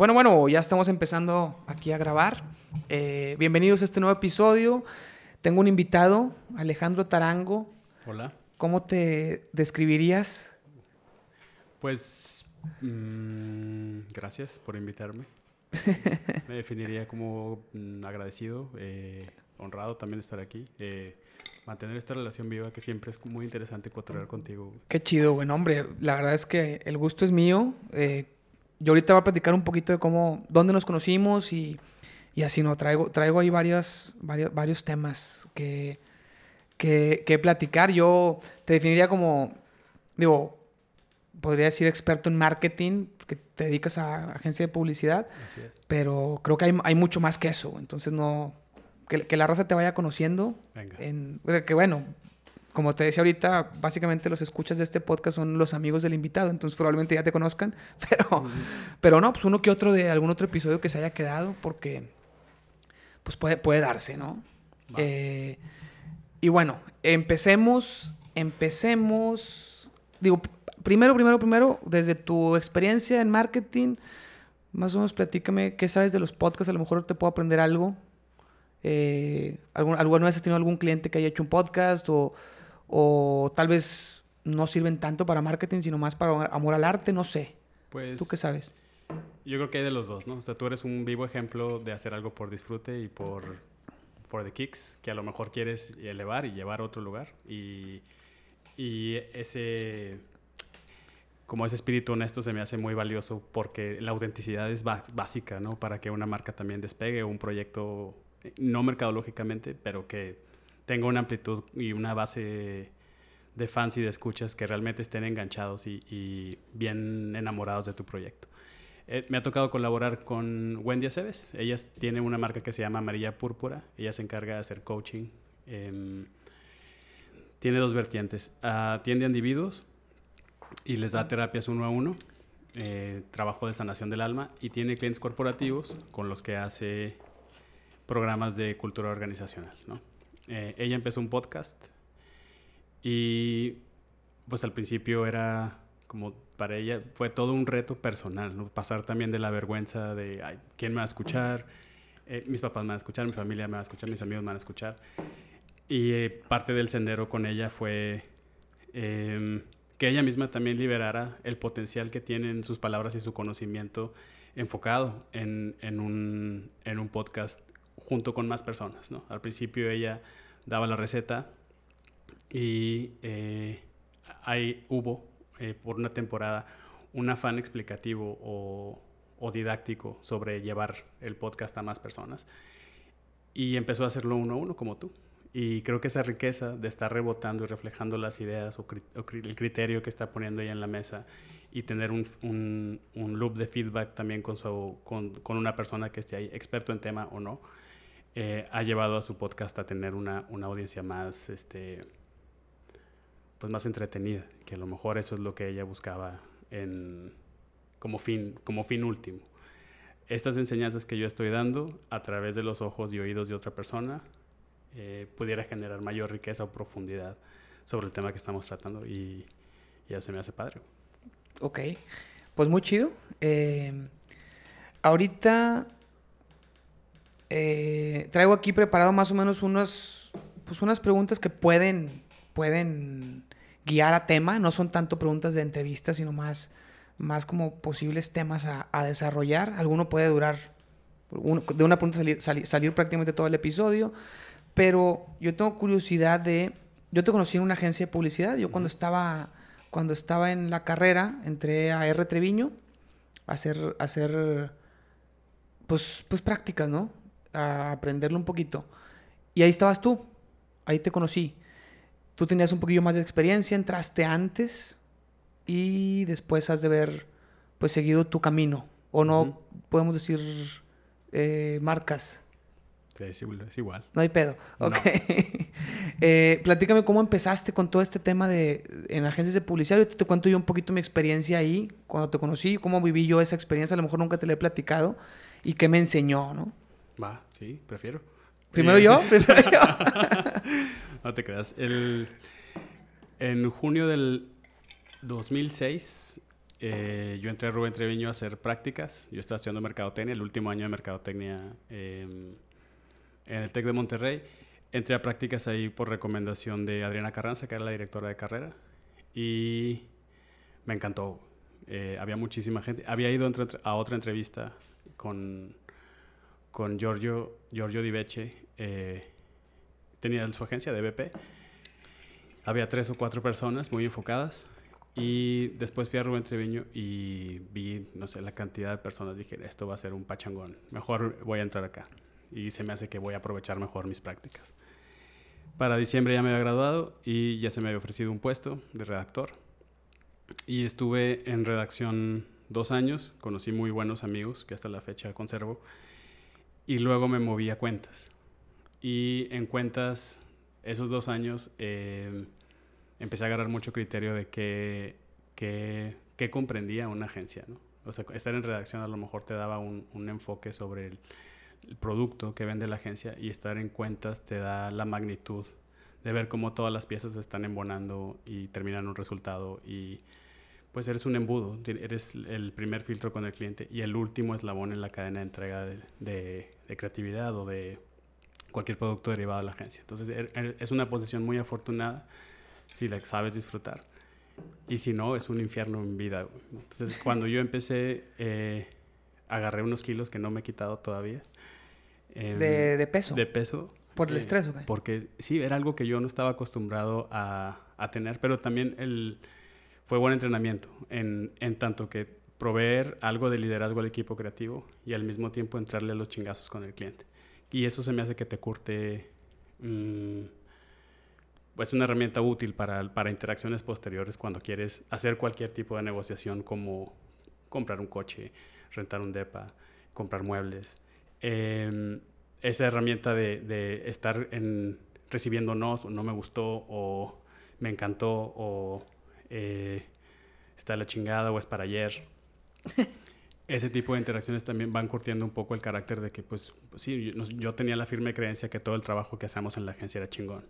Bueno, bueno, ya estamos empezando aquí a grabar. Eh, bienvenidos a este nuevo episodio. Tengo un invitado, Alejandro Tarango. Hola. ¿Cómo te describirías? Pues mm, gracias por invitarme. Me definiría como mm, agradecido, eh, honrado también de estar aquí. Eh, mantener esta relación viva que siempre es muy interesante encontrar contigo. Qué chido, buen hombre. La verdad es que el gusto es mío. Eh, yo ahorita voy a platicar un poquito de cómo, dónde nos conocimos y, y así, ¿no? Traigo, traigo ahí varios, varios, varios temas que, que, que platicar. Yo te definiría como, digo, podría decir experto en marketing, que te dedicas a agencia de publicidad, pero creo que hay, hay mucho más que eso. Entonces, no, que, que la raza te vaya conociendo. Venga. En, que bueno, como te decía ahorita, básicamente los escuchas de este podcast son los amigos del invitado, entonces probablemente ya te conozcan, pero, pero no, pues uno que otro de algún otro episodio que se haya quedado, porque pues puede, puede darse, ¿no? Eh, y bueno, empecemos, empecemos, digo, primero, primero, primero, desde tu experiencia en marketing, más o menos platícame qué sabes de los podcasts, a lo mejor te puedo aprender algo. Eh, ¿algún- ¿Alguna vez has tenido algún cliente que haya hecho un podcast o, o tal vez no sirven tanto para marketing, sino más para amor al arte? No sé. Pues ¿Tú qué sabes? yo creo que hay de los dos, ¿no? O sea, tú eres un vivo ejemplo de hacer algo por disfrute y por for the kicks, que a lo mejor quieres elevar y llevar a otro lugar. Y, y ese, como ese espíritu honesto se me hace muy valioso porque la autenticidad es básica, ¿no? Para que una marca también despegue, un proyecto, eh, no mercadológicamente, pero que tenga una amplitud y una base de fans y de escuchas que realmente estén enganchados y, y bien enamorados de tu proyecto. Eh, me ha tocado colaborar con Wendy Aceves. Ella tiene una marca que se llama Amarilla Púrpura. Ella se encarga de hacer coaching. Em, tiene dos vertientes. Atiende a individuos y les da terapias uno a uno. eh, trabajo de sanación del alma. Y tiene clientes corporativos con los que hace programas de cultura organizacional. Eh, ella empezó un podcast y pues al principio era como para ella fue todo un reto personal, ¿no? Pasar también de la vergüenza de, ay, ¿quién me va a escuchar? Eh, mis papás me van a escuchar, mi familia me va a escuchar, mis amigos me van a escuchar. Y eh, parte del sendero con ella fue em, que ella misma también liberara el potencial que tienen sus palabras y su conocimiento enfocado en, en un, en un podcast junto con más personas, ¿no? Al principio ella daba la receta y eh, ahí hubo eh, por una temporada un afán explicativo o, o didáctico sobre llevar el podcast a más personas. Y empezó a hacerlo uno a uno como tú. Y creo que esa riqueza de estar rebotando y reflejando las ideas o, el criterio que está poniendo ella en la mesa y tener un, un- un loop de feedback también con, su, con, con una persona que esté ahí, experto en tema o no, eh, ha llevado a su podcast a tener una, una audiencia más, este, pues más entretenida, que a lo mejor eso es lo que ella buscaba en, como, fin, como fin último. Estas enseñanzas que yo estoy dando a través de los ojos y oídos de otra persona eh, pudiera generar mayor riqueza o profundidad sobre el tema que estamos tratando y, y eso se me hace padre. Ok, pues muy chido. Eh, ahorita eh, traigo aquí preparado más o menos unas, pues unas preguntas que pueden, pueden guiar a tema. No son tanto preguntas de entrevista, sino más, más como posibles temas a, a desarrollar. Alguno puede durar, uno- de una pregunta salir, salir, salir prácticamente todo el episodio. Pero yo tengo curiosidad de... Yo te conocí en una agencia de publicidad. Yo cuando estaba cuando estaba en la carrera, entré a R. Treviño a hacer, a hacer pues, pues prácticas, ¿no? A aprenderlo un poquito. Y ahí estabas tú, ahí te conocí. Tú tenías un poquillo más de experiencia, entraste antes y después has de ver, pues, seguido tu camino. O no, podemos decir eh, marcas. Es igual. es igual. No hay pedo. No. Ok. Eh, platícame cómo empezaste con todo este tema de en agencias de publicidad. Ahorita te cuento yo un poquito mi experiencia ahí, cuando te conocí, cómo viví yo esa experiencia. A lo mejor nunca te la he platicado y qué me enseñó, ¿no? Va, sí, prefiero. Primero Y- yo, primero yo. no te creas. El, en junio del 2006 eh, yo entré a Rubén Treviño a hacer prácticas. Yo estaba estudiando mercadotecnia, el último año de mercadotecnia em, en el TEC de Monterrey. Entré a prácticas ahí por recomendación de Adriana Carranza, que era la directora de carrera. Y me encantó. Eh, había muchísima gente. Había ido a otra entrevista con, con Giorgio, Giorgio Di eh, tenía su agencia de BP. Había tres o cuatro personas muy enfocadas. Y después fui a Rubén Treviño y vi, no sé, la cantidad de personas. Dije, esto va a ser un pachangón. Mejor voy a entrar acá. Y se me hace que voy a aprovechar mejor mis prácticas. Para diciembre ya me había graduado y ya se me había ofrecido un puesto de redactor. Y estuve en redacción dos años. Conocí muy buenos amigos que hasta la fecha conservo. Y luego me moví a cuentas. Y en cuentas, esos dos años, eh, empecé a agarrar mucho criterio de qué, qué, comprendía una agencia, ¿no? O sea, estar en redacción a lo mejor te daba un, un enfoque sobre el, producto que vende la agencia y estar en cuentas te da la magnitud de ver cómo todas las piezas están embonando y terminan un resultado y pues eres un embudo, eres el primer filtro con el cliente y el último eslabón en la cadena de entrega de, de, de creatividad o de cualquier producto derivado de la agencia. Entonces er, er, es una posición muy afortunada si la sabes disfrutar. Y si no, es un infierno en vida. Entonces, cuando yo empecé, eh, agarré unos kilos que no me he quitado todavía. Eh, de, de, peso? De peso. ¿Por el eh, estrés o qué? Porque sí, era algo que yo no estaba acostumbrado a, a tener, pero también el, fue buen entrenamiento en, tanto que proveer algo de liderazgo al equipo creativo y al mismo tiempo entrarle a los chingazos con el cliente. Y eso se me hace que te curte... Mmm, una herramienta útil para, para interacciones posteriores cuando quieres hacer cualquier tipo de negociación como comprar un coche, rentar un DEPA, comprar muebles. Eh, esa herramienta de, estar en, recibiendo no, o no me gustó, o me encantó, o eh, está la chingada, o es para ayer. Ese tipo de interacciones también van curtiendo un poco el carácter de que, pues, sí, yo, yo tenía la firme creencia que todo el trabajo que hacemos en la agencia era chingón.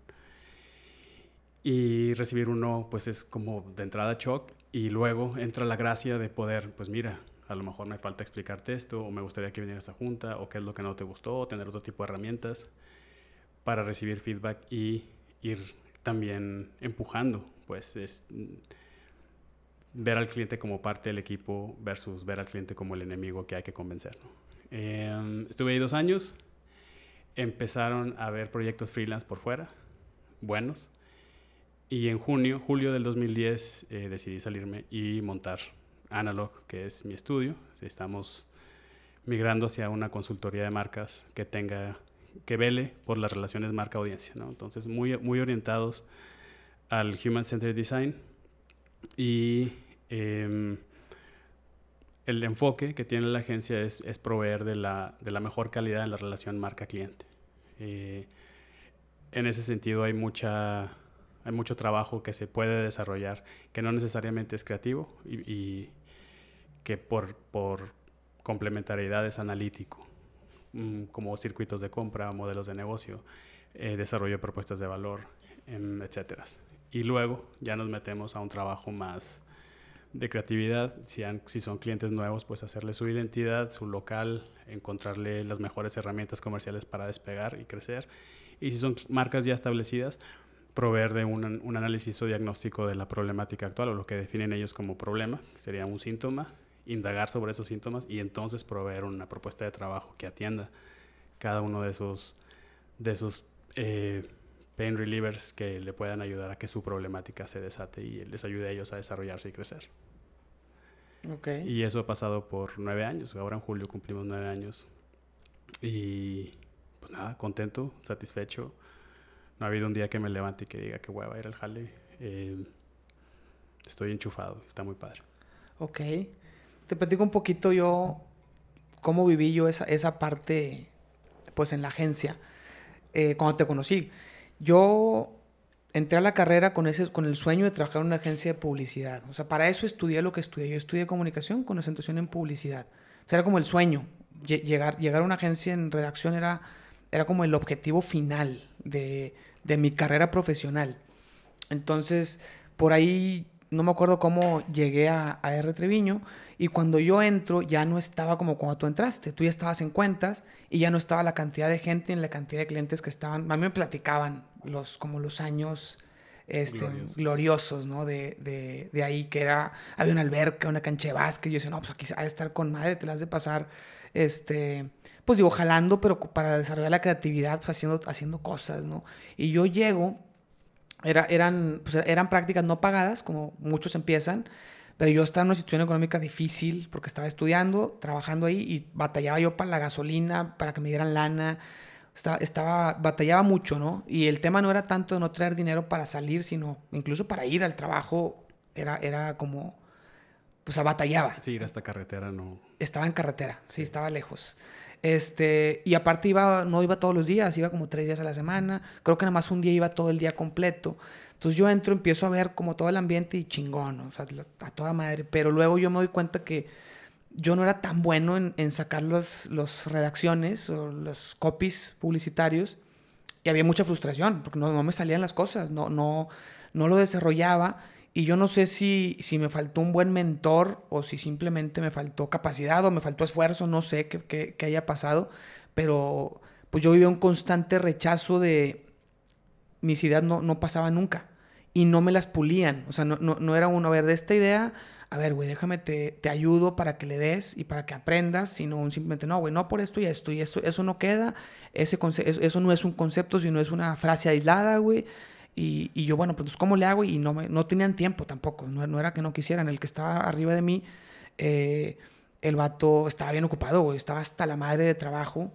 Y recibir uno, pues es como de entrada shock y luego entra la gracia de poder, pues mira, a lo mejor me falta explicarte esto o me gustaría que vinieras a junta o qué es lo que no te gustó, o tener otro tipo de herramientas para recibir feedback y ir también empujando, pues es ver al cliente como parte del equipo versus ver al cliente como el enemigo que hay que convencer. Eh, estuve ahí dos años, empezaron a ver proyectos freelance por fuera, buenos, y en junio, julio del 2010, eh, decidí salirme y montar Analog, que es mi estudio. Estamos migrando hacia una consultoría de marcas que tenga, que vele por las relaciones marca-audiencia, ¿no? Entonces, muy, muy orientados al Human Centered Design y eh, el enfoque que tiene la agencia es, es proveer de la, de la, mejor calidad en la relación marca-cliente. Eh, en ese sentido hay mucha hay mucho trabajo que se puede desarrollar, que no necesariamente es creativo y, y que por, por, complementariedad es analítico, como circuitos de compra, modelos de negocio, eh, desarrollo de propuestas de valor, eh, etc. Y luego ya nos metemos a un trabajo más de creatividad, si son clientes nuevos, pues hacerle su identidad, su local, encontrarle las mejores herramientas comerciales para despegar y crecer. Y si son marcas ya establecidas, proveer de un, un, análisis o diagnóstico de la problemática actual o lo que definen ellos como problema, que sería un síntoma, indagar sobre esos síntomas y entonces proveer una propuesta de trabajo que atienda cada uno de esos, de esos eh, pain relievers que le puedan ayudar a que su problemática se desate y les ayude a ellos a desarrollarse y crecer. Okay. Y eso ha pasado por nueve años. Ahora en julio cumplimos nueve años. Y pues nada, contento, satisfecho no ha habido un día que me levante y que diga que hueva ir al jale. Eh, estoy enchufado, está muy padre. Ok. Te platico un poquito yo cómo viví yo esa, esa parte, pues en la agencia, eh, cuando te conocí. Yo entré a la carrera con, ese, con el sueño de trabajar en una agencia de publicidad. O sea, para eso estudié lo que estudié. Yo estudié comunicación con concentración en publicidad. O sea, era como el sueño. Llegar, llegar a una agencia en redacción era, era como el objetivo final de, de mi carrera profesional. Entonces, por ahí no me acuerdo cómo llegué a, a, R. Treviño y cuando yo entro ya no estaba como cuando tú entraste, tú ya estabas en cuentas y ya no estaba la cantidad de gente ni la cantidad de clientes que estaban, a mí me platicaban los, como los años este, gloriosos, ¿no? De, de, de, ahí, que era, había una alberca, una cancha de básquet, y yo decía, no, pues aquí ha de estar con madre, te las has de pasar, este, pues digo, jalando, pero para desarrollar la creatividad, pues haciendo, haciendo cosas, ¿no? Y yo llego era, eran, pues eran prácticas no pagadas, como muchos empiezan, pero yo estaba en una situación económica difícil porque estaba estudiando, trabajando ahí y batallaba yo para la gasolina, para que me dieran lana. Estaba, estaba, batallaba mucho, ¿no? Y el tema no era tanto de no traer dinero para salir, sino incluso para ir al trabajo era, era como, pues batallaba. Sí, ir hasta carretera no. Estaba en carretera, sí, estaba lejos. Este, y aparte iba, no iba todos los días, iba como tres días a la semana. Creo que nada más un día iba todo el día completo. Entonces yo entro, empiezo a ver como todo el ambiente y chingón, o sea, a toda madre. Pero luego yo me doy cuenta que yo no era tan bueno en, sacar las los redacciones o los copies publicitarios. Y había mucha frustración, porque no, no me salían las cosas, no, no, no lo desarrollaba. Y yo no sé si, si me faltó un buen mentor o si simplemente me faltó capacidad o me faltó esfuerzo, no sé qué, haya pasado, pero pues yo vivía un constante rechazo de mis ideas no, no pasaban nunca y no me las pulían, o sea, no, no, no era uno, a ver, de esta idea, a ver, güey, déjame, te, te, ayudo para que le des y para que aprendas, sino simplemente, no, güey, no por esto y esto, y esto, eso no queda, ese eso no es un concepto, sino es una frase aislada, güey, y, y, yo, bueno, pues ¿cómo le hago? Y no, me, no tenían tiempo tampoco, no, no, era que no quisieran. El que estaba arriba de mí, eh, el vato estaba bien ocupado, güey, estaba hasta la madre de trabajo,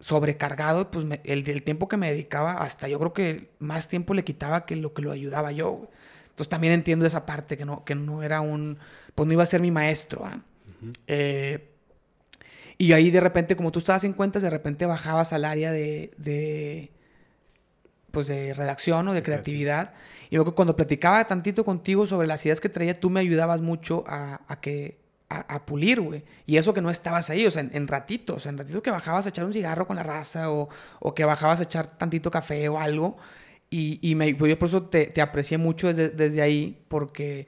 sobrecargado, pues el, el, tiempo que me dedicaba, hasta yo creo que más tiempo le quitaba que lo que lo ayudaba yo. Entonces también entiendo esa parte, que no, que no era un, pues no iba a ser mi maestro. ¿ah? eh, y ahí de repente, como tú estabas en cuentas, de repente bajabas al área de, de pues de redacción o de creatividad. Y luego cuando platicaba tantito contigo sobre las ideas que traía, tú me ayudabas mucho a, a que a, pulir, güey. Y eso que no estabas ahí, o sea, en, ratitos, en ratitos que bajabas a echar un cigarro con la raza o, o que bajabas a echar tantito café o algo. Y, y me, pues yo por eso te, te aprecié mucho desde, desde, ahí, porque,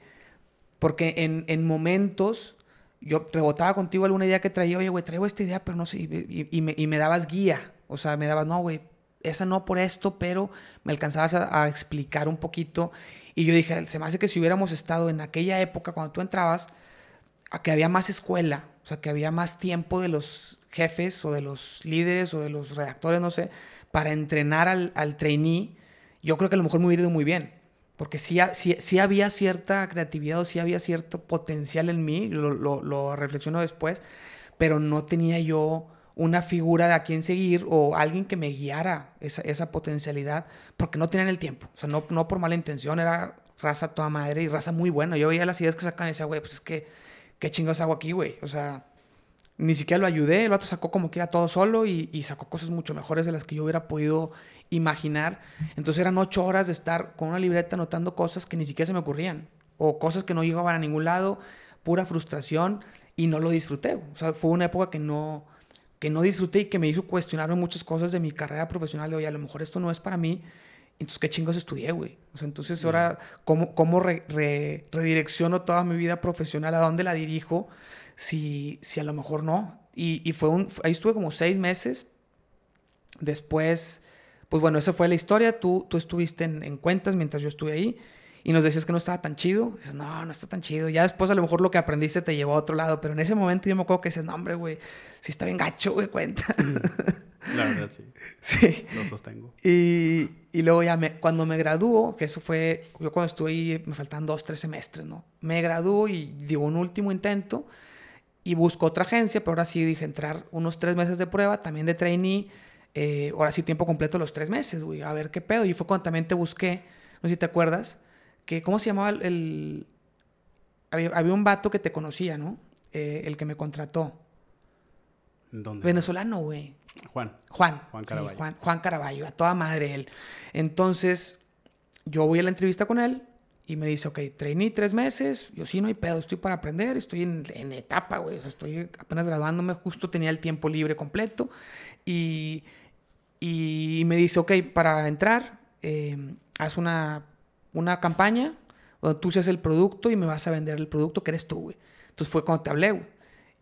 porque en, en momentos yo rebotaba contigo alguna idea que traía, oye, güey, traigo esta idea, pero no sé, y, y, me, y me dabas guía. O sea, me dabas, no, güey, esa no por esto, pero me alcanzabas a, explicar un poquito. Y yo dije, se me hace que si hubiéramos estado en aquella época cuando tú entrabas, a que había más escuela, o sea, que había más tiempo de los jefes o de los líderes o de los redactores, no sé, para entrenar al, al trainee, yo creo que a lo mejor me hubiera ido muy bien. Porque sí, sí, sí había cierta creatividad o sí había cierto potencial en mí, lo, lo, lo reflexiono después, pero no tenía yo una figura de a quien seguir o alguien que me guiara esa, esa potencialidad, porque no tenían el tiempo. O sea, no, no por mala intención, era raza toda madre y raza muy buena. Yo veía las ideas que sacan y decía, güey, pues es que, ¿qué chingados hago aquí, güey? O sea, ni siquiera lo ayudé, el vato sacó como que era todo solo y, y, sacó cosas mucho mejores de las que yo hubiera podido imaginar. Entonces eran ocho horas de estar con una libreta anotando cosas que ni siquiera se me ocurrían o cosas que no llegaban a ningún lado, pura frustración y no lo disfruté. O sea, fue una época que no, que no disfruté y que me hizo cuestionarme muchas cosas de mi carrera profesional. De, oye, a lo mejor esto no es para mí. Entonces, ¿qué chingos estudié, güey? O sea, entonces ahora, ¿cómo, cómo redirecciono toda mi vida profesional? ¿A dónde la dirijo? Si, si a lo mejor no. Y, y fue un, ahí estuve como seis meses. Después, pues bueno, esa fue la historia. Tú, tú estuviste en, en cuentas mientras yo estuve ahí y nos decías que no estaba tan chido. Dices, no, no está tan chido. Ya después a lo mejor lo que aprendiste te llevó a otro lado, pero en ese momento yo me acuerdo que dices, no, hombre, güey, sí está bien gacho, güey, cuenta. La verdad, sí. Sí. Lo sostengo. Y, y luego ya me, cuando me graduó, que eso fue, yo cuando estuve ahí me faltan dos, tres semestres, ¿no? Me graduó y digo un último intento y busco otra agencia, pero ahora sí dije entrar unos tres meses de prueba, también de trainee, eh, ahora sí tiempo completo los tres meses, güey, a ver qué pedo. Y fue cuando también te busqué, no sé si te acuerdas, que, ¿cómo se llamaba el...? había, había, un vato que te conocía, ¿no? Eh, el que me contrató. ¿Dónde? Venezolano, güey. Juan. Juan. Juan Caraballo. Sí, Juan, Juan Caraballo, a toda madre él. Entonces, yo voy a la entrevista con él y me dice, ok, trainee tres meses, yo sí no hay pedo, estoy para aprender, estoy en, en etapa, güey, o sea, estoy apenas graduándome, justo tenía el tiempo libre completo y, y me dice, ok, para entrar, eh, haz una una campaña donde tú seas el producto y me vas a vender el producto que eres tú, güey. Entonces fue cuando te hablé, güey.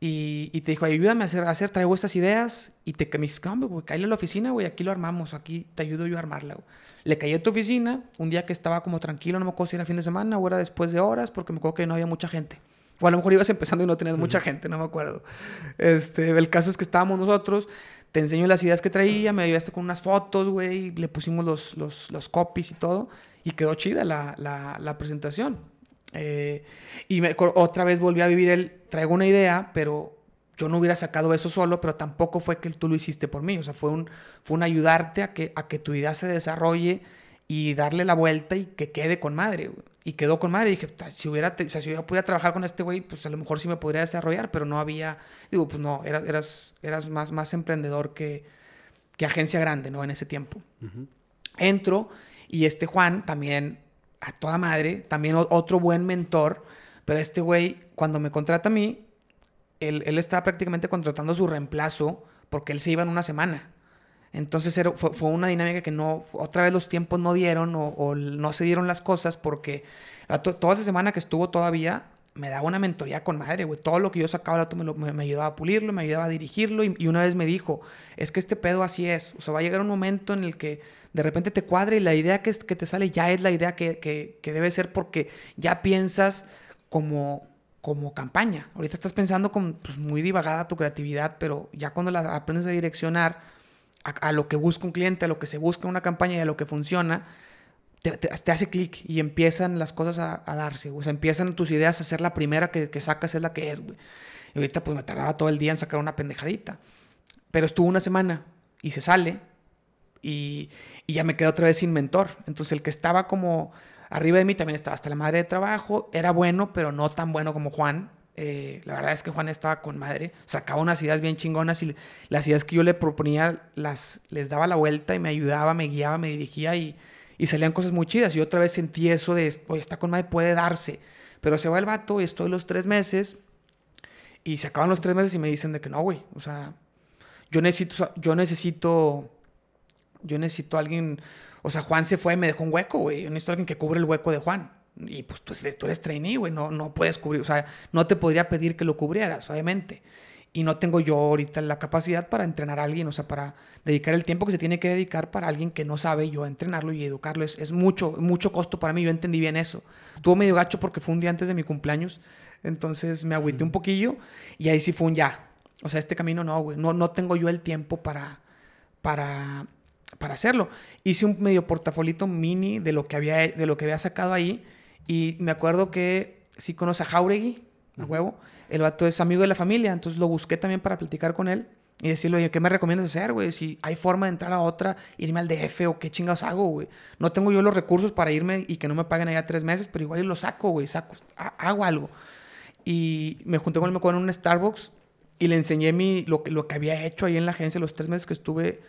Y, y, te dijo, ayúdame a hacer, a hacer, traigo estas ideas. Y te me dices, güey, cállale a la oficina, güey, aquí lo armamos, aquí te ayudo yo a armarla, güey. Le caí a tu oficina, un día que estaba como tranquilo, no me acuerdo si era fin de semana o era después de horas, porque me acuerdo que no había mucha gente. O a lo mejor ibas empezando y no tenías mucha gente, no me acuerdo. Este, el caso es que estábamos nosotros, te enseño las ideas que traía, me ayudaste con unas fotos, güey, le pusimos los, los, los copies y todo, y quedó chida la, la, la presentación. Eh, y me, otra vez volví a vivir el, traigo una idea, pero yo no hubiera sacado eso solo, pero tampoco fue que tú lo hiciste por mí. O sea, fue un, fue un ayudarte a que, a que tu idea se desarrolle y darle la vuelta y que quede con madre. Y quedó con madre. Y dije, si hubiera, o sea, si hubiera podido trabajar con este güey, pues a lo mejor sí me podría desarrollar, pero no había. Digo, pues no, eras, eras, eras más, más emprendedor que, que agencia grande, ¿no? En ese tiempo. Entro y este Juan también, a toda madre, también otro buen mentor, pero este güey, cuando me contrata a mí, él, él estaba prácticamente contratando su reemplazo porque él se iba en una semana. Entonces era, fue, una dinámica que no, otra vez los tiempos no dieron o, no se dieron las cosas porque toda esa semana que estuvo todavía me daba una mentoría con madre, güey. Todo lo que yo sacaba me, lo, me, me, ayudaba a pulirlo, me ayudaba a dirigirlo y, y, una vez me dijo, es que este pedo así es. O sea, va a llegar un momento en el que de repente te cuadre y la idea que, que te sale ya es la idea que, que, que debe ser porque ya piensas como, como campaña. Ahorita estás pensando con pues, muy divagada tu creatividad, pero ya cuando la aprendes a direccionar a, lo que busca un cliente, a lo que se busca en una campaña y a lo que funciona, te, hace clic y empiezan las cosas a, a, darse. O sea, empiezan tus ideas a ser la primera que, que sacas, es la que es, güey. Y ahorita pues me tardaba todo el día en sacar una pendejadita. Pero estuvo una semana y se sale y, ya me quedé otra vez sin mentor. Entonces el que estaba como arriba de mí también estaba hasta la madre de trabajo. Era bueno, pero no tan bueno como Juan. Eh, la verdad es que Juan estaba con madre. Sacaba unas ideas bien chingonas y las ideas que yo le proponía las, les daba la vuelta y me ayudaba, me guiaba, me dirigía y, y salían cosas muy chidas. Y otra vez sentí eso de, oye, está con madre, puede darse. Pero se va el vato y estoy los tres meses y se acaban los tres meses y me dicen de que no, güey. O sea, yo necesito, yo necesito, yo necesito a alguien o sea, Juan se fue y me dejó un hueco, güey. Yo necesito a alguien que cubre el hueco de Juan. Y pues tú, tú eres trainee, güey. No, no puedes cubrir. O sea, no te podría pedir que lo cubrieras, obviamente. Y no tengo yo ahorita la capacidad para entrenar a alguien, o sea, para dedicar el tiempo que se tiene que dedicar para alguien que no sabe yo entrenarlo y educarlo. Es, es mucho, mucho costo para mí. Yo entendí bien eso. Tuvo medio gacho porque fue un día antes de mi cumpleaños. Entonces me agüité un poquillo y ahí sí fue un ya. O sea, este camino no, güey. No, no tengo yo el tiempo para, para para hacerlo. Hice un medio portafolito mini de lo que había, de lo que había sacado ahí. Y me acuerdo que sí conoce a Jauregui, a huevo. El vato es amigo de la familia, entonces lo busqué también para platicar con él y decirle, oye, ¿qué me recomiendas hacer, güey? Si hay forma de entrar a otra, irme al DF o qué chingados hago, güey. No tengo yo los recursos para irme y que no me paguen allá tres meses, pero igual lo saco, güey, saco, hago algo. Y me junté con él, me acuerdo, en un Starbucks y le enseñé mi, lo, lo que había hecho ahí en la agencia los tres meses que estuve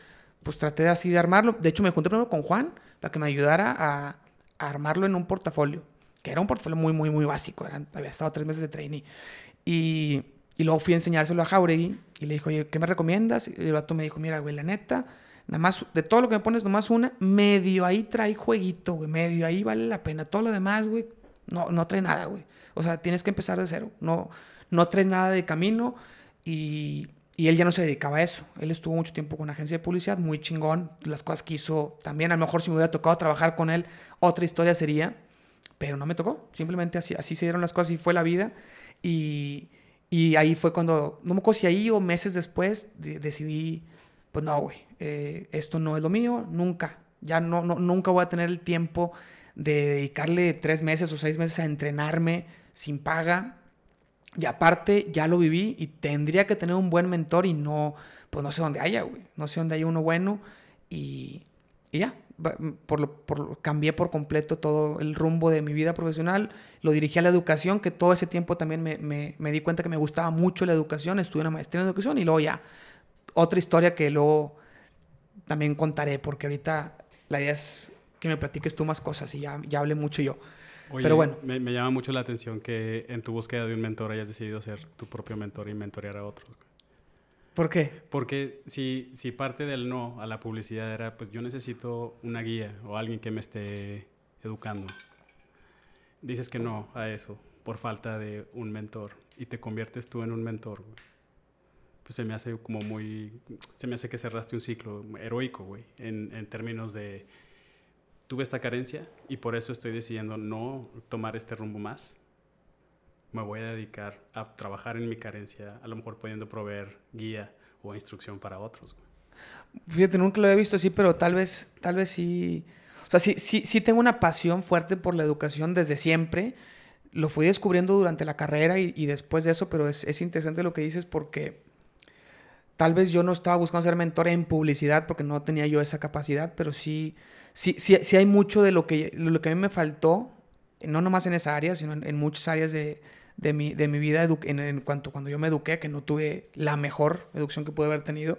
pues traté de así de armarlo. De hecho, me junté primero con Juan para que me ayudara a, a armarlo en un portafolio, que era un portafolio muy, muy, muy básico. Había estado tres meses de trainee. Y, y luego fui a enseñárselo a Jauregui y le dijo, oye, ¿qué me recomiendas? Y el vato me dijo, mira, güey, la neta, nada más, de todo lo que me pones, nomás una, medio ahí trae jueguito, güey, medio ahí vale la pena. Todo lo demás, güey, no, no trae nada, güey. O sea, tienes que empezar de cero. No, no traes nada de camino y y él ya no se dedicaba a eso. Él estuvo mucho tiempo con agencia de publicidad, muy chingón. Las cosas que hizo también, a lo mejor si me hubiera tocado trabajar con él, otra historia sería. Pero no me tocó. Simplemente así, se dieron las cosas y fue la vida. Y, y ahí fue cuando, no me acuerdo si ahí o meses después, de, decidí, pues no, güey, eh, esto no es lo mío, nunca. Ya no, no, nunca voy a tener el tiempo de dedicarle tres meses o seis meses a entrenarme sin paga y aparte, ya lo viví y tendría que tener un buen mentor y no, pues no sé dónde haya, güey. No sé dónde haya uno bueno y, y ya. Por lo, por, cambié por completo todo el rumbo de mi vida profesional. Lo dirigí a la educación, que todo ese tiempo también me, me, me di cuenta que me gustaba mucho la educación. Estudié una maestría en educación y luego ya. Otra historia que luego también contaré, porque ahorita la idea es que me platiques tú más cosas y ya, ya hablé mucho yo. Oye, Pero bueno. Me, me, llama mucho la atención que en tu búsqueda de un mentor hayas decidido ser tu propio mentor y mentorear a otros. ¿Por qué? Porque si, si parte del no a la publicidad era, pues yo necesito una guía o alguien que me esté educando. dices que no a eso por falta de un mentor y te conviertes tú en un mentor, güey. Pues se me hace como muy, se me hace que cerraste un ciclo heroico, güey, en, en términos de, tuve esta carencia y por eso estoy decidiendo no tomar este rumbo más. Me voy a dedicar a trabajar en mi carencia, a lo mejor pudiendo proveer guía o instrucción para otros. Fíjate, nunca lo había visto así, pero tal vez, tal vez sí. O sea, sí, sí, sí tengo una pasión fuerte por la educación desde siempre lo fui descubriendo durante la carrera y, y después de eso, pero es, es, interesante lo que dices porque tal vez yo no estaba buscando ser mentor en publicidad porque no tenía yo esa capacidad, pero sí, sí, sí, sí hay mucho de lo que, lo que a mí me faltó, no nomás en esa área, sino en, muchas áreas de, de, mi, de mi vida en, en, cuanto cuando yo me eduqué, que no tuve la mejor educación que pude haber tenido.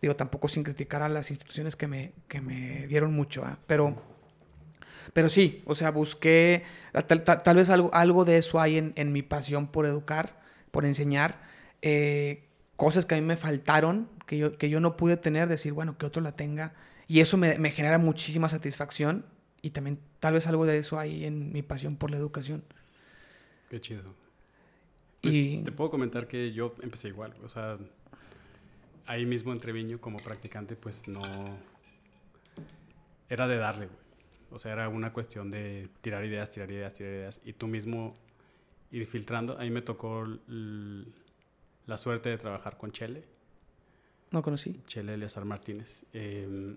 Digo, tampoco sin criticar a las instituciones que me, que me dieron mucho, ¿eh? pero pero sí, o sea, busqué, tal, tal, tal vez algo, algo, de eso hay en, en, mi pasión por educar, por enseñar, eh, cosas que a mí me faltaron, que yo, que yo no pude tener, decir, bueno, que otro la tenga. Y eso me, me genera muchísima satisfacción y también tal vez algo de eso hay en mi pasión por la educación. Qué chido. Pues y te puedo comentar que yo empecé igual, o sea, ahí mismo en Treviño como practicante, pues no... Era de darle, güey o sea, era una cuestión de tirar ideas, tirar ideas, tirar ideas. Y tú mismo ir filtrando. A mí me tocó la suerte de trabajar con Chele. No conocí. Chele Eleazar Martínez. Eh,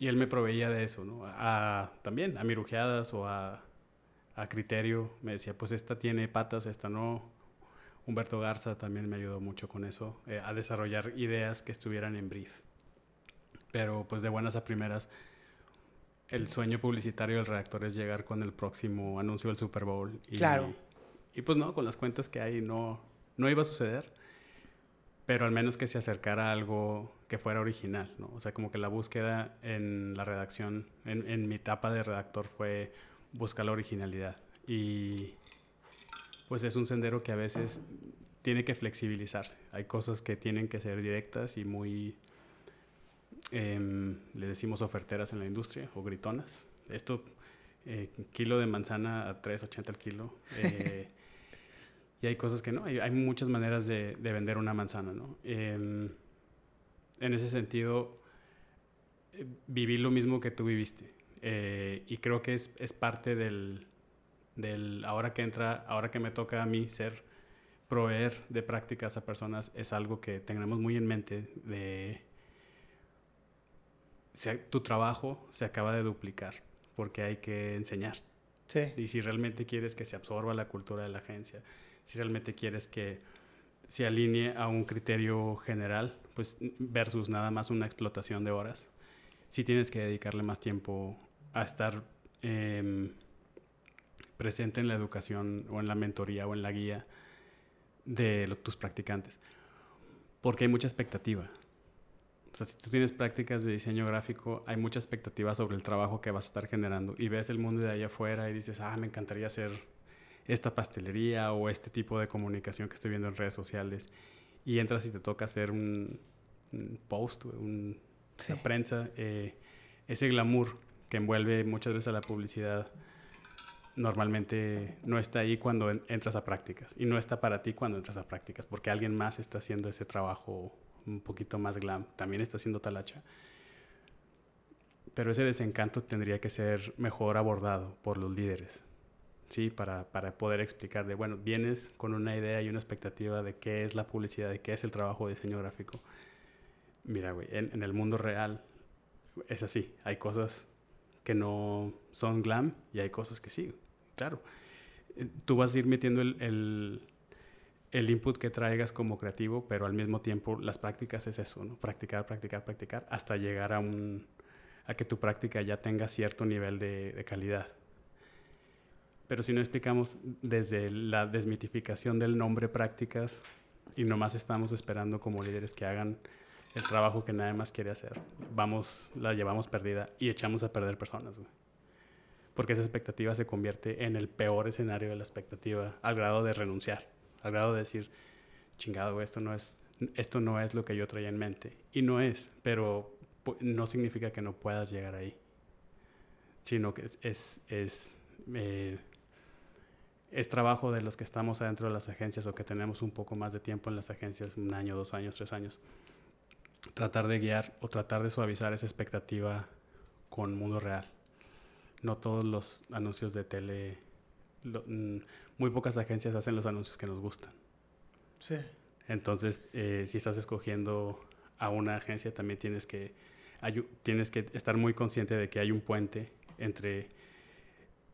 y él me proveía de eso, ¿no? A, también a mirujeadas o a, a criterio. Me decía, pues esta tiene patas, esta no. Humberto Garza también me ayudó mucho con eso, eh, a desarrollar ideas que estuvieran en brief. Pero pues de buenas a primeras el sueño publicitario del redactor es llegar con el próximo anuncio del Super Bowl. Y, claro. Y pues no, con las cuentas que hay no, no iba a suceder. Pero al menos que se acercara a algo que fuera original, ¿no? O sea, como que la búsqueda en la redacción, en, en mi etapa de redactor fue buscar la originalidad. Y pues es un sendero que a veces tiene que flexibilizarse. Hay cosas que tienen que ser directas y muy eh, le decimos oferteras en la industria o gritonas. Esto, eh, kilo de manzana a 3.80 el kilo. Eh, y hay cosas que no, hay, hay muchas maneras de, de, vender una manzana, ¿no? En ese sentido, eh, viví lo mismo que tú viviste. Eh, y creo que es, es parte del, del, ahora que entra, ahora que me toca a mí ser, proveer de prácticas a personas, es algo que tenemos muy en mente de se, tu trabajo se acaba de duplicar porque hay que enseñar. Sí. Y si realmente quieres que se absorba la cultura de la agencia, si realmente quieres que se alinee a un criterio general, pues versus nada más una explotación de horas, si tienes que dedicarle más tiempo a estar eh, presente en la educación o en la mentoría o en la guía de lo, tus practicantes. Porque hay mucha expectativa. O sea, si tú tienes prácticas de diseño gráfico, hay mucha expectativa sobre el trabajo que vas a estar generando y ves el mundo de allá afuera y dices, ah, me encantaría hacer esta pastelería o este tipo de comunicación que estoy viendo en redes sociales y entras y te toca hacer un, un post, un, sí. una prensa, eh, ese glamour que envuelve muchas veces a la publicidad normalmente no está ahí cuando entras a prácticas y no está para ti cuando entras a prácticas porque alguien más está haciendo ese trabajo un poquito más glam, también está haciendo talacha. Pero ese desencanto tendría que ser mejor abordado por los líderes, ¿sí? Para, para poder explicar de, bueno, vienes con una idea y una expectativa de qué es la publicidad, de qué es el trabajo de diseño gráfico. Mira, güey, en, el mundo real es así, hay cosas que no son glam y hay cosas que sí, claro. Eh, tú vas a ir metiendo el, el el input que traigas como creativo, pero al mismo tiempo las prácticas es eso, ¿no? Practicar, practicar, practicar, hasta llegar a un a que tu práctica ya tenga cierto nivel de, de calidad. Pero si no explicamos desde la desmitificación del nombre prácticas y nomás estamos esperando como líderes que hagan el trabajo que nadie más quiere hacer, vamos, la llevamos perdida y echamos a perder personas, güey. Porque esa expectativa se convierte en el peor escenario de la expectativa al grado de renunciar al grado de decir, chingado, esto no es, esto no es lo que yo traía en mente. Y no es, pero no significa que no puedas llegar ahí, sino que es, es, es, Eh, es trabajo de los que estamos adentro de las agencias o que tenemos un poco más de tiempo en las agencias, un año, dos años, tres años, tratar de guiar o tratar de suavizar esa expectativa con mundo real. No todos los anuncios de tele, mm, muy pocas agencias hacen los anuncios que nos gustan. Sí. Entonces, eh, si estás escogiendo a una agencia, también tienes que, tienes que estar muy consciente de que hay un puente entre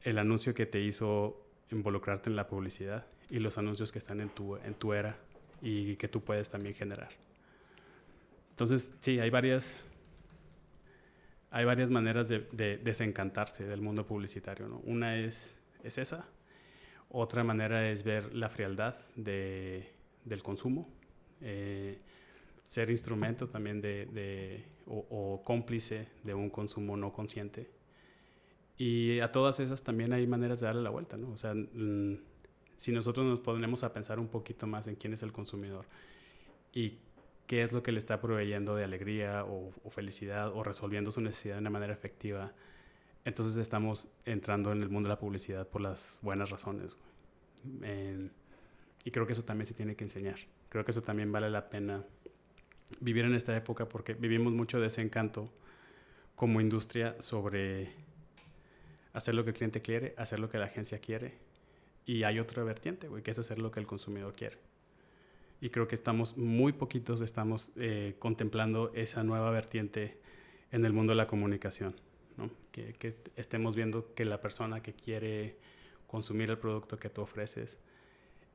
el anuncio que te hizo involucrarte en la publicidad y los anuncios que están en tu, en tu era y que tú puedes también generar. Entonces, sí, hay varias, hay varias maneras de, desencantarse del mundo publicitario. ¿no? Una es, es esa, otra manera es ver la frialdad de, del consumo, eh, ser instrumento también de, o, o cómplice de un consumo no consciente y a todas esas también hay maneras de darle la vuelta, ¿no? O sea, si nosotros nos ponemos a pensar un poquito más en quién es el consumidor y qué es lo que le está proveyendo de alegría o, felicidad o resolviendo su necesidad de una manera efectiva, entonces estamos entrando en el mundo de la publicidad por las buenas razones. y creo que eso también se tiene que enseñar. Creo que eso también vale la pena vivir en esta época porque vivimos mucho de ese encanto como industria sobre hacer lo que el cliente quiere, hacer lo que la agencia quiere. Y hay otra vertiente, que es hacer lo que el consumidor quiere. Y creo que estamos, muy poquitos estamos eh, contemplando esa nueva vertiente en el mundo de la comunicación. Que, estemos viendo que la persona que quiere consumir el producto que tú ofreces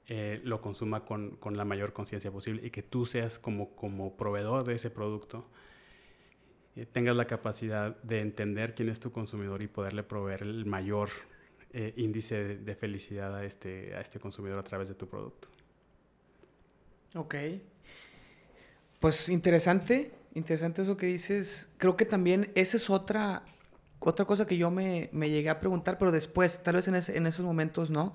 eh, lo consuma con, con la mayor conciencia posible y que tú seas como, como proveedor de ese producto tengas la capacidad de entender quién es tu consumidor y poderle proveer el mayor eh, índice de, felicidad a este, a este consumidor a través de tu producto. Ok. Pues interesante, interesante eso que dices. Creo que también esa es otra, otra cosa que yo me, me llegué a preguntar, pero después, tal vez en, en, esos momentos no.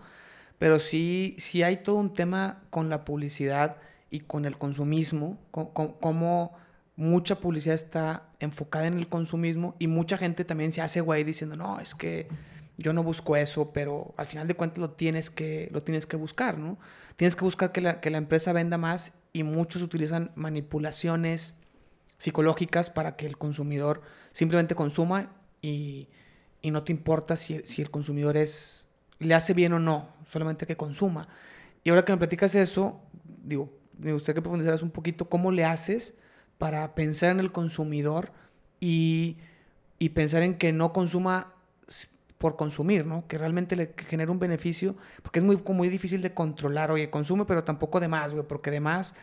Pero sí, sí hay todo un tema con la publicidad y con el consumismo, cómo mucha publicidad está enfocada en el consumismo y mucha gente también se hace güey diciendo, no, es que yo no busco eso, pero al final de cuentas lo tienes que, lo tienes que buscar, ¿no? Tienes que buscar que la, que la empresa venda más y muchos utilizan manipulaciones psicológicas para que el consumidor simplemente consuma y, y no te importa si, si, el consumidor es, le hace bien o no, solamente que consuma. Y ahora que me platicas eso, digo, me gustaría que profundizaras un poquito cómo le haces para pensar en el consumidor y, y pensar en que no consuma por consumir, ¿no? Que realmente le genere un beneficio, porque es muy, muy difícil de controlar, oye, consume, pero tampoco de más, güey, porque de más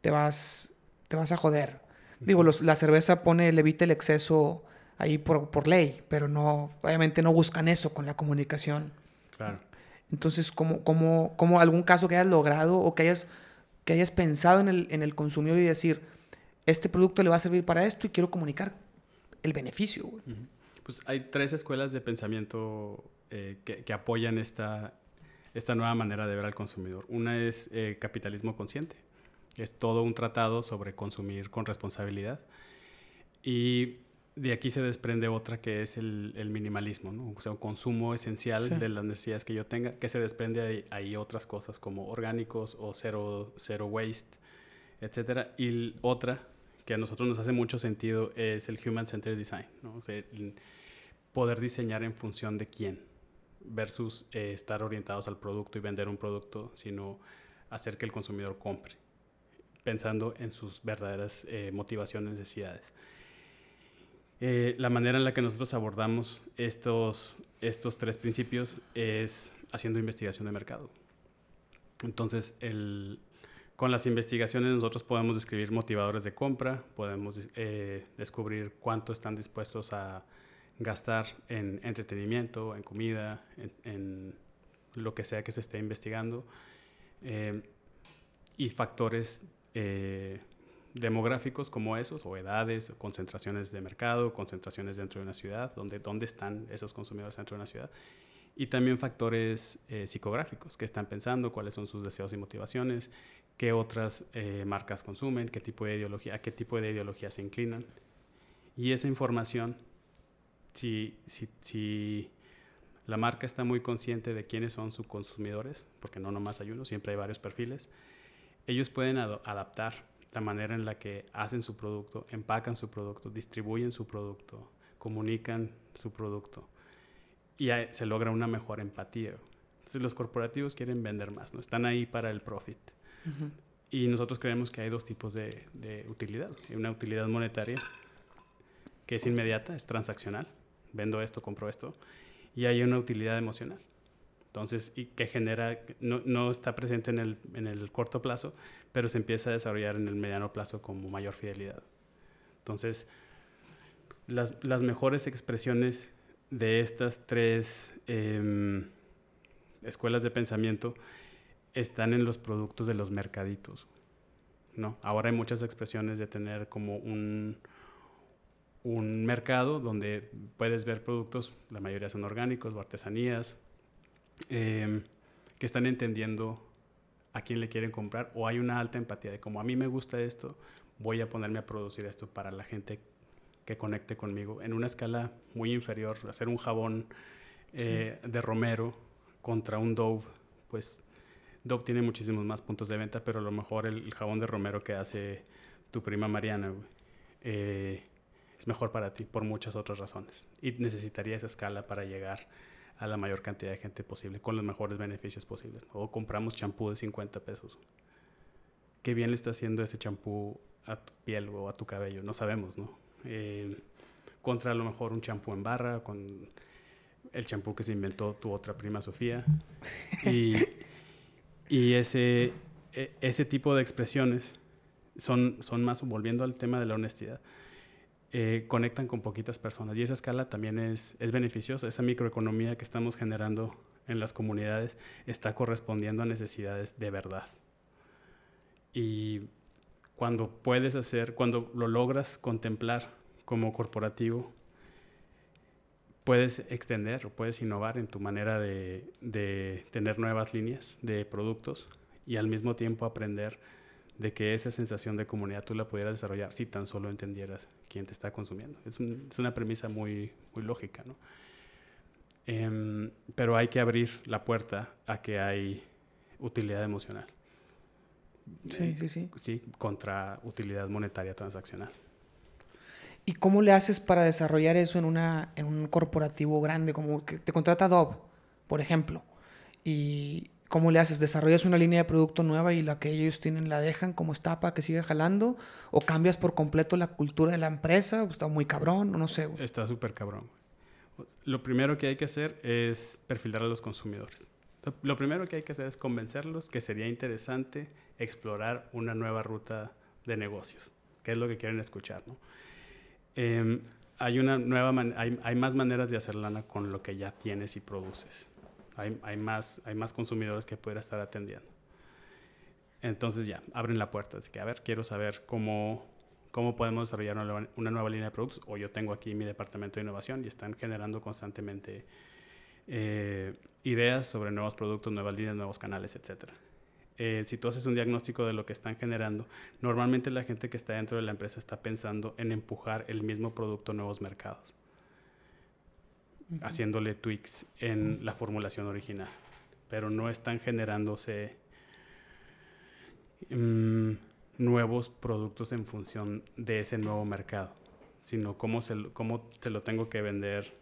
te vas, te vas a joder. Digo, la cerveza pone, le evita el exceso ahí por, por ley, pero no, obviamente no buscan eso con la comunicación. Claro. Entonces, ¿cómo, cómo, cómo algún caso que hayas logrado o que hayas, que hayas pensado en el, en el consumidor y decir, este producto le va a servir para esto y quiero comunicar el beneficio. Pues hay tres escuelas de pensamiento eh, que, apoyan esta, esta nueva manera de ver al consumidor. Una es eh, capitalismo consciente. Es todo un tratado sobre consumir con responsabilidad. Y de aquí se desprende otra que es el, minimalismo, ¿no? O sea, un consumo esencial de las necesidades que yo tenga, que se desprende ahí, ahí otras cosas como orgánicos o cero, cero waste, etcétera. Y otra que a nosotros nos hace mucho sentido es el Human Centered Design, ¿no? o sea, poder diseñar en función de quién versus eh, estar orientados al producto y vender un producto, sino hacer que el consumidor compre, pensando en sus verdaderas eh, motivaciones, necesidades. Eh, la manera en la que nosotros abordamos estos, estos tres principios es haciendo investigación de mercado. Entonces, el, con las investigaciones nosotros podemos describir motivadores de compra, podemos eh, descubrir cuánto están dispuestos a gastar en entretenimiento, en comida, en, lo que sea que se esté investigando, eh, y factores eh, demográficos como esos, o edades, concentraciones de mercado, concentraciones dentro de una ciudad, donde, dónde están esos consumidores dentro de una ciudad, y también factores psicográficos, qué están pensando, cuáles son sus deseos y motivaciones, qué otras eh, marcas consumen, qué tipo de ideología, a qué tipo de ideología se inclinan. Y esa información, si, si, si La marca está muy consciente de quiénes son sus consumidores, porque no nomás hay uno, siempre hay varios perfiles. Ellos pueden adaptar la manera en la que hacen su producto, empacan su producto, distribuyen su producto, comunican su producto y se logra una mejor empatía. Entonces los corporativos quieren vender más, ¿no? Están ahí para el profit. Y nosotros creemos que hay dos tipos de, de utilidad. Una utilidad monetaria, que es inmediata, es transaccional. Vendo esto, compro esto. Y hay una utilidad emocional. Entonces, y que genera, no, no está presente en el, en el, corto plazo, pero se empieza a desarrollar en el mediano plazo como mayor fidelidad. Entonces, las, las mejores expresiones de estas tres eh, escuelas de pensamiento están en los productos de los mercaditos. ¿no? Ahora hay muchas expresiones de tener como un, un mercado donde puedes ver productos, la mayoría son orgánicos o artesanías, em, que están entendiendo a quién le quieren comprar o hay una alta empatía de como a mí me gusta esto, voy a ponerme a producir esto para la gente que conecte conmigo. En una escala muy inferior, hacer un jabón eh, de romero contra un Dove, pues Dove tiene muchísimos más puntos de venta, pero a lo mejor el, jabón de romero que hace tu prima Mariana eh, es mejor para ti por muchas otras razones. Y necesitaría esa escala para llegar a la mayor cantidad de gente posible, con los mejores beneficios posibles. O compramos champú de 50 pesos. ¿Qué bien le está haciendo ese champú a tu piel o a tu cabello? No sabemos, ¿no? Eh, contra a lo mejor un champú en barra, con el champú que se inventó tu otra prima Sofía. Y, y ese, e, ese tipo de expresiones son, son más, volviendo al tema de la honestidad, eh, conectan con poquitas personas. Y esa escala también es, es beneficiosa. Esa microeconomía que estamos generando en las comunidades está correspondiendo a necesidades de verdad. Y cuando puedes hacer, cuando lo logras contemplar como corporativo, puedes extender o puedes innovar en tu manera de, de, tener nuevas líneas de productos y al mismo tiempo aprender de que esa sensación de comunidad tú la pudieras desarrollar si tan solo entendieras quién te está consumiendo. Es, es una premisa muy, muy lógica, ¿no? Em, pero hay que abrir la puerta a que hay utilidad emocional. Sí, sí, sí. Sí, contra utilidad monetaria transaccional. ¿Y cómo le haces para desarrollar eso en, una, en un corporativo grande? Como que te contrata Adobe, por ejemplo. ¿Y cómo le haces? ¿Desarrollas una línea de producto nueva y la que ellos tienen la dejan como está para que siga jalando? ¿O cambias por completo la cultura de la empresa? Está muy cabrón, no sé. Está súper cabrón. Lo primero que hay que hacer es perfilar a los consumidores. Lo primero que hay que hacer es convencerlos que sería interesante explorar una nueva ruta de negocios, que es lo que quieren escuchar, ¿no? Em, hay, una nueva hay, hay, más maneras de hacer lana con lo que ya tienes y produces. Hay, hay, más, hay más consumidores que poder estar atendiendo. Entonces ya, abren la puerta. Así que, a ver, quiero saber cómo, cómo podemos desarrollar una, una nueva línea de productos. O yo tengo aquí mi departamento de innovación y están generando constantemente eh, ideas sobre nuevos productos, nuevas líneas, nuevos canales, etcétera. Eh, si tú haces un diagnóstico de lo que están generando, normalmente la gente que está dentro de la empresa está pensando en empujar el mismo producto a nuevos mercados, haciéndole tweaks en la formulación original, pero no están generándose mm, nuevos productos en función de ese nuevo mercado, sino cómo se, cómo se lo tengo que vender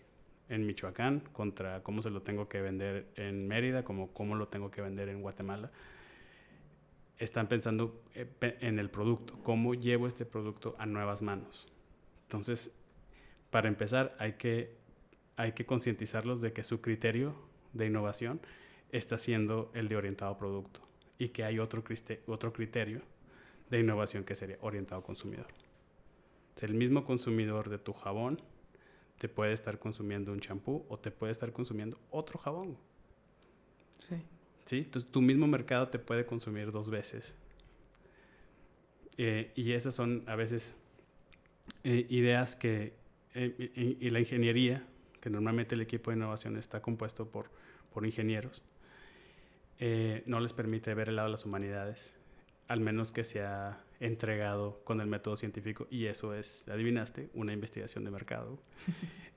en Michoacán contra cómo se lo tengo que vender en Mérida, como cómo lo tengo que vender en Guatemala están pensando eh, en el producto, cómo llevo este producto a nuevas manos. Entonces, para empezar, hay que, hay que concientizarlos de que su criterio de innovación está siendo el de orientado a producto y que hay otro, otro criterio de innovación que sería orientado consumidor. el mismo consumidor de tu jabón te puede estar consumiendo un champú o te puede estar consumiendo otro jabón. Sí. Entonces tu mismo mercado te puede consumir dos veces. Eh, y esas son a veces eh, ideas que, eh, y, la ingeniería, que normalmente el equipo de innovación está compuesto por, por ingenieros, no les permite ver el lado de las humanidades, al menos que sea entregado con el método científico, y eso es, adivinaste, una investigación de mercado.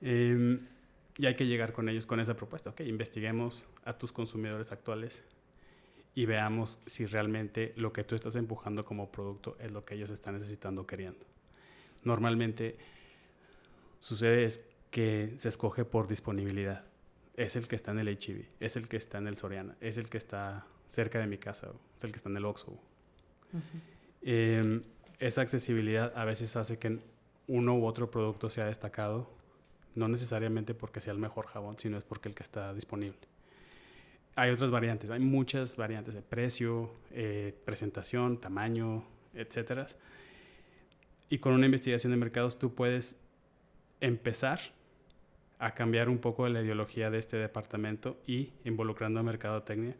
Y hay que llegar con ellos con esa propuesta. Ok, investiguemos a tus consumidores actuales y veamos si realmente lo que tú estás empujando como producto es lo que ellos están necesitando o queriendo. Normalmente sucede es que se escoge por disponibilidad. Es el que está en el HIV, es el que está en el Soriana, es el que está cerca de mi casa, es el que está en el Oxxo. Em, esa accesibilidad a veces hace que uno u otro producto sea destacado, no necesariamente porque sea el mejor jabón, sino es porque el que está disponible. Hay otras variantes, hay muchas variantes de precio, eh, presentación, tamaño, etcétera. Y con una investigación de mercados tú puedes empezar a cambiar un poco la ideología de este departamento y involucrando a mercadotecnia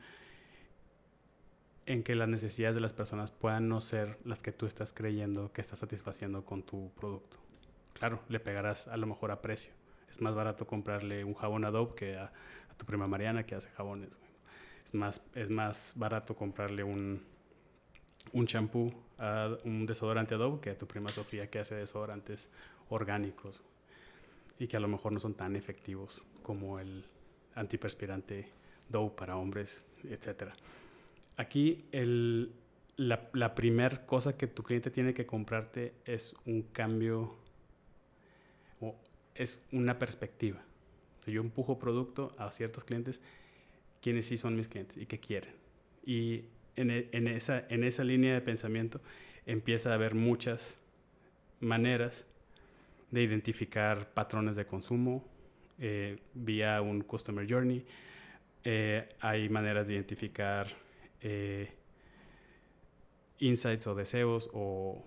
en que las necesidades de las personas puedan no ser las que tú estás creyendo que estás satisfaciendo con tu producto. Claro, le pegarás a lo mejor a precio. Es más barato comprarle un jabón Adobe que a, tu prima Mariana que hace jabones. Es, más, es más barato comprarle un, un champú, un desodorante Adobe que a tu prima Sofía que hace desodorantes orgánicos y que a lo mejor no son tan efectivos como el antiperspirante Dove para hombres, etcétera. Aquí el, la, primera cosa que tu cliente tiene que comprarte es un cambio es una perspectiva. Si yo empujo producto a ciertos clientes, ¿quiénes sí son mis clientes y qué quieren? Y en, e, en, esa, en esa línea de pensamiento empieza a haber muchas maneras de identificar patrones de consumo eh, vía un Customer Journey. Eh, hay maneras de identificar eh, insights o deseos o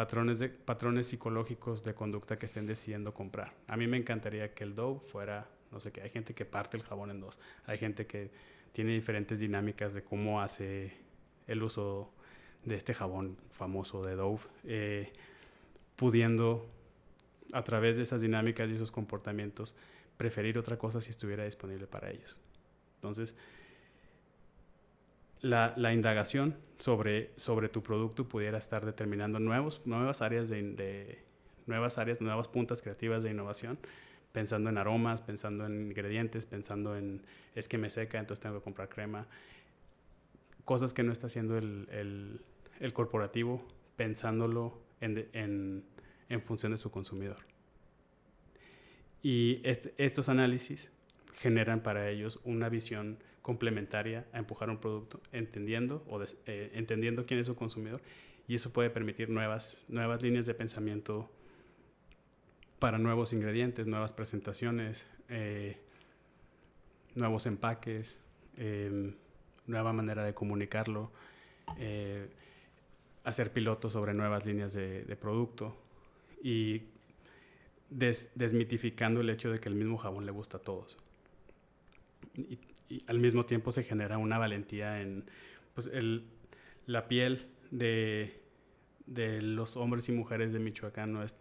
patrones, de, patrones psicológicos de conducta que estén decidiendo comprar. A mí me encantaría que el Dove fuera, no sé qué, hay gente que parte el jabón en dos, hay gente que tiene diferentes dinámicas de cómo hace el uso de este jabón famoso de Dove, eh, pudiendo a través de esas dinámicas y esos comportamientos preferir otra cosa si estuviera disponible para ellos. Entonces, la, indagación sobre, sobre tu producto pudiera estar determinando nuevos, nuevas áreas de, nuevas áreas, nuevas puntas creativas de innovación, pensando en aromas, pensando en ingredientes, pensando en es que me seca, entonces tengo que comprar crema. Cosas que no está haciendo el, corporativo, pensándolo en, función de su consumidor. Y estos análisis generan para ellos una visión complementaria a empujar un producto, entendiendo, o eh, entendiendo quién es su consumidor, y eso puede permitir nuevas, nuevas líneas de pensamiento para nuevos ingredientes, nuevas presentaciones, eh, nuevos empaques, em, nueva manera de comunicarlo, eh, hacer pilotos sobre nuevas líneas de, producto y desmitificando el hecho de que el mismo jabón le gusta a todos al mismo tiempo se genera una valentía en pues, el, la piel de, de, los hombres y mujeres de Michoacán no, es,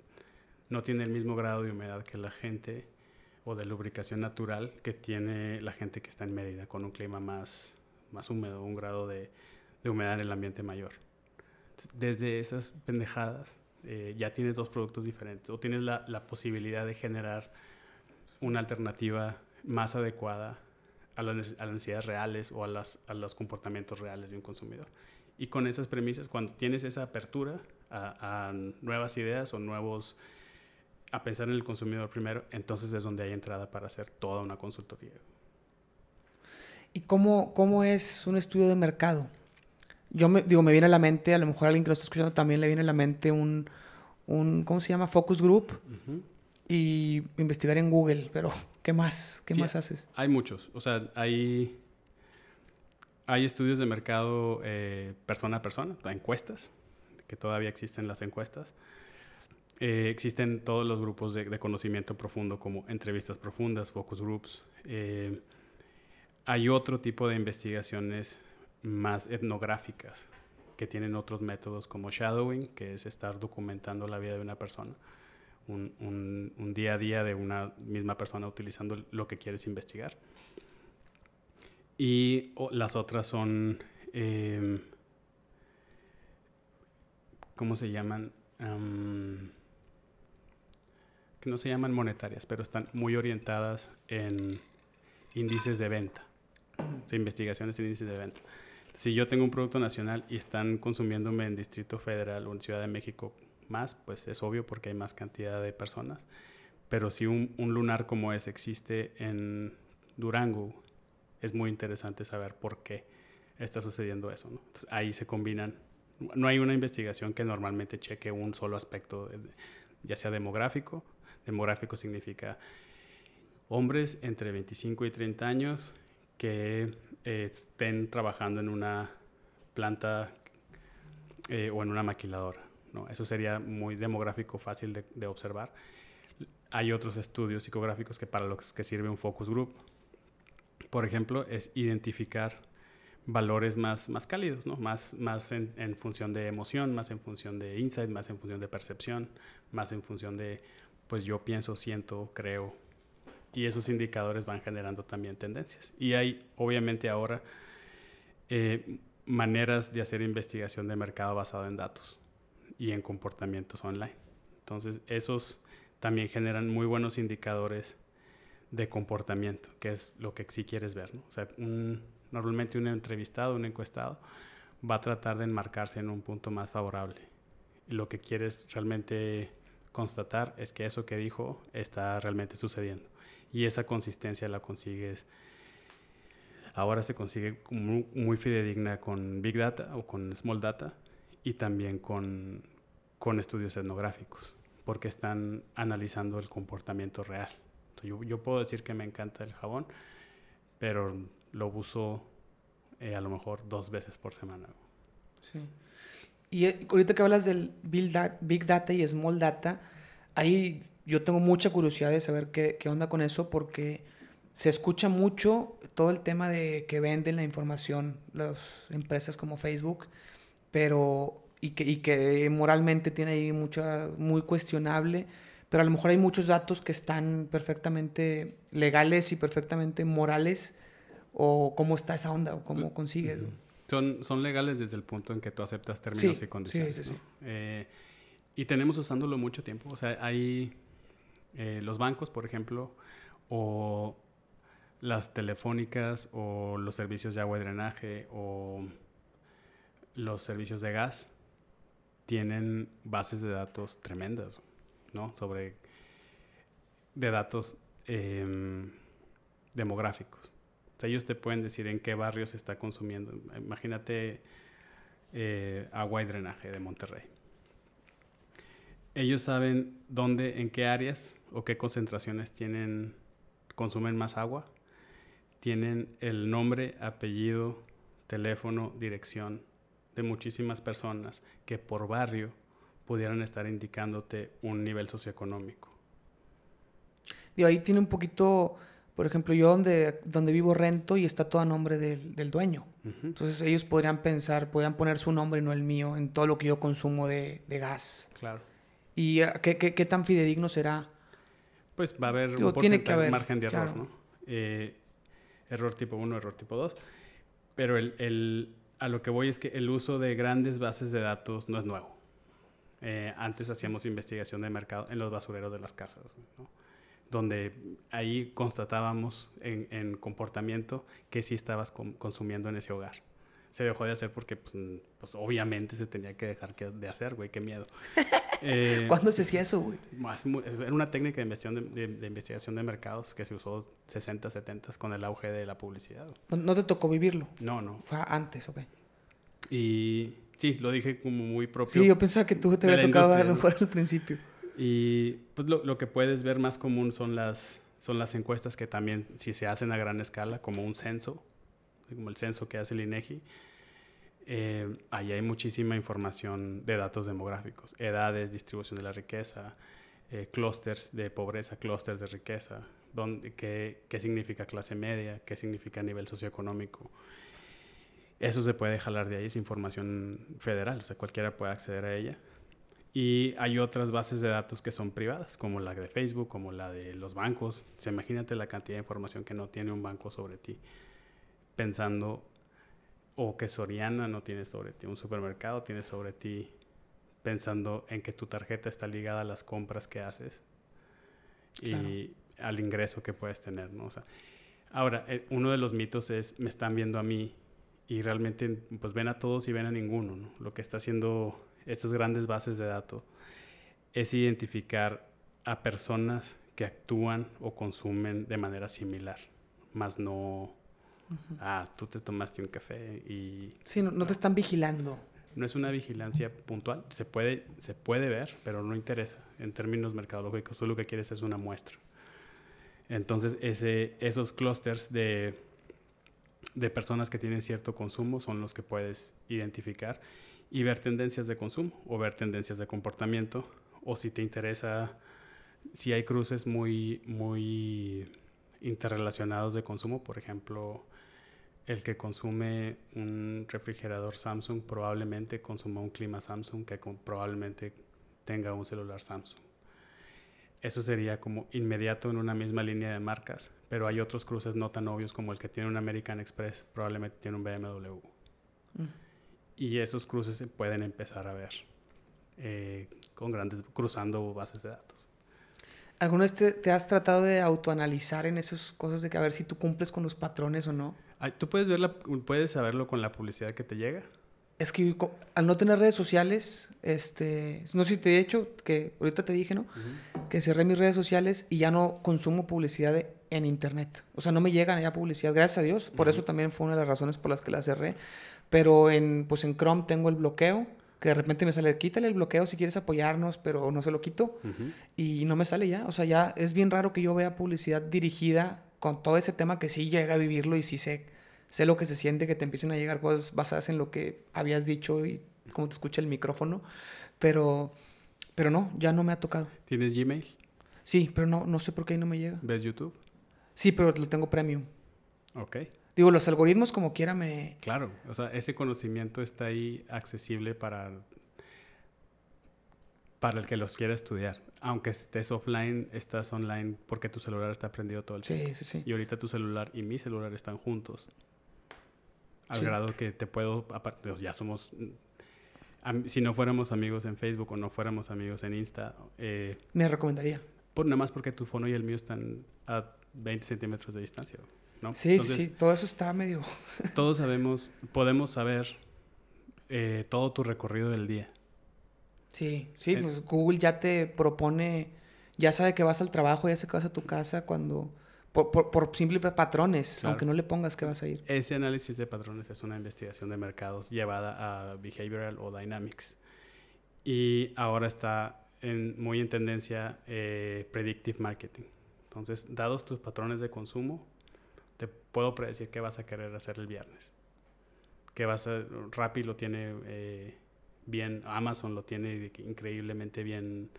no tiene el mismo grado de humedad que la gente o de lubricación natural que tiene la gente que está en Mérida con un clima más, más húmedo, un grado de, de humedad en el ambiente mayor. Desde esas pendejadas eh, ya tienes dos productos diferentes o tienes la, la posibilidad de generar una alternativa más adecuada a las, necesidades reales o a, las, a los comportamientos reales de un consumidor. Y con esas premisas, cuando tienes esa apertura a, nuevas ideas o nuevos, a pensar en el consumidor primero, entonces es donde hay entrada para hacer toda una consultoría. ¿Y cómo, cómo es un estudio de mercado? Yo me, digo, me viene a la mente, a lo mejor a alguien que lo está escuchando también le viene a la mente un, un ¿cómo se llama? Focus group. Y investigar en Google, pero ¿Qué más? ¿Qué más haces? Hay muchos. O sea, hay, hay estudios de mercado eh, persona a persona, encuestas, que todavía existen las encuestas. Eh, existen todos los grupos de, conocimiento profundo como entrevistas profundas, focus groups. Eh, hay otro tipo de investigaciones más etnográficas que tienen otros métodos como shadowing, que es estar documentando la vida de una persona un, día a día de una misma persona utilizando lo que quieres investigar. Y las otras son, em, ¿cómo se llaman? que no se llaman monetarias, pero están muy orientadas en índices de venta, o investigaciones en índices de venta. Si yo tengo un producto nacional y están consumiéndome en Distrito Federal o en Ciudad de México más, pues es obvio porque hay más cantidad de personas. Pero si un, un lunar como ese existe en Durango, es muy interesante saber por qué está sucediendo eso. ¿no? ahí se combinan. No hay una investigación que normalmente cheque un solo aspecto, ya sea demográfico. Demográfico significa hombres entre 25 y 30 años que eh, estén trabajando en una planta eh, o en una maquiladora. ¿No? Eso sería muy demográfico, fácil de, observar. Hay otros estudios psicográficos que para los que sirve un focus group. Por ejemplo, es identificar valores más, más cálidos, ¿no? más, más en, en, función de emoción, más en función de insight, más en función de percepción, más en función de, pues yo pienso, siento, creo. Y esos indicadores van generando también tendencias. Y hay, obviamente, ahora eh, maneras de hacer investigación de mercado basado en datos y en comportamientos online. Entonces, esos también generan muy buenos indicadores de comportamiento, que es lo que sí quieres ver. ¿no? O sea, un, normalmente un entrevistado, un encuestado, va a tratar de enmarcarse en un punto más favorable. Y lo que quieres realmente constatar es que eso que dijo está realmente sucediendo. Y esa consistencia la consigues, ahora se consigue muy, muy fidedigna con Big Data o con Small Data y también con, con estudios etnográficos, porque están analizando el comportamiento real. Entonces, yo, yo puedo decir que me encanta el jabón, pero lo uso eh, a lo mejor dos veces por semana. Sí. Y eh, ahorita que hablas del Big Data y Small Data, ahí yo tengo mucha curiosidad de saber qué, qué onda con eso porque se escucha mucho todo el tema de que venden la información las empresas como Facebook, pero y que, y que moralmente tiene ahí mucha, muy cuestionable, pero a lo mejor hay muchos datos que están perfectamente legales y perfectamente morales o cómo está esa onda o cómo consigues. Son, son legales desde el punto en que tú aceptas términos y condiciones. Sí, sí, eh, y tenemos usándolo mucho tiempo. O sea, hay eh, los bancos, por ejemplo, o las telefónicas, o los servicios de agua y drenaje, o los servicios de gas, tienen bases de datos tremendas, ¿no? Sobre de datos eh, demográficos. O sea, ellos te pueden decir en qué barrio se está consumiendo. Imagínate eh, agua y drenaje de Monterrey. Ellos saben dónde, en qué áreas o qué concentraciones tienen, consumen más agua. Tienen el nombre, apellido, teléfono, dirección de muchísimas personas que por barrio pudieran estar indicándote un nivel socioeconómico. Y ahí tiene un poquito por ejemplo, yo donde, donde vivo rento y está todo a nombre del, del dueño. Entonces ellos podrían pensar, podrían poner su nombre, no el mío, en todo lo que yo consumo de, de gas. Claro. ¿Y ah, ¿qué, qué, qué, tan fidedigno será? Pues va a haber un tiene que haber, margen de error, ¿no? Eh, error tipo 1, error tipo 2. Pero el, el, a lo que voy es que el uso de grandes bases de datos no es nuevo. Eh, antes hacíamos investigación de mercado en los basureros de las casas, donde ahí constatábamos en, en comportamiento que sí estabas consumiendo en ese hogar. Se dejó de hacer porque, pues, pues obviamente se tenía que dejar de hacer, güey, qué miedo. Eh, ¿Cuándo se hacía eso, güey? Era una técnica de investigación de, de, investigación de mercados que se usó 60, 70 con el auge de la publicidad. ¿No, ¿No, te tocó vivirlo? No, no. Fue antes, ok. Y sí, lo dije como muy propio. Sí, yo pensaba que tú te había tocado a lo mejor al principio. Y pues lo, lo, que puedes ver más común son las, son las encuestas que también, si se hacen a gran escala, como un censo, como el censo que hace el INEGI, eh, ahí hay muchísima información de datos demográficos, edades, distribución de la riqueza, eh, clústeres de pobreza, clústeres de riqueza, dónde, qué, qué significa clase media, qué significa nivel socioeconómico. Eso se puede jalar de ahí, es información federal, o sea, cualquiera puede acceder a ella. Y hay otras bases de datos que son privadas, como la de Facebook, como la de los bancos. Se imagínate la cantidad de información que no tiene un banco sobre ti, pensando, o que Soriana no tiene sobre ti, un supermercado tiene sobre ti, pensando en que tu tarjeta está ligada a las compras que haces. y al ingreso que puedes tener, ¿no? O sea, ahora, eh, uno de los mitos es, me están viendo a mí y realmente pues ven a todos y ven a ninguno, ¿no? Lo que está haciendo estas grandes bases de datos es identificar a personas que actúan o consumen de manera similar, más no, ah, tú te tomaste un café y... Sí, no, te están vigilando. No es una vigilancia puntual, se puede, se puede ver, pero no interesa en términos mercadológicos, tú lo que quieres es una muestra. Entonces, ese, esos clústeres de, de personas que tienen cierto consumo son los que puedes identificar y ver tendencias de consumo o ver tendencias de comportamiento o si te interesa si hay cruces muy, muy interrelacionados de consumo, por ejemplo, el que consume un refrigerador Samsung probablemente consuma un clima Samsung que probablemente tenga un celular Samsung. Eso sería como inmediato en una misma línea de marcas, pero hay otros cruces no tan obvios como el que tiene un American Express, probablemente tiene un BMW. Mm. Y esos cruces se pueden empezar a ver eh, con grandes, cruzando bases de datos. ¿Alguna vez te, has tratado de autoanalizar en esas cosas de que a ver si tú cumples con los patrones o no? ¿Tú puedes, ver puedes saberlo con la publicidad que te llega? Es que al no tener redes sociales, este, no sé si te he dicho, que ahorita te dije, ¿no? Que cerré mis redes sociales y ya no consumo publicidad en internet. O sea, no me llega ya publicidad, gracias a Dios. Por eso también fue una de las razones por las que la cerré. Pero en, pues en Chrome tengo el bloqueo que de repente me sale, quítale el bloqueo si quieres apoyarnos, pero no se lo quito. Y no me sale ya. O sea, ya es bien raro que yo vea publicidad dirigida con todo ese tema que sí llega a vivirlo y sí sé, sé lo que se siente, que te empiecen a llegar cosas basadas en lo que habías dicho y cómo te escucha el micrófono. Pero, pero no, ya no me ha tocado. ¿Tienes Gmail? Sí, pero no, no sé por qué ahí no me llega. ¿Ves YouTube? Sí, pero lo tengo premium. Ok. Digo, los algoritmos como quiera me... Claro, o sea, ese conocimiento está ahí accesible para, para el que los quiera estudiar. Aunque estés offline, estás online porque tu celular está prendido todo el tiempo. Sí, sí, sí. Y ahorita tu celular y mi celular están juntos. Al grado que te puedo, aparte, ya somos, si no fuéramos amigos en Facebook o no fuéramos amigos en Insta. Eh, me recomendaría. Por, nada más porque tu fono y el mío están a 20 centímetros de distancia. Sí, sí, todo eso está medio... todos sabemos, podemos saber eh, todo tu recorrido del día. Sí, sí, eh, pues Google ya te propone, ya sabe que vas al trabajo, ya sé que vas a tu casa cuando... Por, por, simples patrones, aunque no le pongas que vas a ir. Ese análisis de patrones es una investigación de mercados llevada a behavioral o dynamics. Y ahora está en, muy en tendencia eh, predictive marketing. Entonces, dados tus patrones de consumo, te puedo predecir qué vas a querer hacer el viernes. Que vas a, Rappi lo tiene eh, bien, Amazon lo tiene increíblemente bien,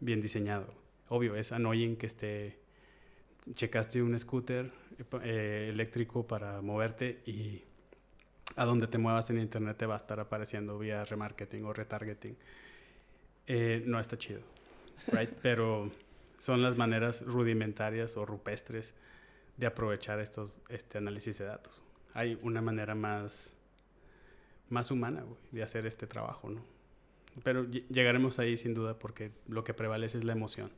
bien diseñado. Obvio, es annoying que esté, checaste un scooter eh, eléctrico para moverte y a donde te muevas en internet te va a estar apareciendo vía remarketing o retargeting. Eh, no está chido, right? Pero son las maneras rudimentarias o rupestres de aprovechar estos, este análisis de datos. Hay una manera más, más humana de hacer este trabajo, ¿no? Pero llegaremos ahí sin duda porque lo que prevalece es la emoción,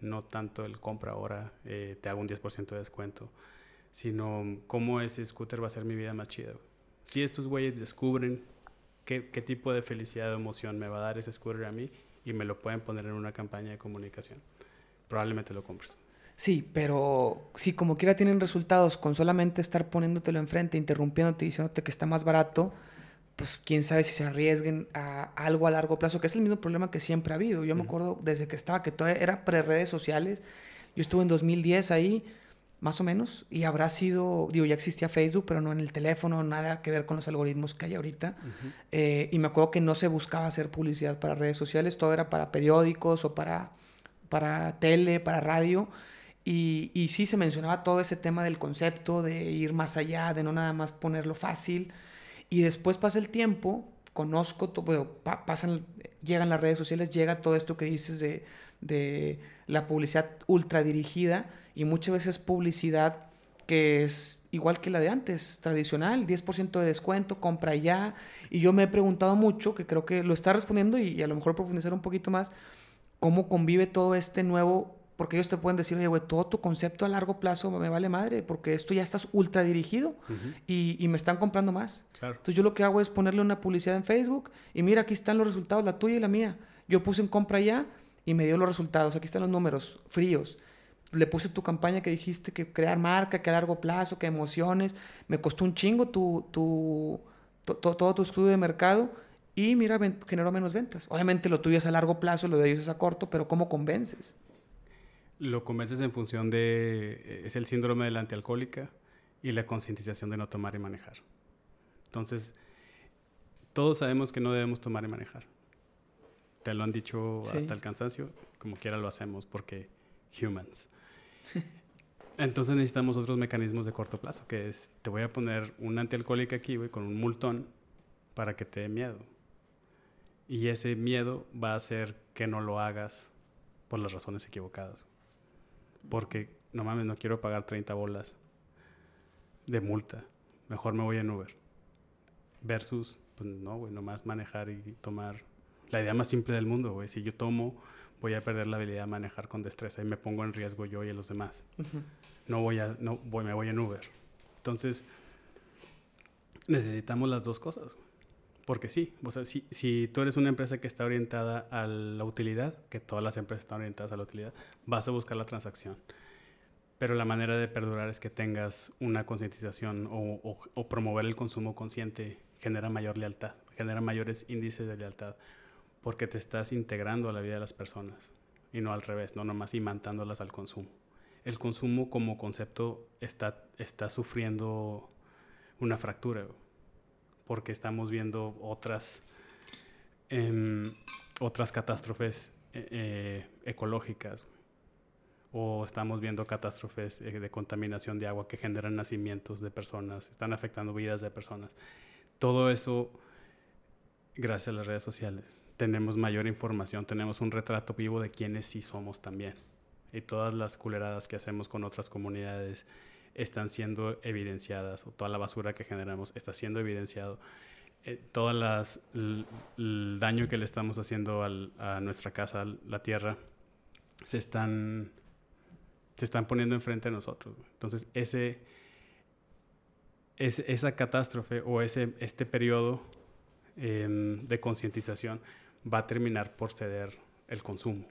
no tanto el compra ahora, eh, te hago un 10% de descuento, sino cómo ese scooter va a hacer mi vida más chida. Si estos güeyes descubren qué, qué tipo de felicidad o emoción me va a dar ese scooter a mí y me lo pueden poner en una campaña de comunicación, probablemente lo compres. Sí, pero si como quiera tienen resultados con solamente estar poniéndotelo enfrente, interrumpiéndote, diciéndote que está más barato, pues quién sabe si se arriesguen a algo a largo plazo, que es el mismo problema que siempre ha habido. Yo me acuerdo desde que estaba, que todavía era pre-redes sociales, yo estuve en 2010 ahí, más o menos, y habrá sido, digo, ya existía Facebook, pero no en el teléfono, nada que ver con los algoritmos que hay ahorita. Eh, y me acuerdo que no se buscaba hacer publicidad para redes sociales, todo era para periódicos o para, para tele, para radio. Y, y, sí se mencionaba todo ese tema del concepto, de ir más allá, de no nada más ponerlo fácil. Y después pasa el tiempo, conozco, bueno, pasan, llegan las redes sociales, llega todo esto que dices de, de la publicidad ultra dirigida y muchas veces publicidad que es igual que la de antes, tradicional, 10% de descuento, compra ya. Y yo me he preguntado mucho, que creo que lo está respondiendo y, y a lo mejor profundizar un poquito más, cómo convive todo este nuevo porque ellos te pueden decir, oye, güey, todo tu concepto a largo plazo me vale madre, porque esto ya estás ultra dirigido y, y, me están comprando más. Claro. Entonces yo lo que hago es ponerle una publicidad en Facebook y mira, aquí están los resultados, la tuya y la mía. Yo puse en compra ya y me dio los resultados, aquí están los números fríos. Le puse tu campaña que dijiste que crear marca, que a largo plazo, que emociones. Me costó un chingo tu, tu, todo tu estudio de mercado y mira, generó menos ventas. Obviamente lo tuyo es a largo plazo, lo de ellos es a corto, pero ¿cómo convences? Lo convences en función de, eh, es el síndrome de la antialcohólica y la concientización de no tomar y manejar. Entonces, todos sabemos que no debemos tomar y manejar. Te lo han dicho hasta el cansancio, como quiera lo hacemos porque humans. Entonces necesitamos otros mecanismos de corto plazo, que es, te voy a poner un antialcohólica aquí, güey, con un multón para que te dé miedo. Y ese miedo va a hacer que no lo hagas por las razones equivocadas porque no mames, no quiero pagar 30 bolas de multa. Mejor me voy en Uber. Versus, pues no, güey, nomás manejar y tomar. La idea más simple del mundo, güey. Si yo tomo, voy a perder la habilidad de manejar con destreza y me pongo en riesgo yo y los demás. No voy a, no, voy, me voy en Uber. Entonces, necesitamos las dos cosas. Porque sí, o sea, si, si tú eres una empresa que está orientada a la utilidad, que todas las empresas están orientadas a la utilidad, vas a buscar la transacción. Pero la manera de perdurar es que tengas una concientización o, o, promover el consumo consciente genera mayor lealtad, genera mayores índices de lealtad, porque te estás integrando a la vida de las personas y no al revés, no nomás imantándolas al consumo. El consumo como concepto está, está sufriendo una fractura porque estamos viendo otras, em, otras catástrofes eh, eh, ecológicas o estamos viendo catástrofes eh, de contaminación de agua que generan nacimientos de personas, están afectando vidas de personas. Todo eso, gracias a las redes sociales, tenemos mayor información, tenemos un retrato vivo de quiénes sí somos también. Y todas las culeradas que hacemos con otras comunidades, están siendo evidenciadas, o toda la basura que generamos está siendo evidenciado. Eh, todo las, el, daño que le estamos haciendo a nuestra casa, la tierra, se están, se están poniendo enfrente de nosotros. Entonces, ese, esa catástrofe o ese, este periodo em, de concientización va a terminar por ceder el consumo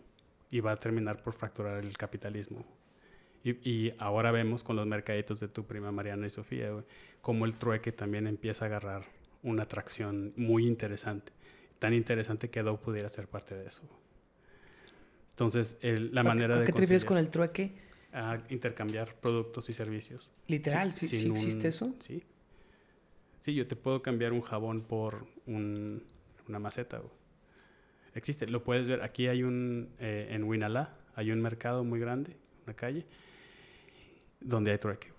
y va a terminar por fracturar el capitalismo y, ahora vemos con los mercaditos de tu prima Mariana y Sofía, como el trueque también empieza a agarrar una atracción muy interesante. Tan interesante que Adobe pudiera ser parte de eso. Entonces, la manera de... ¿Qué te refieres con el trueque? A intercambiar productos y servicios. Literal, ¿sí, ¿sí existe eso? Sí. Sí, yo te puedo cambiar un jabón por un, una maceta. Existe, lo puedes ver. Aquí hay un, eh, en Winala, hay un mercado muy grande, una calle, donde hay trueque.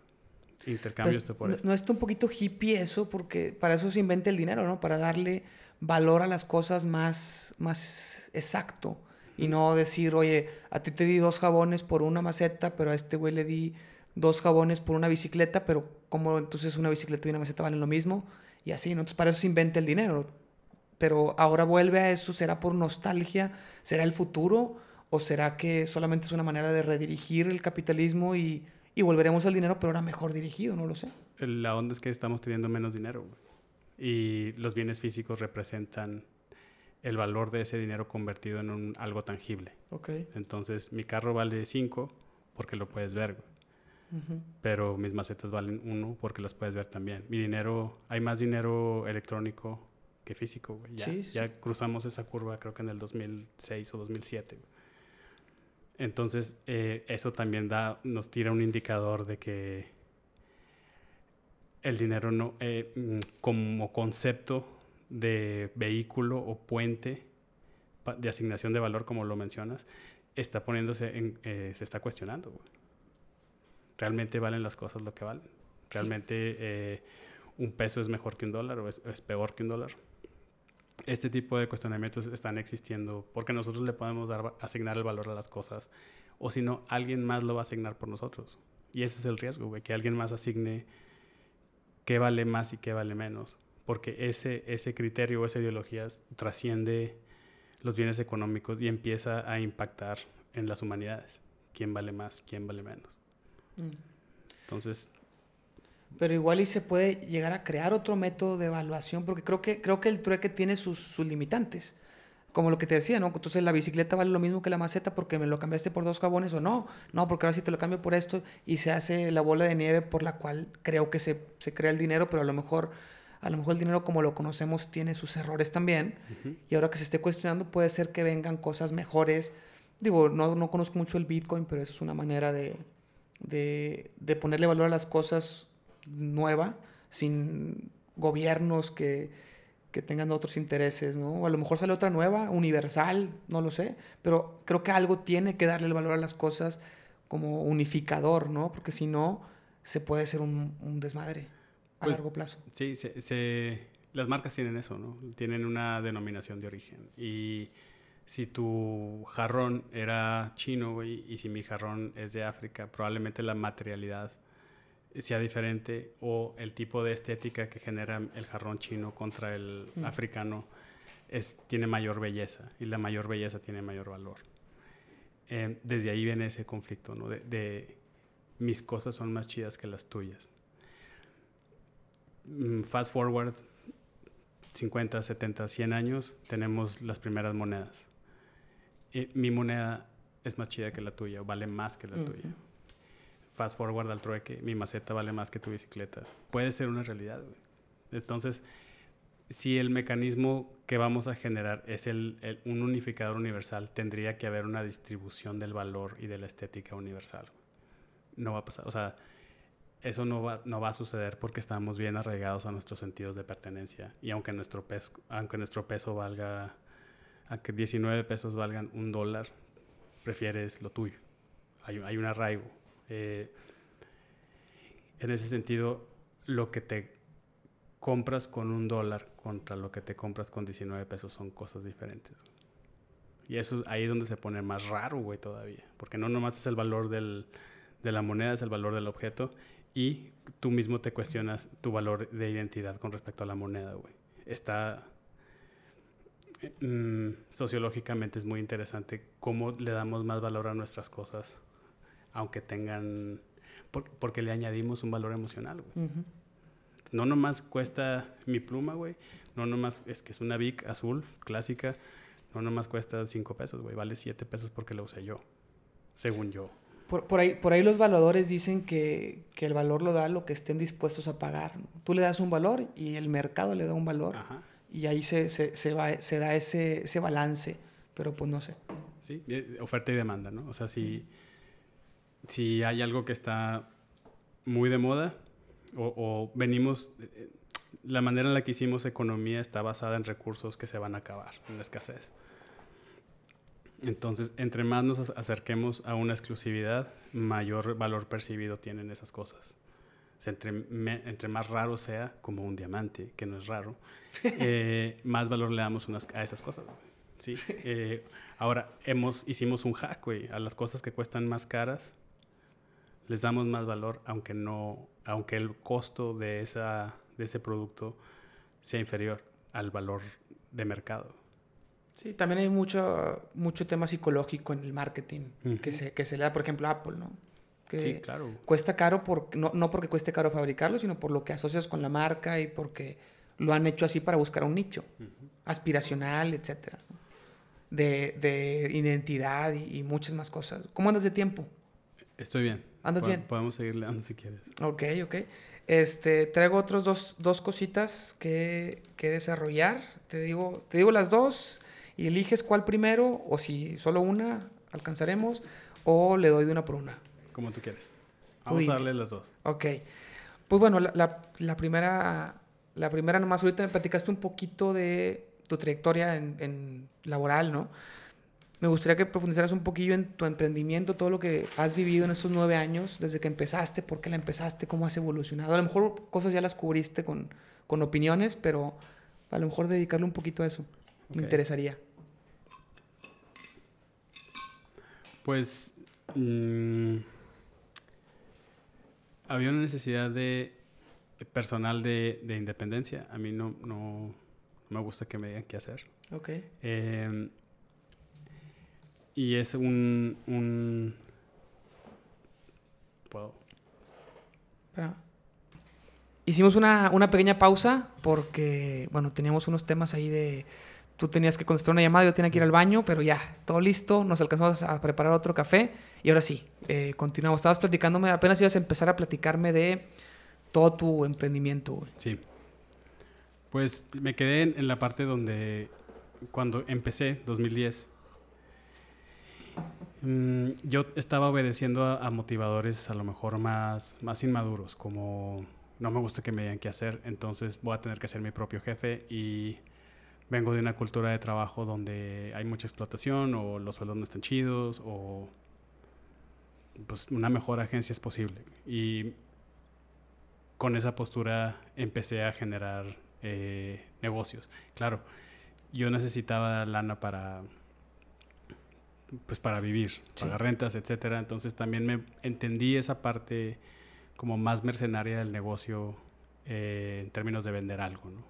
Intercambio pues, esto por esto. No está un poquito hippie eso, porque para eso se inventa el dinero, ¿no? Para darle valor a las cosas más, más exacto. Y no decir, oye, a ti te di dos jabones por una maceta, pero a este güey le di dos jabones por una bicicleta, pero como entonces una bicicleta y una maceta valen lo mismo? Y así, ¿no? Entonces para eso se inventa el dinero. Pero ahora vuelve a eso, ¿será por nostalgia? ¿Será el futuro? ¿O será que solamente es una manera de redirigir el capitalismo y y volveremos al dinero, pero ahora mejor dirigido, no lo sé. La onda es que estamos teniendo menos dinero y los bienes físicos representan el valor de ese dinero convertido en un, algo tangible. Okay. Entonces, mi carro vale 5 porque lo puedes ver, pero mis macetas valen 1 porque las puedes ver también. Mi dinero, hay más dinero electrónico que físico. Ya, ya cruzamos esa curva creo que en el 2006 o 2007. Entonces, eh, eso también da, nos tira un indicador de que el dinero no, eh, mm, como concepto de vehículo o puente de asignación de valor, como lo mencionas, está poniéndose en, eh, se está cuestionando. ¿Realmente valen las cosas lo que valen? ¿Realmente un peso es mejor que un dólar o es peor que un dólar? Este tipo de cuestionamientos están existiendo porque nosotros le podemos dar, asignar el valor a las cosas o si no, alguien más lo va a asignar por nosotros. Y ese es el riesgo, güey, que alguien más asigne qué vale más y qué vale menos. Porque ese, ese criterio o esa ideología trasciende los bienes económicos y empieza a impactar en las humanidades. quién vale más, quién vale menos. Mm. Entonces... Pero igual y se puede llegar a crear otro método de evaluación, porque creo que, creo que el trueque tiene sus, sus limitantes como lo que te decía, ¿no? Entonces la bicicleta vale lo mismo que la maceta porque me lo cambiaste por dos jabones o no. No, porque ahora sí te lo cambio por esto y se hace la bola de nieve por la cual creo que se, se crea el dinero, pero a lo mejor a lo mejor el dinero como lo conocemos tiene sus errores también. Y ahora que se esté cuestionando puede ser que vengan cosas mejores. Digo, no, no conozco mucho el Bitcoin, pero eso es una manera de, de, de ponerle valor a las cosas nueva, sin gobiernos que que tengan otros intereses, ¿no? O a lo mejor sale otra nueva, universal, no lo sé, pero creo que algo tiene que darle el valor a las cosas como unificador, ¿no? Porque si no, se puede ser un, desmadre a pues, largo plazo. Sí, se, las marcas tienen eso, ¿no? Tienen una denominación de origen. Y si tu jarrón era chino, y si mi jarrón es de África, probablemente la materialidad sea diferente o el tipo de estética que genera el jarrón chino contra el mm. africano es, tiene mayor belleza y la mayor belleza tiene mayor valor. Eh, desde ahí viene ese conflicto, ¿no? De, mis cosas son más chidas que las tuyas. Mm, fast forward 50, 70, 100 años, tenemos las primeras monedas. Y mi moneda es más chida que la tuya, vale más que la tuya fast forward al trueque, mi maceta vale más que tu bicicleta. Puede ser una realidad, güey. Entonces, si el mecanismo que vamos a generar es el, un unificador universal, tendría que haber una distribución del valor y de la estética universal. No va a pasar, o sea, eso no va, no va a suceder porque estamos bien arraigados a nuestros sentidos de pertenencia. Y aunque nuestro peso, aunque nuestro peso valga, aunque 19 pesos valgan un dólar, prefieres lo tuyo. Hay, hay un arraigo. Eh, en ese sentido, lo que te compras con un dólar contra lo que te compras con 19 pesos son cosas diferentes. Y eso ahí es donde se pone más raro, güey, todavía. Porque no nomás es el valor del, de la moneda, es el valor del objeto. Y tú mismo te cuestionas tu valor de identidad con respecto a la moneda, güey. Está... Mm, sociológicamente es muy interesante cómo le damos más valor a nuestras cosas aunque tengan, porque le añadimos un valor emocional, güey. No nomás cuesta mi pluma, güey. No nomás es que es una Vic azul clásica. No nomás cuesta 5 pesos, güey. Vale 7 pesos porque la usé yo, según yo. Por, por, ahí, por ahí los valores dicen que, que, el valor lo da lo que estén dispuestos a pagar. Tú le das un valor y el mercado le da un valor. Y ahí se, se, se, va, se da ese, ese balance. Pero pues no sé. Sí, eh, oferta y demanda, ¿no? O sea, si si hay algo que está muy de moda o, venimos, la manera en la que hicimos economía está basada en recursos que se van a acabar, en la escasez. Entonces, entre más nos acerquemos a una exclusividad, mayor valor percibido tienen esas cosas. entre, entre, más raro sea, como un diamante, que no es raro, eh, más valor le damos a esas cosas. ¿sí? Eh, ahora, hemos, hicimos un hack, güey, a las cosas que cuestan más caras, les damos más valor, aunque no, aunque el costo de, esa, de ese producto sea inferior al valor de mercado. Sí, también hay mucho, mucho tema psicológico en el marketing que, se, que se le da, por ejemplo, a Apple, ¿no? Que sí, claro. Cuesta caro, por, no, no porque cueste caro fabricarlo, sino por lo que asocias con la marca y porque lo han hecho así para buscar un nicho aspiracional, etcétera. De, de, identidad y, y, muchas más cosas. ¿Cómo andas de tiempo? Estoy bien. ¿Andas bien? Podemos seguir leando si quieres. Ok, ok. Este, traigo otros dos, dos cositas que, que, desarrollar. Te digo, te digo las dos y eliges cuál primero o si solo una alcanzaremos o le doy de una por una. Como tú quieres. Vamos a darle las dos. Ok. Pues bueno, la, la, la, primera, la primera nomás ahorita me platicaste un poquito de tu trayectoria en, en laboral, ¿no? Me gustaría que profundizaras un poquillo en tu emprendimiento, todo lo que has vivido en estos nueve años, desde que empezaste, por qué la empezaste, cómo has evolucionado. A lo mejor cosas ya las cubriste con, con opiniones, pero a lo mejor dedicarle un poquito a eso. Me interesaría. Pues mm, había una necesidad de personal de, de, independencia. A mí no, no, me gusta que me digan qué hacer. Okay. Eh, y es un, un, puedo. Hicimos una, una pequeña pausa porque, bueno, teníamos unos temas ahí de... Tú tenías que contestar una llamada, yo tenía que ir al baño, pero ya, todo listo, nos alcanzamos a preparar otro café y ahora sí, eh, continuamos. Estabas platicándome, apenas ibas a empezar a platicarme de todo tu emprendimiento. Sí. Pues me quedé en, la parte donde cuando empecé, 2010, mm, yo estaba obedeciendo a, motivadores a lo mejor más, más inmaduros, como no me gusta que me digan qué hacer, entonces voy a tener que ser mi propio jefe y vengo de una cultura de trabajo donde hay mucha explotación o los sueldos no están chidos o pues una mejor agencia es posible. Y con esa postura empecé a generar eh, negocios. Claro, yo necesitaba lana para pues para vivir, pagar rentas, etcétera. Entonces también me entendí esa parte como más mercenaria del negocio eh, en términos de vender algo, ¿no?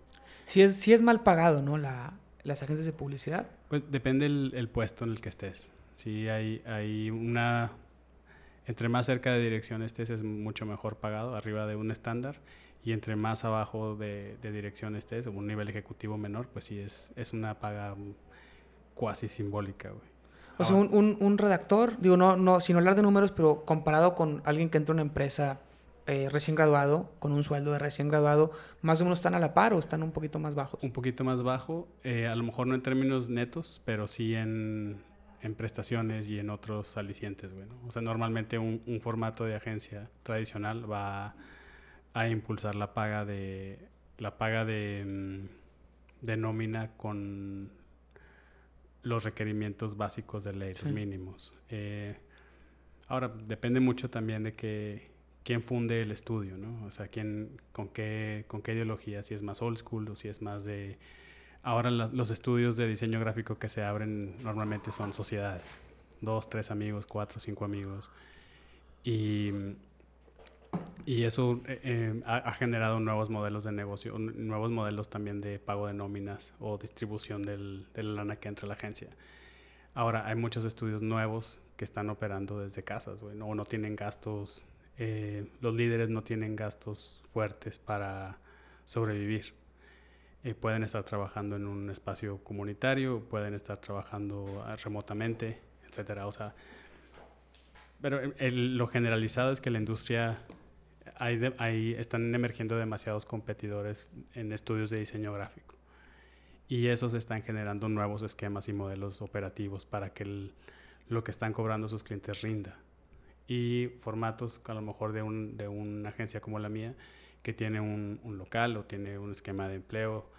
Sí es, sí es mal pagado, ¿no? La, las agencias de publicidad. Pues depende el, el puesto en el que estés. Sí, hay, hay una entre más cerca de dirección estés es mucho mejor pagado, arriba de un estándar, y entre más abajo de, dirección estés, un nivel ejecutivo menor, pues sí es, es una paga cuasi simbólica, güey. O sea, un, un, redactor, digo, no, no, sin hablar de números, pero comparado con alguien que entra a una empresa eh, recién graduado, con un sueldo de recién graduado, más o menos están a la par o están un poquito más bajos. Un poquito más bajo, eh, a lo mejor no en términos netos, pero sí en, en prestaciones y en otros alicientes, bueno. O sea, normalmente un, un, formato de agencia tradicional va a, impulsar la paga de la paga de, mm, de, nómina con los requerimientos básicos de ley, los mínimos. Eh, ahora, depende mucho también de que quién funde el estudio, ¿no? O sea, quién, con qué, con qué ideología, si es más old school o si es más de Ahora los estudios de diseño gráfico que se abren normalmente son sociedades. Dos, tres amigos, cuatro, cinco amigos. Y, y eso eh, eh, ha, generado nuevos modelos de negocio, nuevos modelos también de pago de nóminas o distribución del, de la lana que entra a la agencia. Ahora hay muchos estudios nuevos que están operando desde casas, o no tienen gastos, eh, los líderes no tienen gastos fuertes para sobrevivir pueden estar trabajando en un espacio comunitario, pueden estar trabajando ah, remotamente, etcétera. O sea, pero lo generalizado es que la industria hay, están emergiendo demasiados competidores en estudios de diseño gráfico y esos están generando nuevos esquemas y modelos operativos para que lo que están cobrando sus clientes rinda y formatos a lo mejor de, un, de una agencia como la mía que tiene un, un local o tiene un esquema de empleo,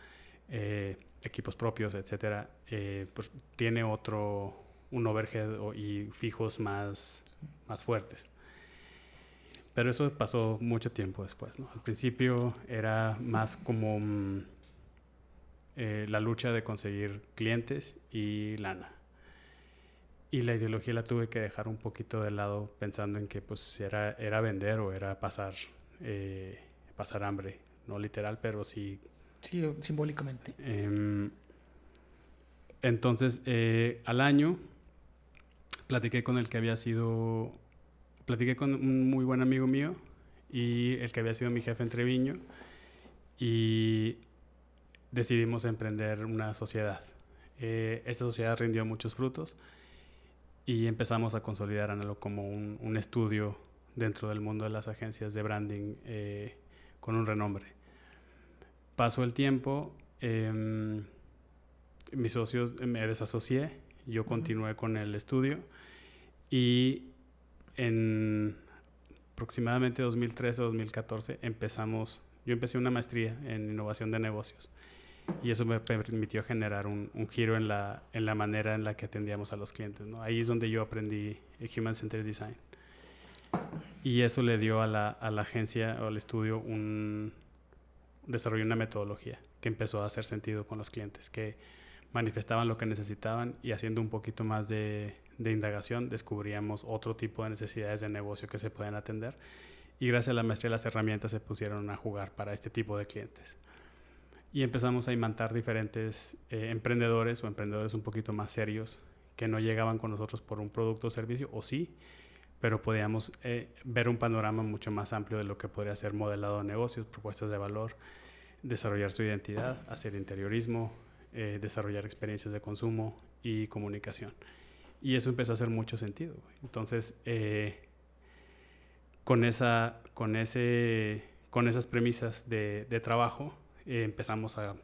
eh, equipos propios, etcétera, eh, pues tiene otro, un overhead y fijos más, más fuertes. Pero eso pasó mucho tiempo después, ¿no? Al principio era más como mm, eh, la lucha de conseguir clientes y lana. Y la ideología la tuve que dejar un poquito de lado pensando en que pues era, era vender o era pasar pasar hambre, no literal, pero sí. Sí, simbólicamente. Em, entonces, eh, al año, platiqué con el que había sido, platiqué con un muy buen amigo mío y el que había sido mi jefe en Treviño y decidimos emprender una sociedad. Eh, esta sociedad rindió muchos frutos y empezamos a consolidar Analo como un, un, estudio dentro del mundo de las agencias de branding eh, con un renombre. Pasó el tiempo, em, mis socios me desasocié, yo continué con el estudio y en aproximadamente 2013 o 2014 empezamos, yo empecé una maestría en innovación de negocios y eso me permitió generar un, giro en la, en la manera en la que atendíamos a los clientes. ¿no? Ahí es donde yo aprendí Human Centered Design. Y eso le dio a la, a la agencia o al estudio un desarrolló una metodología que empezó a hacer sentido con los clientes, que manifestaban lo que necesitaban y haciendo un poquito más de, de indagación descubríamos otro tipo de necesidades de negocio que se pueden atender y gracias a la maestría las herramientas se pusieron a jugar para este tipo de clientes. Y empezamos a imantar diferentes eh, emprendedores o emprendedores un poquito más serios que no llegaban con nosotros por un producto o servicio, o sí, pero podíamos eh, ver un panorama mucho más amplio de lo que podría ser modelado de negocios, propuestas de valor, desarrollar su identidad, hacer interiorismo, eh, desarrollar experiencias de consumo y comunicación. Y eso empezó a hacer mucho sentido. Entonces, eh, con, esa, con, ese, con esas premisas de, trabajo, empezamos a,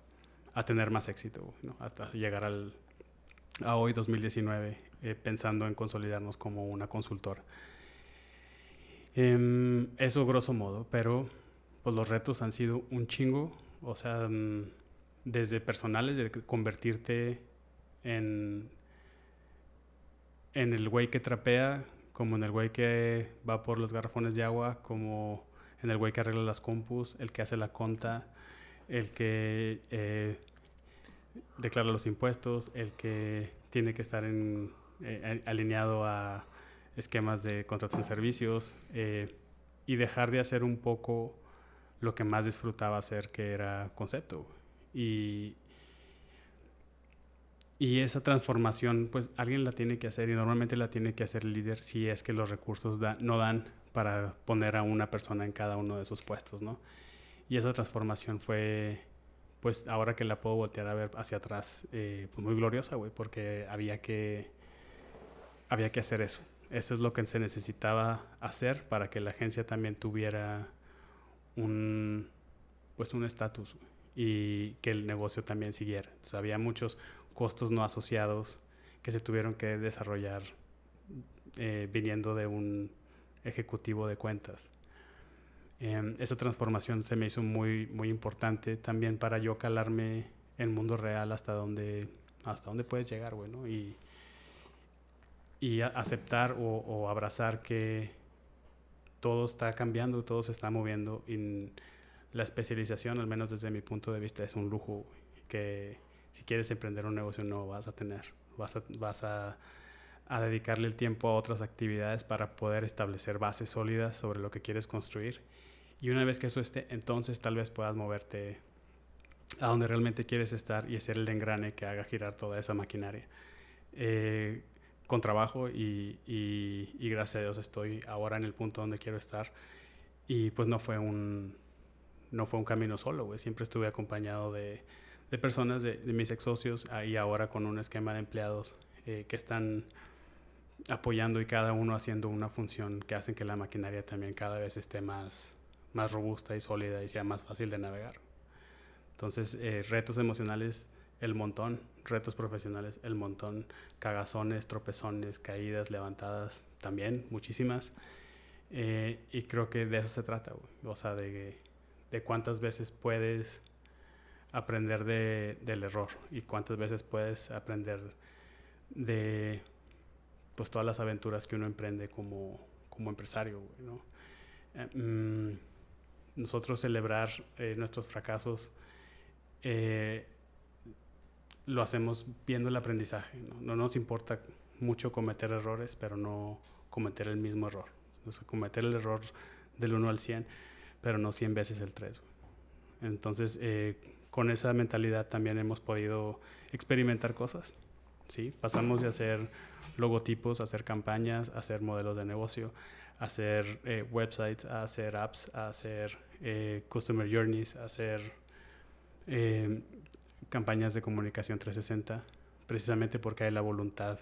a, tener más éxito, hasta llegar al, a hoy 2019 eh, pensando en consolidarnos como una consultora. Eh, eso grosso modo, pero pues los retos han sido un chingo, o sea, mm, desde personales, de convertirte en, en el güey que trapea, como en el güey que va por los garrafones de agua, como en el güey que arregla las compus, el que hace la conta, el que eh, declara los impuestos, el que tiene que estar eh, alineado a esquemas de contratación de servicios eh, y dejar de hacer un poco lo que más disfrutaba hacer, que era concepto. Y, y esa transformación, pues alguien la tiene que hacer y normalmente la tiene que hacer el líder si es que los recursos no dan para poner a una persona en cada uno de esos puestos, ¿no? Y esa transformación fue pues ahora que la puedo voltear a ver hacia atrás, eh, pues muy gloriosa, güey, porque había que, había que hacer eso. Eso es lo que se necesitaba hacer para que la agencia también tuviera un, pues un estatus y que el negocio también siguiera. Entonces, había muchos costos no asociados que se tuvieron que desarrollar eh, viniendo de un ejecutivo de cuentas. Em, esa transformación se me hizo muy, muy importante también para yo calarme el mundo real hasta donde, hasta dónde puedes llegar, bueno, y, y aceptar o, abrazar que todo está cambiando, todo se está moviendo y la especialización, al menos desde mi punto de vista, es un lujo que si quieres emprender un negocio no vas a tener, vas a, vas a, a dedicarle el tiempo a otras actividades para poder establecer bases sólidas sobre lo que quieres construir y una vez que eso esté, entonces tal vez puedas moverte a donde realmente quieres estar y hacer el engrane que haga girar toda esa maquinaria. Eh, con trabajo y, y, gracias a Dios estoy ahora en el punto donde quiero estar. Y pues no fue un, no fue un camino solo, güey. Siempre estuve acompañado de, de personas, de, mis ex socios, y ahora con un esquema de empleados eh, que están apoyando y cada uno haciendo una función que hacen que la maquinaria también cada vez esté más, más robusta y sólida y sea más fácil de navegar. Entonces, eh, retos emocionales, el montón, retos profesionales, el montón, cagazones, tropezones, caídas, levantadas, también muchísimas. Eh, y creo que de eso se trata, o sea, de, de, cuántas veces puedes aprender de, del error y cuántas veces puedes aprender de pues todas las aventuras que uno emprende como, como empresario, ¿no? Eh, mm, nosotros celebrar eh, nuestros fracasos eh, lo hacemos viendo el aprendizaje. ¿no? ¿no? nos importa mucho cometer errores, pero no cometer el mismo error. O cometer el error del 1 al 100, pero no 100 veces el 3. Entonces, con esa mentalidad también hemos podido experimentar cosas. ¿sí? Pasamos de hacer logotipos, hacer campañas, hacer modelos de negocio, hacer eh, websites, hacer apps, hacer eh, customer journeys, hacer eh, campañas de comunicación 360, precisamente porque hay la voluntad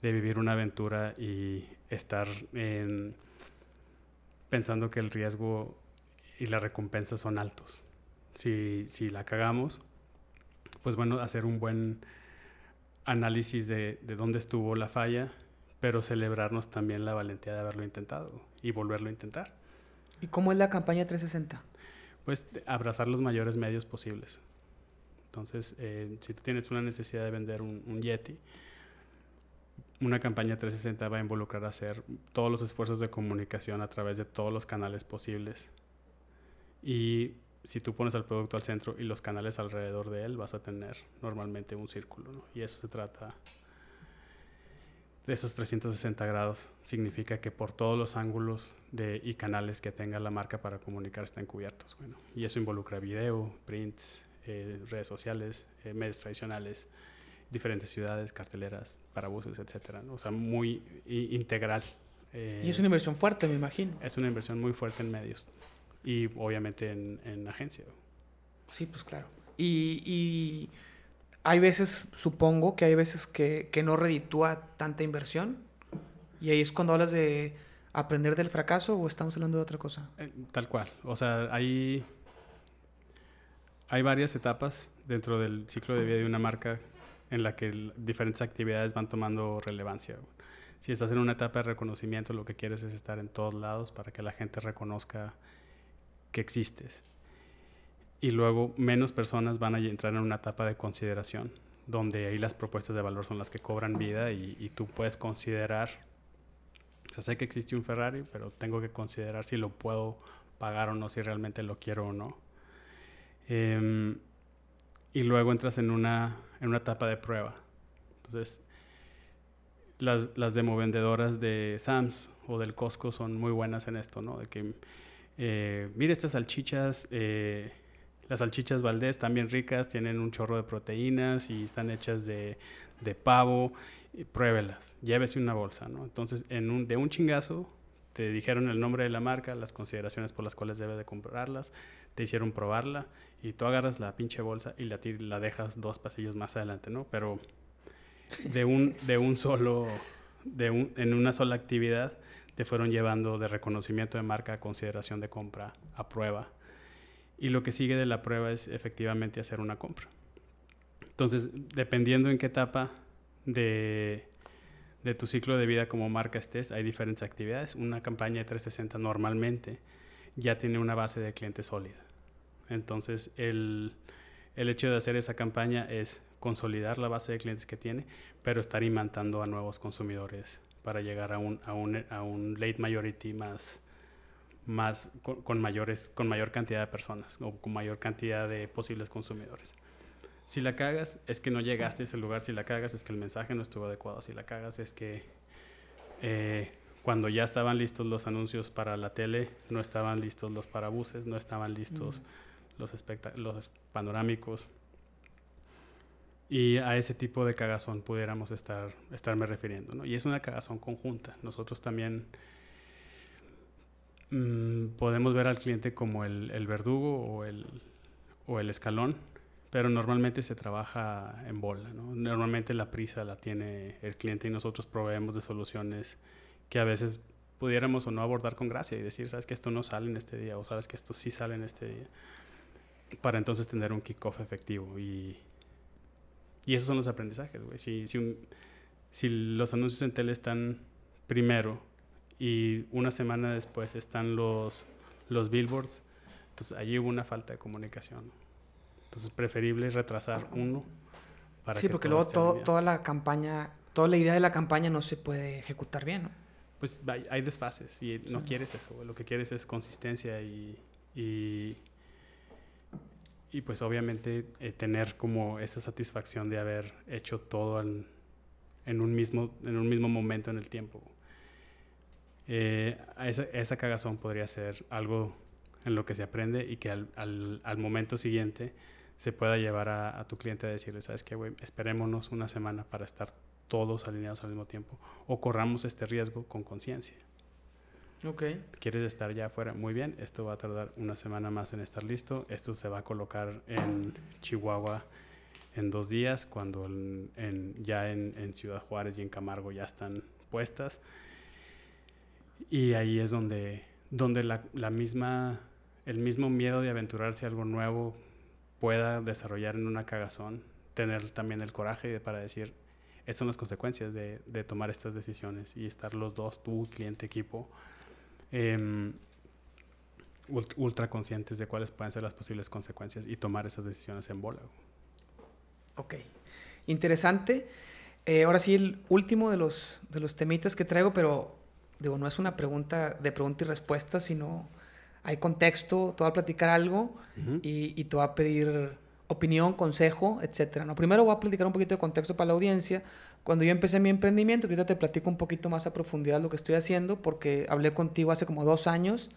de vivir una aventura y estar en, pensando que el riesgo y la recompensa son altos. Si, si la cagamos, pues bueno, hacer un buen análisis de, de dónde estuvo la falla, pero celebrarnos también la valentía de haberlo intentado y volverlo a intentar. ¿Y cómo es la campaña 360? Pues abrazar los mayores medios posibles. Entonces, eh, si tú tienes una necesidad de vender un, un, Yeti, una campaña 360 va a involucrar hacer todos los esfuerzos de comunicación a través de todos los canales posibles. Y si tú pones al producto al centro y los canales alrededor de él, vas a tener normalmente un círculo. ¿no? Y eso se trata de esos 360 grados significa que por todos los ángulos de, y canales que tenga la marca para comunicar están cubiertos. Bueno, y eso involucra video, prints, eh, redes sociales, eh, medios tradicionales, diferentes ciudades, carteleras, parabuses, etc. ¿no? O sea, muy integral Eh, y es una inversión fuerte, me imagino. Es una inversión muy fuerte en medios y obviamente en, en agencia. Sí, pues claro. Y, y, hay veces, supongo que hay veces que, que no reditúa tanta inversión. Y ahí es cuando hablas de aprender del fracaso o estamos hablando de otra cosa. Eh, tal cual. O sea, hay, hay varias etapas dentro del ciclo de vida de una marca en la que diferentes actividades van tomando relevancia. Si estás en una etapa de reconocimiento, lo que quieres es estar en todos lados para que la gente reconozca que existes. Y luego menos personas van a entrar en una etapa de consideración, donde ahí las propuestas de valor son las que cobran vida y, tú puedes considerar, o sé que existe un Ferrari, pero tengo que considerar si lo puedo pagar o no, si realmente lo quiero o no. Eh, y luego entras en una, en una etapa de prueba. Entonces, las, las demovendedoras de Sams o del Costco son muy buenas en esto, ¿no? De que, eh, mire estas salchichas, eh, las salchichas Valdés también ricas, tienen un chorro de proteínas y están hechas de, de pavo, pruébelas, llévese una bolsa, ¿no? Entonces, en un, de un chingazo, te dijeron el nombre de la marca, las consideraciones por las cuales debe de comprarlas, te hicieron probarla y tú agarras la pinche bolsa y la, la dejas dos pasillos más adelante, ¿no? Pero de un, de un solo, de un, en una sola actividad, te fueron llevando de reconocimiento de marca a consideración de compra a prueba. Y lo que sigue de la prueba es efectivamente hacer una compra. Entonces, dependiendo en qué etapa de, de tu ciclo de vida como marca estés, hay diferentes actividades. Una campaña de 360 normalmente ya tiene una base de clientes sólida. Entonces, el, el hecho de hacer esa campaña es consolidar la base de clientes que tiene, pero estar imantando a nuevos consumidores para llegar a un, a un, a un late majority más, más con, con, mayores, con mayor cantidad de personas o con mayor cantidad de posibles consumidores. Si la cagas, es que no llegaste a ese lugar. Si la cagas, es que el mensaje no estuvo adecuado. Si la cagas, es que eh, cuando ya estaban listos los anuncios para la tele, no estaban listos los parabuses, no estaban listos. Los, los panorámicos. Y a ese tipo de cagazón pudiéramos estar, estarme refiriendo. ¿no? Y es una cagazón conjunta. Nosotros también mmm, podemos ver al cliente como el, el verdugo o el, o el, escalón, pero normalmente se trabaja en bola. ¿no? Normalmente la prisa la tiene el cliente y nosotros proveemos de soluciones que a veces pudiéramos o no abordar con gracia y decir, sabes que esto no sale en este día o sabes que esto sí sale en este día para entonces tener un kickoff efectivo. Y, y esos son los aprendizajes, güey. Si, si, si los anuncios en tele están primero y una semana después están los, los billboards, entonces allí hubo una falta de comunicación. Entonces, preferible retrasar uno para sí, porque luego todo, toda la campaña, toda la idea de la campaña no se puede ejecutar bien, ¿no? Pues hay, hay desfases y no quieres eso. Lo que quieres es consistencia y, y y pues obviamente eh, tener como esa satisfacción de haber hecho todo en, en, un, mismo, en un mismo momento en el tiempo. Eh, esa, esa, cagazón podría ser algo en lo que se aprende y que al, al, al momento siguiente se pueda llevar a, tu cliente a decirle, sabes qué, güey, esperémonos una semana para estar todos alineados al mismo tiempo o corramos este riesgo con conciencia. Okay. ¿Quieres estar ya afuera? Muy bien, esto va a tardar una semana más en estar listo. Esto se va a colocar en Chihuahua en dos días, cuando en, ya en, en, Ciudad Juárez y en Camargo ya están puestas. Y ahí es donde, donde la, la misma, el mismo miedo de aventurarse a algo nuevo pueda desarrollar en una cagazón, tener también el coraje para decir, estas son las consecuencias de, de tomar estas decisiones y estar los dos, tú, cliente, equipo, eh, ultra conscientes de cuáles pueden ser las posibles consecuencias y tomar esas decisiones en bola. Ok, interesante. Eh, ahora sí, el último de los, de los temitas que traigo, pero digo, no es una pregunta de pregunta y respuesta, sino hay contexto, te voy a platicar algo uh -huh. y, y, te voy a pedir opinión, consejo, etcétera. ¿no? Primero voy a platicar un poquito de contexto para la audiencia. Cuando yo empecé mi emprendimiento, ahorita te platico un poquito más a profundidad lo que estoy haciendo, porque hablé contigo hace como dos años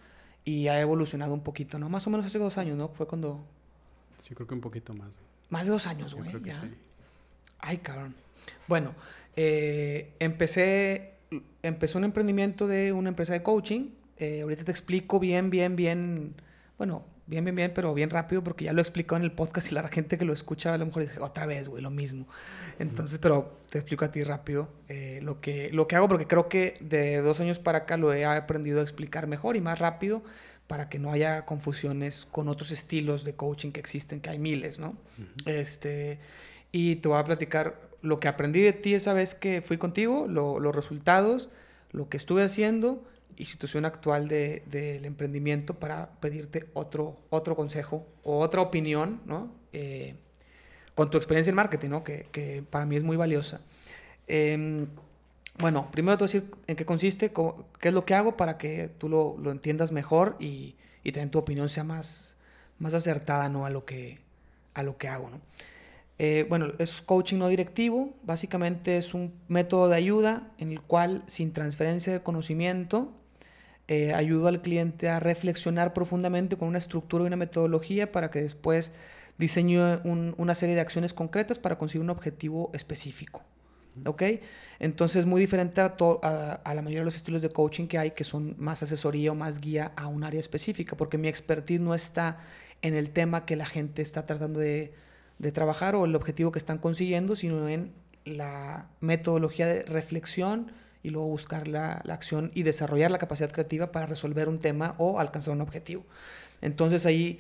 y ha evolucionado un poquito, ¿no? Más o menos hace dos años, ¿no? Fue cuando... Sí, creo que un poquito más. Más de dos años, güey. Ya. Sí. Ay, cabrón. Bueno, eh, empecé empecé un emprendimiento de una empresa de coaching. Eh, ahorita te explico bien, bien, bien, bueno, bien, bien, bien, pero bien rápido porque ya lo he explicado en el podcast y la gente que lo escucha a lo mejor dice, otra vez, güey, lo mismo. Entonces, pero te explico a ti rápido eh, lo, que, lo que hago porque creo que de dos años para acá lo he aprendido a explicar mejor y más rápido para que no haya confusiones con otros estilos de coaching que existen, que hay miles, ¿no? este, y te voy a platicar lo que aprendí de ti esa vez que fui contigo, los resultados, lo que estuve haciendo y situación actual del de, emprendimiento para pedirte otro, otro consejo o otra opinión, ¿no? Eh, con tu experiencia en marketing, ¿no? Que, que para mí es muy valiosa. Em, bueno, primero te voy a decir en qué consiste, qué es lo que hago para que tú lo, lo entiendas mejor y, y, también tu opinión sea más, más acertada, ¿no? A lo que, a lo que hago, ¿no? Eh, bueno, es coaching no directivo, básicamente es un método de ayuda en el cual sin transferencia de conocimiento eh, ayudo al cliente a reflexionar profundamente con una estructura y una metodología para que después diseñe una serie de acciones concretas para conseguir un objetivo específico. ¿Ok? Entonces, muy diferente a, a, la mayoría de los estilos de coaching que hay, que son más asesoría o más guía a un área específica, porque mi expertise no está en el tema que la gente está tratando de, de trabajar o el objetivo que están consiguiendo, sino en la metodología de reflexión y luego buscar la, la, acción y desarrollar la capacidad creativa para resolver un tema o alcanzar un objetivo. Entonces ahí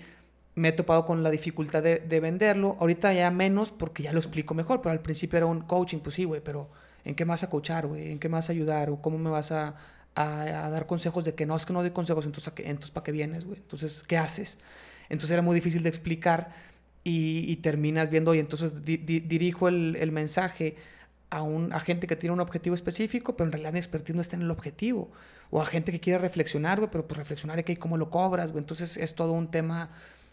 me he topado con la dificultad de, de, venderlo. Ahorita ya menos porque ya lo explico mejor, pero al principio era un coaching, pues sí, güey, pero ¿en qué me vas a coachar, güey? ¿En qué me vas a ayudar? ¿O cómo me vas a, a, dar consejos de que no, es que no doy consejos, entonces, entonces ¿para qué vienes, güey? Entonces, ¿qué haces? Entonces era muy difícil de explicar y, terminas viendo, y entonces dirijo el, el, mensaje a, un, a gente que tiene un objetivo específico, pero en realidad mi expertise no está en el objetivo. O a gente que quiere reflexionar, güey, pero pues reflexionar que cómo lo cobras, güey. Entonces es todo un tema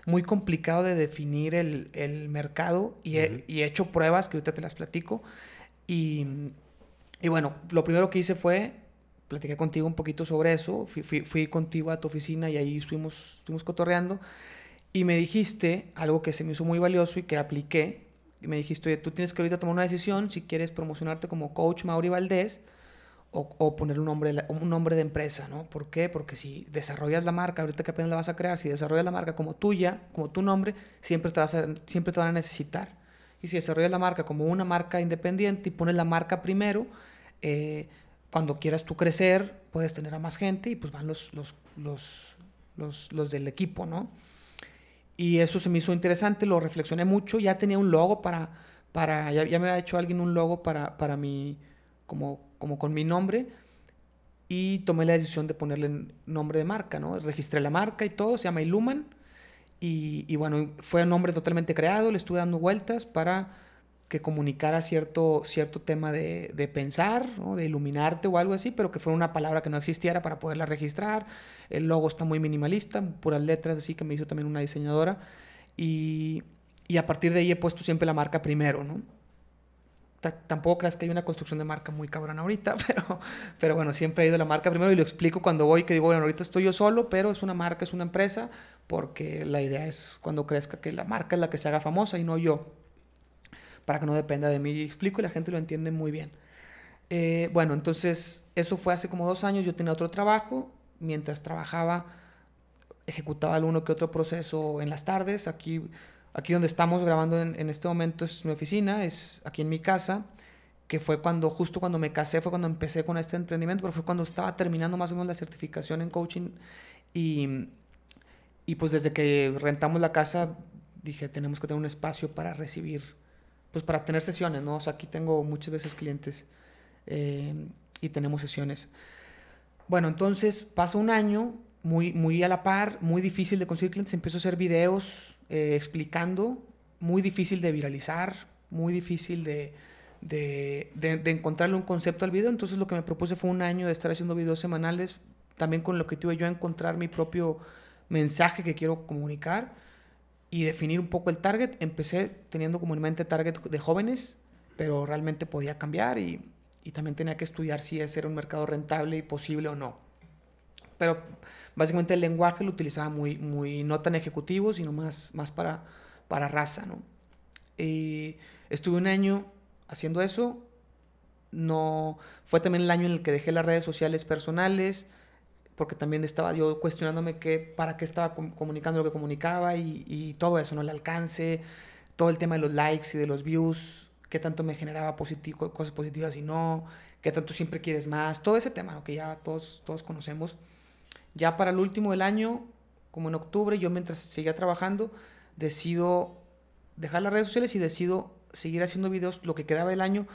muy complicado de definir el, el mercado y he, y he, hecho pruebas que ahorita te las platico. Y, y, bueno, lo primero que hice fue, platiqué contigo un poquito sobre eso, fui, fui, fui contigo a tu oficina y ahí estuvimos, estuvimos cotorreando. Y me dijiste algo que se me hizo muy valioso y que apliqué. Me dijiste, oye, tú tienes que ahorita tomar una decisión si quieres promocionarte como coach Mauri Valdés o, o poner un nombre, un nombre de empresa, ¿no? ¿Por qué? Porque si desarrollas la marca, ahorita que apenas la vas a crear, si desarrollas la marca como tuya, como tu nombre, siempre te, vas a, siempre te van a necesitar. Y si desarrollas la marca como una marca independiente y pones la marca primero, eh, cuando quieras tú crecer, puedes tener a más gente y pues van los, los, los, los, los del equipo, ¿no? Y eso se me hizo interesante, lo reflexioné mucho. Ya tenía un logo para, para ya, ya me había hecho alguien un logo para, para mi, como, como con mi nombre. Y tomé la decisión de ponerle nombre de marca, ¿no? Registré la marca y todo, se llama Illuman. Y, y bueno, fue un nombre totalmente creado, le estuve dando vueltas para que comunicara cierto, cierto tema de, de pensar, ¿no? de iluminarte o algo así, pero que fuera una palabra que no existiera para poderla registrar. El logo está muy minimalista, puras letras, así que me hizo también una diseñadora. Y, y a partir de ahí he puesto siempre la marca primero, ¿no? tampoco creas que hay una construcción de marca muy cabrón ahorita, pero, pero bueno, siempre he ido la marca primero y lo explico cuando voy, que digo, bueno, ahorita estoy yo solo, pero es una marca, es una empresa, porque la idea es cuando crezca que la marca es la que se haga famosa y no yo para que no dependa de mí. Explico y la gente lo entiende muy bien. Eh, bueno, entonces eso fue hace como dos años. Yo tenía otro trabajo. Mientras trabajaba, ejecutaba alguno que otro proceso en las tardes. Aquí, aquí donde estamos grabando en, en este momento es mi oficina, es aquí en mi casa que fue cuando, justo cuando me casé, fue cuando empecé con este emprendimiento, pero fue cuando estaba terminando más o menos la certificación en coaching y, y pues desde que rentamos la casa dije, tenemos que tener un espacio para recibir pues para tener sesiones, ¿no? O sea, aquí tengo muchas veces clientes eh, y tenemos sesiones. Bueno, entonces pasa un año muy, muy a la par, muy difícil de conseguir clientes, empiezo a hacer videos eh, explicando, muy difícil de viralizar, muy difícil de, de, de, de, encontrarle un concepto al video, entonces lo que me propuse fue un año de estar haciendo videos semanales, también con lo que tuve yo encontrar mi propio mensaje que quiero comunicar y definir un poco el target. Empecé teniendo como en mente target de jóvenes, pero realmente podía cambiar y, y también tenía que estudiar si ese era un mercado rentable y posible o no. Pero básicamente el lenguaje lo utilizaba muy, muy no tan ejecutivo, sino más, más para, para raza. Y estuve un año haciendo eso, no, fue también el año en el que dejé las redes sociales personales, porque también estaba yo cuestionándome qué, para qué estaba comunicando lo que comunicaba y, y, todo eso, ¿no? El alcance, todo el tema de los likes y de los views, qué tanto me generaba positivo, cosas positivas y no, qué tanto siempre quieres más, todo ese tema, ¿no? Que ya todos, todos conocemos. Ya para el último del año, como en octubre, yo mientras seguía trabajando, decido dejar las redes sociales y decido seguir haciendo videos lo que quedaba del año,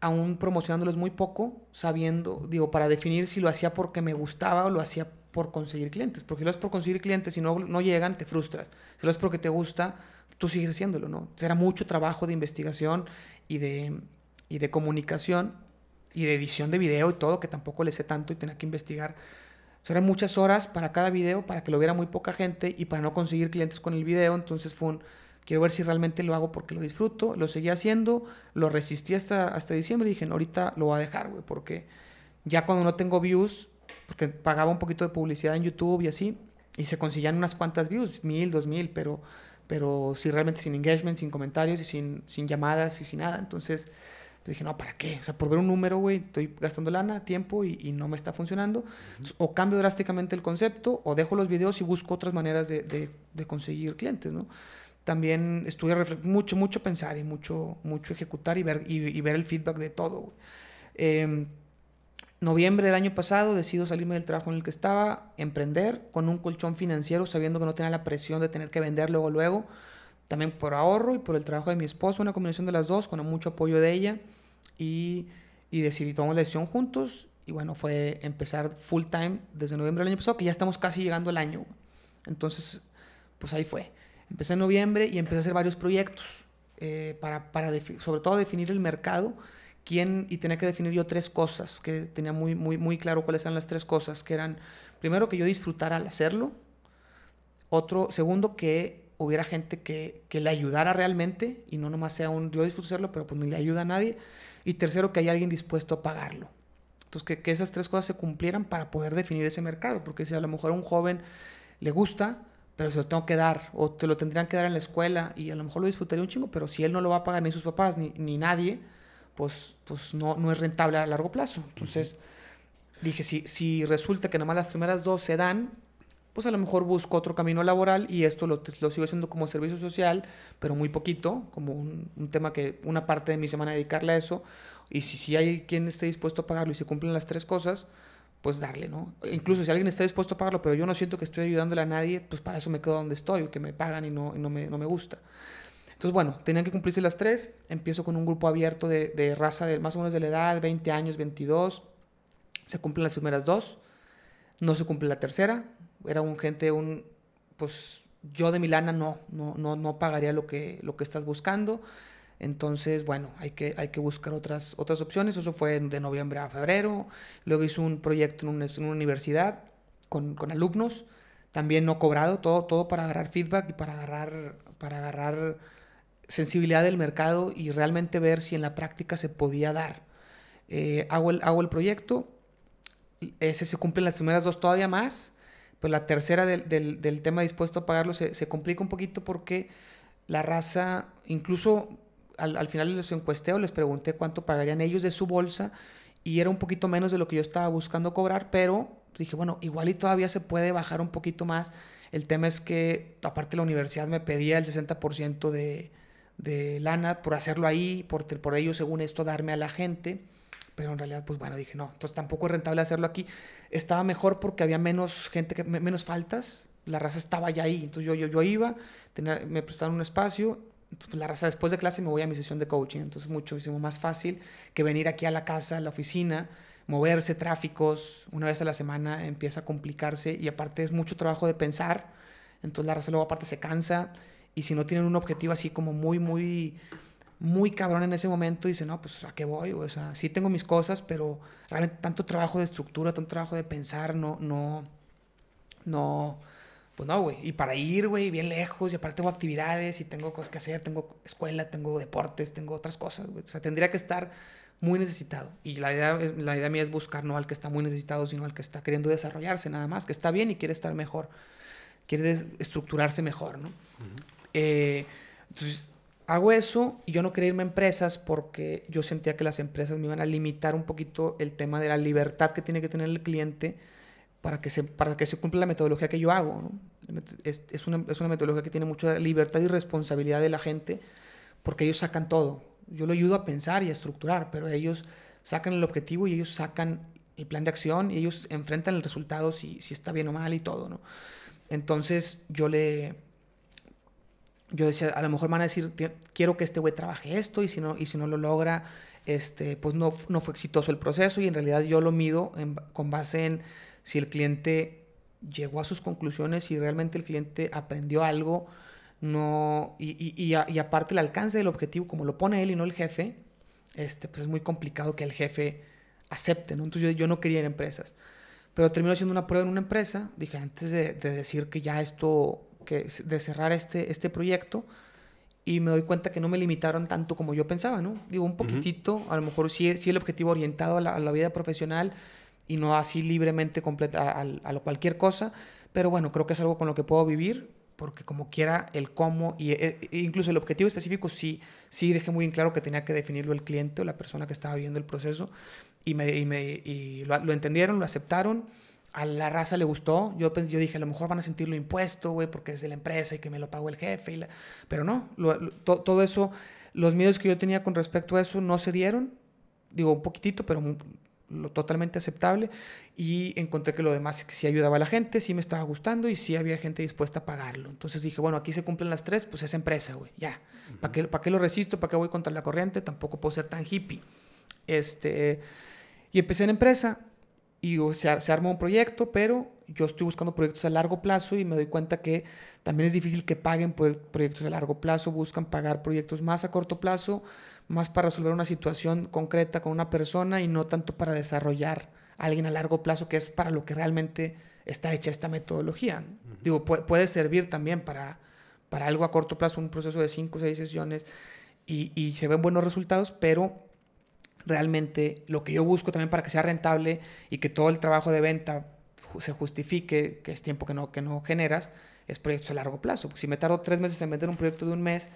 aún promocionándolos muy poco, sabiendo, digo, para definir si lo hacía porque me gustaba o lo hacía por conseguir clientes. Porque si lo haces por conseguir clientes y no, no llegan, te frustras. Si lo haces porque te gusta, tú sigues haciéndolo, ¿no? Será mucho trabajo de investigación y de, y de comunicación y de edición de video y todo, que tampoco le sé tanto y tenía que investigar. Serán muchas horas para cada video, para que lo viera muy poca gente y para no conseguir clientes con el video. Entonces fue un quiero ver si realmente lo hago porque lo disfruto, lo seguí haciendo, lo resistí hasta, hasta diciembre y dije, ahorita lo voy a dejar, güey, porque ya cuando no tengo views, porque pagaba un poquito de publicidad en YouTube y así, y se conseguían unas cuantas views, mil, dos mil, pero, pero sí realmente sin engagement, sin comentarios y sin, sin llamadas y sin nada. Entonces dije, no, ¿para qué? O sea, por ver un número, güey, estoy gastando lana, tiempo y, y no me está funcionando. o cambio drásticamente el concepto, o dejo los videos y busco otras maneras de, de, de conseguir clientes, ¿no? también estuve mucho, mucho pensar y mucho, mucho ejecutar y ver, y, ver el feedback de todo. Eh, noviembre del año pasado decido salirme del trabajo en el que estaba, emprender con un colchón financiero, sabiendo que no tenía la presión de tener que vender luego, luego. También por ahorro y por el trabajo de mi esposo, una combinación de las dos, con mucho apoyo de ella. Y, y decidí tomar la decisión juntos. Y bueno, fue empezar full time desde noviembre del año pasado, que ya estamos casi llegando al año. Entonces, pues ahí fue. Empecé en noviembre y empecé a hacer varios proyectos eh, para, para sobre todo definir el mercado. Y tenía que definir yo tres cosas, que tenía muy, muy, muy claro cuáles eran las tres cosas, que eran, primero, que yo disfrutara al hacerlo. Otro, segundo, que hubiera gente que, que le ayudara realmente y no nomás sea un, yo disfruto hacerlo, pero pues ni le ayuda a nadie. Y tercero, que haya alguien dispuesto a pagarlo. Entonces, que, que, esas tres cosas se cumplieran para poder definir ese mercado. Porque si a lo mejor a un joven le gusta, pero se lo tengo que dar, o te lo tendrían que dar en la escuela, y a lo mejor lo disfrutaría un chingo, pero si él no lo va a pagar ni sus papás ni, ni nadie, pues, pues no, no es rentable a largo plazo. Entonces, dije, si, si resulta que nomás las primeras dos se dan, pues a lo mejor busco otro camino laboral y esto lo, lo sigo haciendo como servicio social, pero muy poquito, como un, tema que una parte de mi semana dedicarle a eso. Y si, si hay quien esté dispuesto a pagarlo y se cumplen las tres cosas, pues darle, ¿no? Incluso si alguien está dispuesto a pagarlo, pero yo no siento que estoy ayudándole a nadie, pues para eso me quedo donde estoy, que me pagan y no, no, me, no me gusta. Entonces, bueno, tenían que cumplirse las tres. Empiezo con un grupo abierto de, de, raza de más o menos de la edad, 20 años, 22. Se cumplen las primeras dos. No se cumple la tercera. Era un gente, un, pues yo de Milana no, no, no, no pagaría lo que, lo que estás buscando. Entonces, bueno, hay que, hay que buscar otras, otras opciones. Eso fue de noviembre a febrero. Luego hice un proyecto en una, en una universidad con, con, alumnos, también no cobrado, todo, todo para agarrar feedback y para agarrar, para agarrar sensibilidad del mercado y realmente ver si en la práctica se podía dar. Eh, hago, el, hago el proyecto, ese se cumplen las primeras dos todavía más, pues la tercera del, del, del tema dispuesto a pagarlo se, se complica un poquito porque la raza, incluso al, al final de los encuesteos les pregunté cuánto pagarían ellos de su bolsa y era un poquito menos de lo que yo estaba buscando cobrar, pero dije, bueno, igual y todavía se puede bajar un poquito más. El tema es que, aparte la universidad me pedía el 60% de, de lana por hacerlo ahí, por, por ello, según esto, darme a la gente. Pero en realidad, pues bueno, dije, no, entonces tampoco es rentable hacerlo aquí. Estaba mejor porque había menos gente, que, menos faltas. La raza estaba ya ahí. Entonces yo, yo, yo iba, tenía, me prestaron un espacio pues, la raza, después de clase me voy a mi sesión de coaching, entonces es muchísimo más fácil que venir aquí a la casa, a la oficina, moverse, tráficos, una vez a la semana empieza a complicarse y aparte es mucho trabajo de pensar, entonces la raza luego aparte se cansa y si no tienen un objetivo así como muy, muy, muy cabrón en ese momento, dice, no, pues a qué voy, o sea, sí tengo mis cosas, pero realmente tanto trabajo de estructura, tanto trabajo de pensar, no, no, no pues no, güey. Y para ir, güey, bien lejos, y aparte tengo actividades y tengo cosas que hacer, tengo escuela, tengo deportes, tengo otras cosas, güey. O sea, tendría que estar muy necesitado. Y la idea, la idea mía es buscar no al que está muy necesitado, sino al que está queriendo desarrollarse nada más, que está bien y quiere estar mejor, quiere estructurarse mejor, ¿no? Eh, entonces, hago eso y yo no quería irme a empresas porque yo sentía que las empresas me iban a limitar un poquito el tema de la libertad que tiene que tener el cliente para que se, para que se cumpla la metodología que yo hago. Es, es, una, es, una, metodología que tiene mucha libertad y responsabilidad de la gente porque ellos sacan todo. Yo lo ayudo a pensar y a estructurar, pero ellos sacan el objetivo y ellos sacan el plan de acción y ellos enfrentan el resultado si, si está bien o mal y todo, ¿no? Entonces yo le... Yo decía, a lo mejor van a decir, quiero que este güey trabaje esto y si no, y si no lo logra, este, pues no, no fue exitoso el proceso y en realidad yo lo mido con base en si el cliente llegó a sus conclusiones y realmente el cliente aprendió algo, no, y, y, y, y, aparte el alcance del objetivo, como lo pone él y no el jefe, este, pues es muy complicado que el jefe acepte, ¿no? Entonces yo, yo no quería ir a empresas. Pero terminó haciendo una prueba en una empresa, dije, antes de, de, decir que ya esto, que de cerrar este, este proyecto, y me doy cuenta que no me limitaron tanto como yo pensaba, ¿no? Digo, un poquitito, uh -huh. a lo mejor sí, sí el objetivo orientado a la, a la, vida profesional y no así libremente completa a, a, a cualquier cosa, pero bueno, creo que es algo con lo que puedo vivir, porque como quiera el cómo y e, e, incluso el objetivo específico sí, sí dejé muy en claro que tenía que definirlo el cliente o la persona que estaba viendo el proceso y, me, y, me, y lo, lo, entendieron, lo aceptaron. A la raza le gustó. Yo, yo dije, a lo mejor van a sentirlo impuesto, güey, porque es de la empresa y que me lo pagó el jefe. Y la... Pero no, lo, lo, to, todo eso, los miedos que yo tenía con respecto a eso no se dieron. Digo, un poquitito, pero lo totalmente aceptable y encontré que lo demás sí ayudaba a la gente, sí me estaba gustando y sí había gente dispuesta a pagarlo. Entonces dije, bueno, aquí se cumplen las tres, pues es empresa, güey, ya. Uh -huh. ¿Para qué, ¿Para qué lo resisto? ¿Para qué voy contra la corriente? Tampoco puedo ser tan hippie. Este, y empecé en empresa y o sea, se armó un proyecto, pero yo estoy buscando proyectos a largo plazo y me doy cuenta que también es difícil que paguen proyectos a largo plazo, buscan pagar proyectos más a corto plazo, más para resolver una situación concreta con una persona y no tanto para desarrollar a alguien a largo plazo, que es para lo que realmente está hecha esta metodología. Uh -huh. Digo, puede, puede, servir también para, para algo a corto plazo, un proceso de 5 o 6 sesiones y, y se ven buenos resultados, pero realmente lo que yo busco también para que sea rentable y que todo el trabajo de venta se justifique, que es tiempo que no, que no generas, es proyectos a largo plazo. Pues si me tardo tres meses en vender un proyecto de un mes,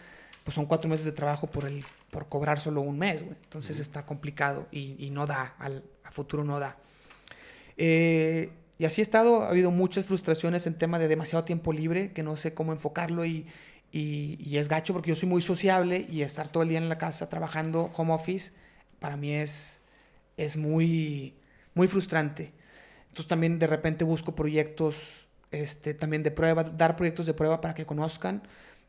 pues son cuatro meses de trabajo por, el, por cobrar solo un mes, güey. Entonces uh -huh. está complicado y, y, no da, al, a futuro no da. Eh, y así he estado, ha habido muchas frustraciones en tema de demasiado tiempo libre, que no sé cómo enfocarlo y, y, y es gacho porque yo soy muy sociable y estar todo el día en la casa trabajando home office para mí es, es muy, muy frustrante. Entonces también de repente busco proyectos este, también de prueba, dar proyectos de prueba para que conozcan.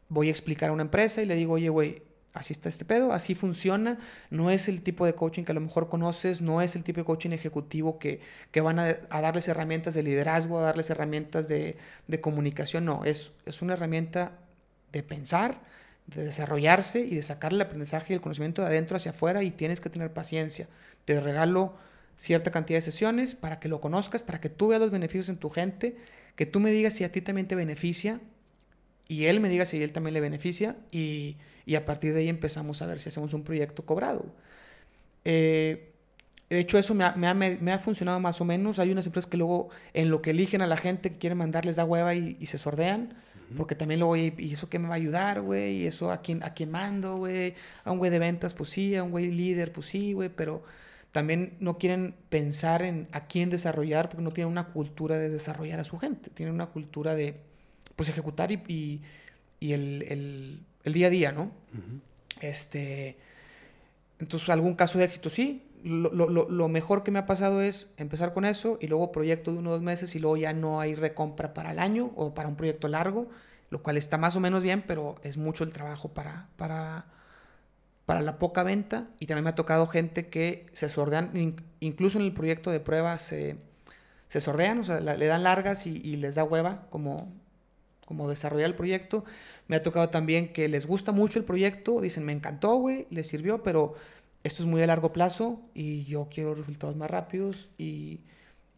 Voy a explicar a una empresa y le digo, oye, güey, así está este pedo, así funciona. No es el tipo de coaching que a lo mejor conoces, no es el tipo de coaching ejecutivo que, que van a, a, darles herramientas de liderazgo, a darles herramientas de, de comunicación. No, es, es una herramienta de pensar, de desarrollarse y de sacar el aprendizaje y el conocimiento de adentro hacia afuera y tienes que tener paciencia. Te regalo cierta cantidad de sesiones para que lo conozcas, para que tú veas los beneficios en tu gente, que tú me digas si a ti también te beneficia y él me diga si a él también le beneficia y, y, a partir de ahí empezamos a ver si hacemos un proyecto cobrado. Eh, de hecho, eso me ha, me, ha, me ha, funcionado más o menos. Hay unas empresas que luego en lo que eligen a la gente que quieren mandarles da hueva y se sordean. Porque también lo voy, ¿y eso qué me va a ayudar, güey? ¿Y eso a quién, a quién mando, güey? A un güey de ventas, pues sí, a un güey líder, pues sí, güey, pero también no quieren pensar en a quién desarrollar porque no tienen una cultura de desarrollar a su gente, tienen una cultura de, pues, ejecutar y, y, y el, el, el, día a día, ¿no? Uh -huh. Este, entonces, algún caso de éxito, sí, lo, lo, lo, mejor que me ha pasado es empezar con eso y luego proyecto de uno o dos meses y luego ya no hay recompra para el año o para un proyecto largo, lo cual está más o menos bien, pero es mucho el trabajo para, para, para la poca venta. Y también me ha tocado gente que se sordean, incluso en el proyecto de prueba se, se sordean, o sea, le dan largas y, y les da hueva como, como desarrollar el proyecto. Me ha tocado también que les gusta mucho el proyecto, dicen, me encantó, güey, les sirvió, pero esto es muy a largo plazo y yo quiero resultados más rápidos y,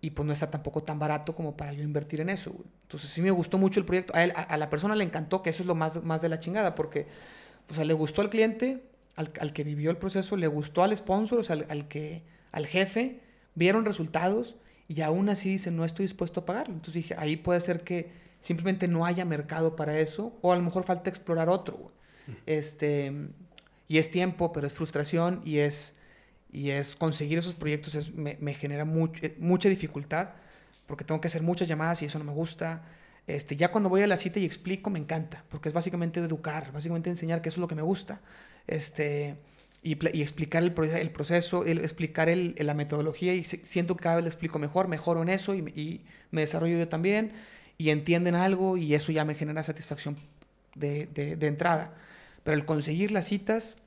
y pues no está tampoco tan barato como para yo invertir en eso. Güey. Entonces sí me gustó mucho el proyecto. A, él, a, a, la persona le encantó, que eso es lo más, más de la chingada, porque o sea, le gustó al cliente, al, al, que vivió el proceso, le gustó al sponsor, o sea, al, al, que, al jefe, vieron resultados y aún así dicen, no estoy dispuesto a pagarlo. Entonces dije, ahí puede ser que simplemente no haya mercado para eso o a lo mejor falta explorar otro. Güey. Este, y es tiempo, pero es frustración y es, y es conseguir esos proyectos es, me, genera eh, mucha dificultad porque tengo que hacer muchas llamadas y eso no me gusta. Este, ya cuando voy a la cita y explico, me encanta, porque es básicamente educar, básicamente enseñar que eso es lo que me gusta. Este, y, explicar el, el proceso, el, explicar la metodología y siento que cada vez le explico mejor, mejoro en eso y, me desarrollo yo también y entienden algo y eso ya me genera satisfacción de entrada. Pero el conseguir las citas,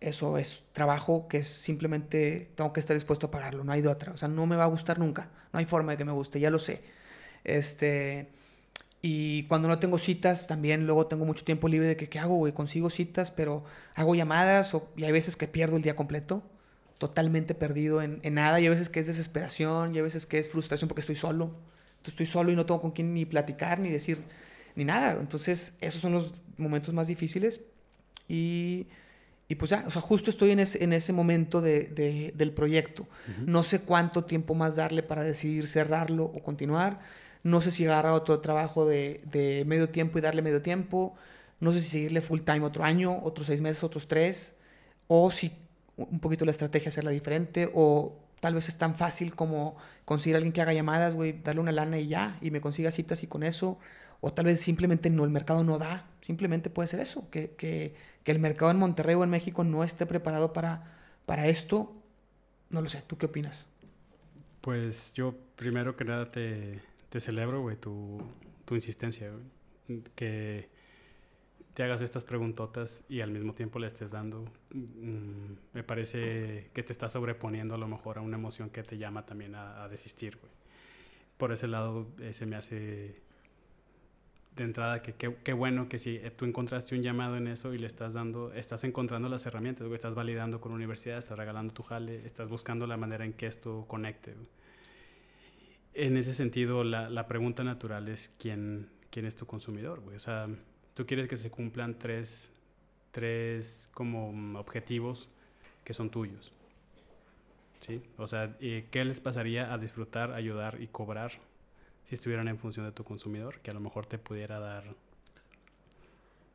eso es trabajo que es simplemente tengo que estar dispuesto a pagarlo, no hay de otra. O sea, no me va a gustar nunca, no hay forma de que me guste, ya lo sé. Este, y cuando no tengo citas, también luego tengo mucho tiempo libre de que, ¿qué hago, güey? Consigo citas, pero hago llamadas o, y hay veces que pierdo el día completo, totalmente perdido en, en, nada. Y hay veces que es desesperación, y hay veces que es frustración porque estoy solo. Entonces estoy solo y no tengo con quién ni platicar, ni decir, ni nada. Entonces esos son los momentos más difíciles. Y, y pues ya, o sea, justo estoy en ese, en ese momento de, de, del proyecto. Uh -huh. No sé cuánto tiempo más darle para decidir cerrarlo o continuar no sé si agarrar otro trabajo de, de, medio tiempo y darle medio tiempo. No sé si seguirle full time otro año, otros seis meses, otros tres. O si un poquito la estrategia hacerla diferente. O tal vez es tan fácil como conseguir a alguien que haga llamadas, güey, darle una lana y ya, y me consiga citas y con eso. O tal vez simplemente no, el mercado no da. Simplemente puede ser eso, que, que, que el mercado en Monterrey o en México no esté preparado para, para esto. No lo sé, ¿tú qué opinas? Pues yo primero que nada te, te celebro, güey, tu, tu insistencia. Que te hagas estas preguntotas y al mismo tiempo le estés dando. Mm, me parece que te estás sobreponiendo a lo mejor a una emoción que te llama también a, a desistir, güey. Por ese lado, eh, se me hace de entrada que qué bueno que si tú encontraste un llamado en eso y le estás dando, estás encontrando las herramientas, güey, estás validando con la universidad, estás regalando tu jale, estás buscando la manera en que esto conecte, güey en ese sentido, la, la, pregunta natural es quién, quién es tu consumidor, güey. O sea, tú quieres que se cumplan tres, tres como objetivos que son tuyos. ¿Sí? O sea, ¿qué les pasaría a disfrutar, ayudar y cobrar si estuvieran en función de tu consumidor? Que a lo mejor te pudiera dar,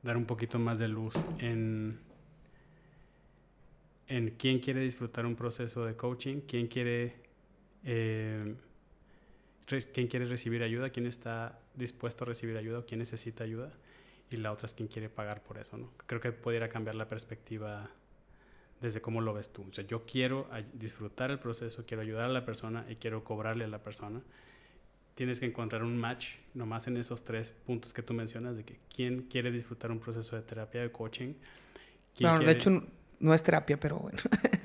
dar un poquito más de luz en, en quién quiere disfrutar un proceso de coaching, quién quiere... Eh, quién quiere recibir ayuda, quién está dispuesto a recibir ayuda o quién necesita ayuda y la otra es quién quiere pagar por eso, ¿no? Creo que pudiera cambiar la perspectiva desde cómo lo ves tú. O sea, yo quiero disfrutar el proceso, quiero ayudar a la persona y quiero cobrarle a la persona. Tienes que encontrar un match nomás en esos tres puntos que tú mencionas de que quién quiere disfrutar un proceso de terapia, de coaching. Bueno, quiere... de hecho no es terapia, pero bueno.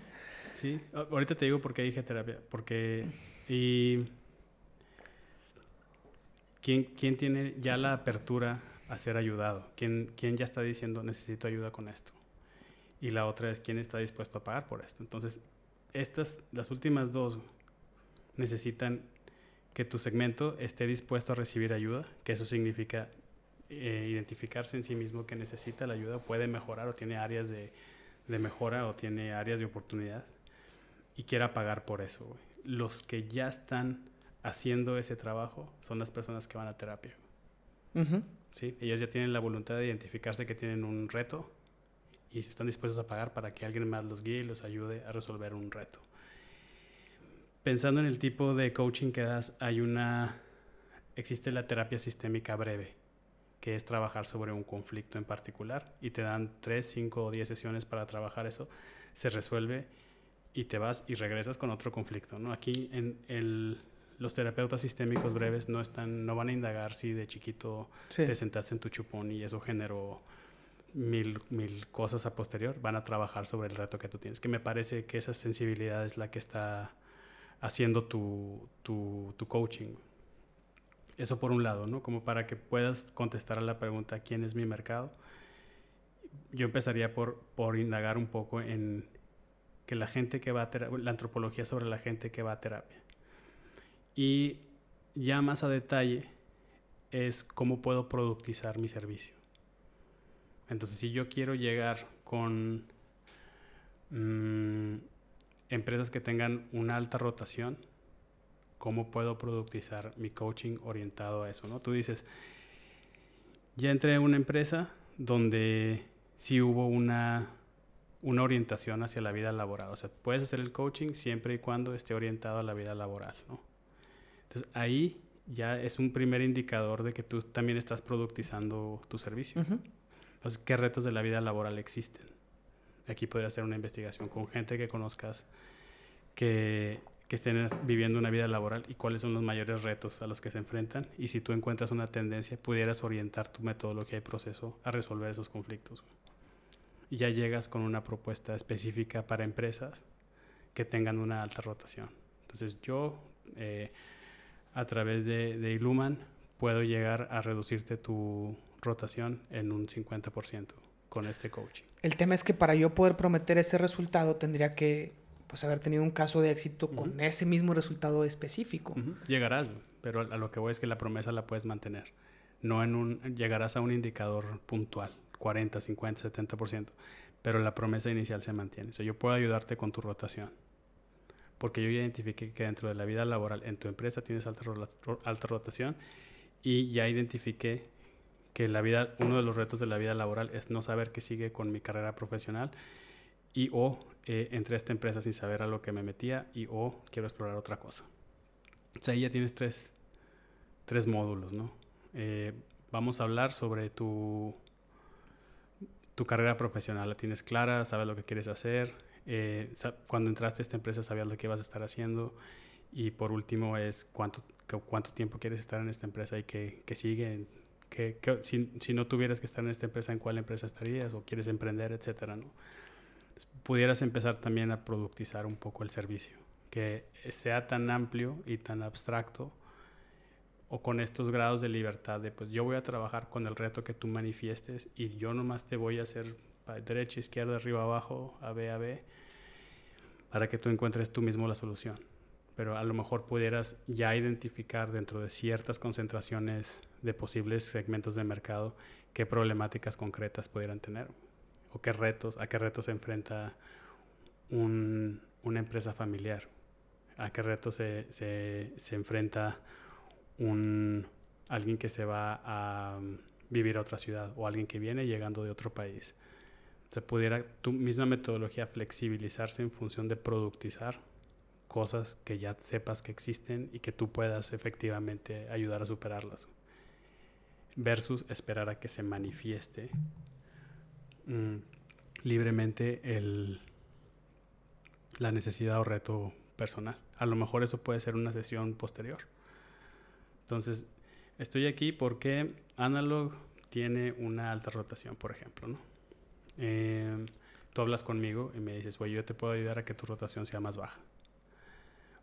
sí, ahorita te digo por qué dije terapia, porque y ¿Quién, ¿Quién, tiene ya la apertura a ser ayudado? ¿Quién, ¿Quién ya está diciendo necesito ayuda con esto? Y la otra es quién está dispuesto a pagar por esto. Entonces, estas, las últimas dos necesitan que tu segmento esté dispuesto a recibir ayuda, que eso significa eh, identificarse en sí mismo que necesita la ayuda, puede mejorar o tiene áreas de, de mejora o tiene áreas de oportunidad y quiera pagar por eso. Los que ya están haciendo ese trabajo son las personas que van a terapia. Uh -huh. ¿Sí? Ellos ya tienen la voluntad de identificarse que tienen un reto y están dispuestos a pagar para que alguien más los guíe y los ayude a resolver un reto. Pensando en el tipo de coaching que das, hay una existe la terapia sistémica breve, que es trabajar sobre un conflicto en particular y te dan 3, 5 o 10 sesiones para trabajar eso, se resuelve y te vas y regresas con otro conflicto, ¿no? Aquí en el los terapeutas sistémicos breves no están, no van a indagar si de chiquito sí. te sentaste en tu chupón y eso generó mil, mil cosas a posterior. Van a trabajar sobre el reto que tú tienes. Que me parece que esa sensibilidad es la que está haciendo tu, tu, tu coaching. Eso por un lado, ¿no? Como para que puedas contestar a la pregunta ¿quién es mi mercado? Yo empezaría por, por indagar un poco en que la gente que va a terapia, la antropología sobre la gente que va a terapia y ya más a detalle es cómo puedo productizar mi servicio. Entonces, si yo quiero llegar con mmm, empresas que tengan una alta rotación, ¿cómo puedo productizar mi coaching orientado a eso? ¿no? Tú dices, ya entré en una empresa donde sí hubo una, una orientación hacia la vida laboral. O sea, puedes hacer el coaching siempre y cuando esté orientado a la vida laboral, ¿no? Entonces ahí ya es un primer indicador de que tú también estás productizando tu servicio. Entonces, ¿qué retos de la vida laboral existen? Aquí podría hacer una investigación con gente que conozcas que, que estén viviendo una vida laboral y cuáles son los mayores retos a los que se enfrentan. Y si tú encuentras una tendencia, pudieras orientar tu metodología y proceso a resolver esos conflictos. Y ya llegas con una propuesta específica para empresas que tengan una alta rotación. Entonces yo... Eh, a través de, de Iluman puedo llegar a reducirte tu rotación en un 50% con este coaching. El tema es que para yo poder prometer ese resultado tendría que pues haber tenido un caso de éxito con ese mismo resultado específico. Llegarás, pero a lo que voy es que la promesa la puedes mantener. No en un llegarás a un indicador puntual, 40, 50, 70%, pero la promesa inicial se mantiene. O sea, yo puedo ayudarte con tu rotación porque yo ya identifiqué que dentro de la vida laboral en tu empresa tienes alta, alta rotación y ya identifiqué que la vida, uno de los retos de la vida laboral es no saber qué sigue con mi carrera profesional y o eh, entré a esta empresa sin saber a lo que me metía y o quiero explorar otra cosa. O sea, ahí ya tienes tres, tres módulos, ¿no? Eh, vamos a hablar sobre tu, tu carrera profesional. La tienes clara, sabes lo que quieres hacer, eh, cuando entraste a esta empresa sabías lo que ibas a estar haciendo. Y por último es cuánto, cuánto tiempo quieres estar en esta empresa y qué, qué sigue. Que, si, si, no tuvieras que estar en esta empresa, ¿en cuál empresa estarías? ¿O quieres emprender, etcétera? ¿no? pudieras empezar también a productizar un poco el servicio. Que sea tan amplio y tan abstracto o con estos grados de libertad de pues yo voy a trabajar con el reto que tú manifiestes y yo nomás te voy a hacer derecha, izquierda, arriba, abajo, A, B, A, B, para que tú encuentres tú mismo la solución. Pero a lo mejor pudieras ya identificar dentro de ciertas concentraciones de posibles segmentos de mercado qué problemáticas concretas pudieran tener o qué retos, a qué retos se enfrenta una empresa familiar, a qué retos se, se, se enfrenta alguien que se va a vivir a otra ciudad o alguien que viene llegando de otro país. Se pudiera tu misma metodología flexibilizarse en función de productizar cosas que ya sepas que existen y que tú puedas efectivamente ayudar a superarlas. Versus esperar a que se manifieste mm, libremente el, la necesidad o reto personal. A lo mejor eso puede ser una sesión posterior. Entonces, estoy aquí porque Analog tiene una alta rotación, por ejemplo, ¿no? Eh, tú hablas conmigo y me dices, güey, yo te puedo ayudar a que tu rotación sea más baja.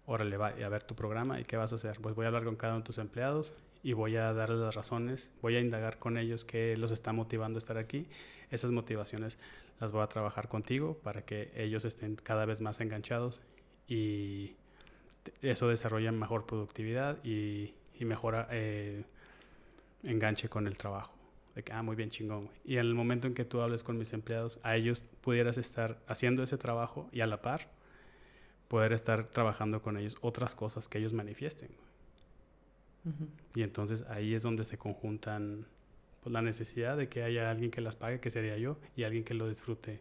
Órale, va a ver tu programa y qué vas a hacer. Pues voy a hablar con cada uno de tus empleados y voy a darles las razones, voy a indagar con ellos qué los está motivando a estar aquí. Esas motivaciones las voy a trabajar contigo para que ellos estén cada vez más enganchados y eso desarrolla mejor productividad y, y mejora eh, enganche con el trabajo. De que, ah, muy bien, chingón. Y en el momento en que tú hables con mis empleados, a ellos pudieras estar haciendo ese trabajo y a la par poder estar trabajando con ellos otras cosas que ellos manifiesten. Y entonces ahí es donde se conjuntan pues, la necesidad de que haya alguien que las pague, que sería yo, y alguien que lo disfrute,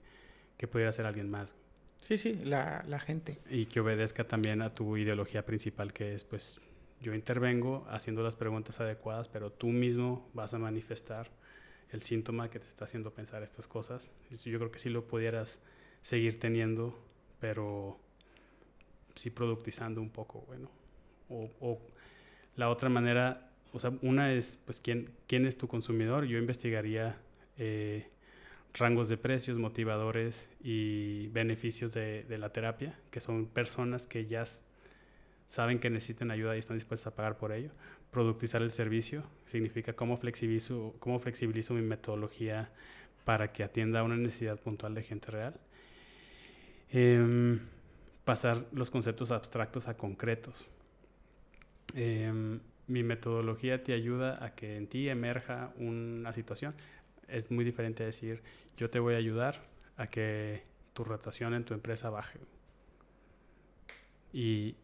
que pudiera ser alguien más. Sí, sí, la, la gente. Y que obedezca también a tu ideología principal, que es pues yo intervengo haciendo las preguntas adecuadas, pero tú mismo vas a manifestar el síntoma que te está haciendo pensar estas cosas. Yo creo que sí lo pudieras seguir teniendo, pero sí productizando un poco, bueno. O, la otra manera, o sea, una es, pues, ¿quién, quién es tu consumidor? Yo investigaría eh, rangos de precios, motivadores y beneficios de, de, la terapia, que son personas que ya saben que necesitan ayuda y están dispuestas a pagar por ello productizar el servicio, significa cómo flexibilizo, cómo flexibilizo mi metodología para que atienda a una necesidad puntual de gente real. Em, pasar los conceptos abstractos a concretos. Em, mi metodología te ayuda a que en ti emerja una situación. Es muy diferente decir, yo te voy a ayudar a que tu rotación en tu empresa baje. Y,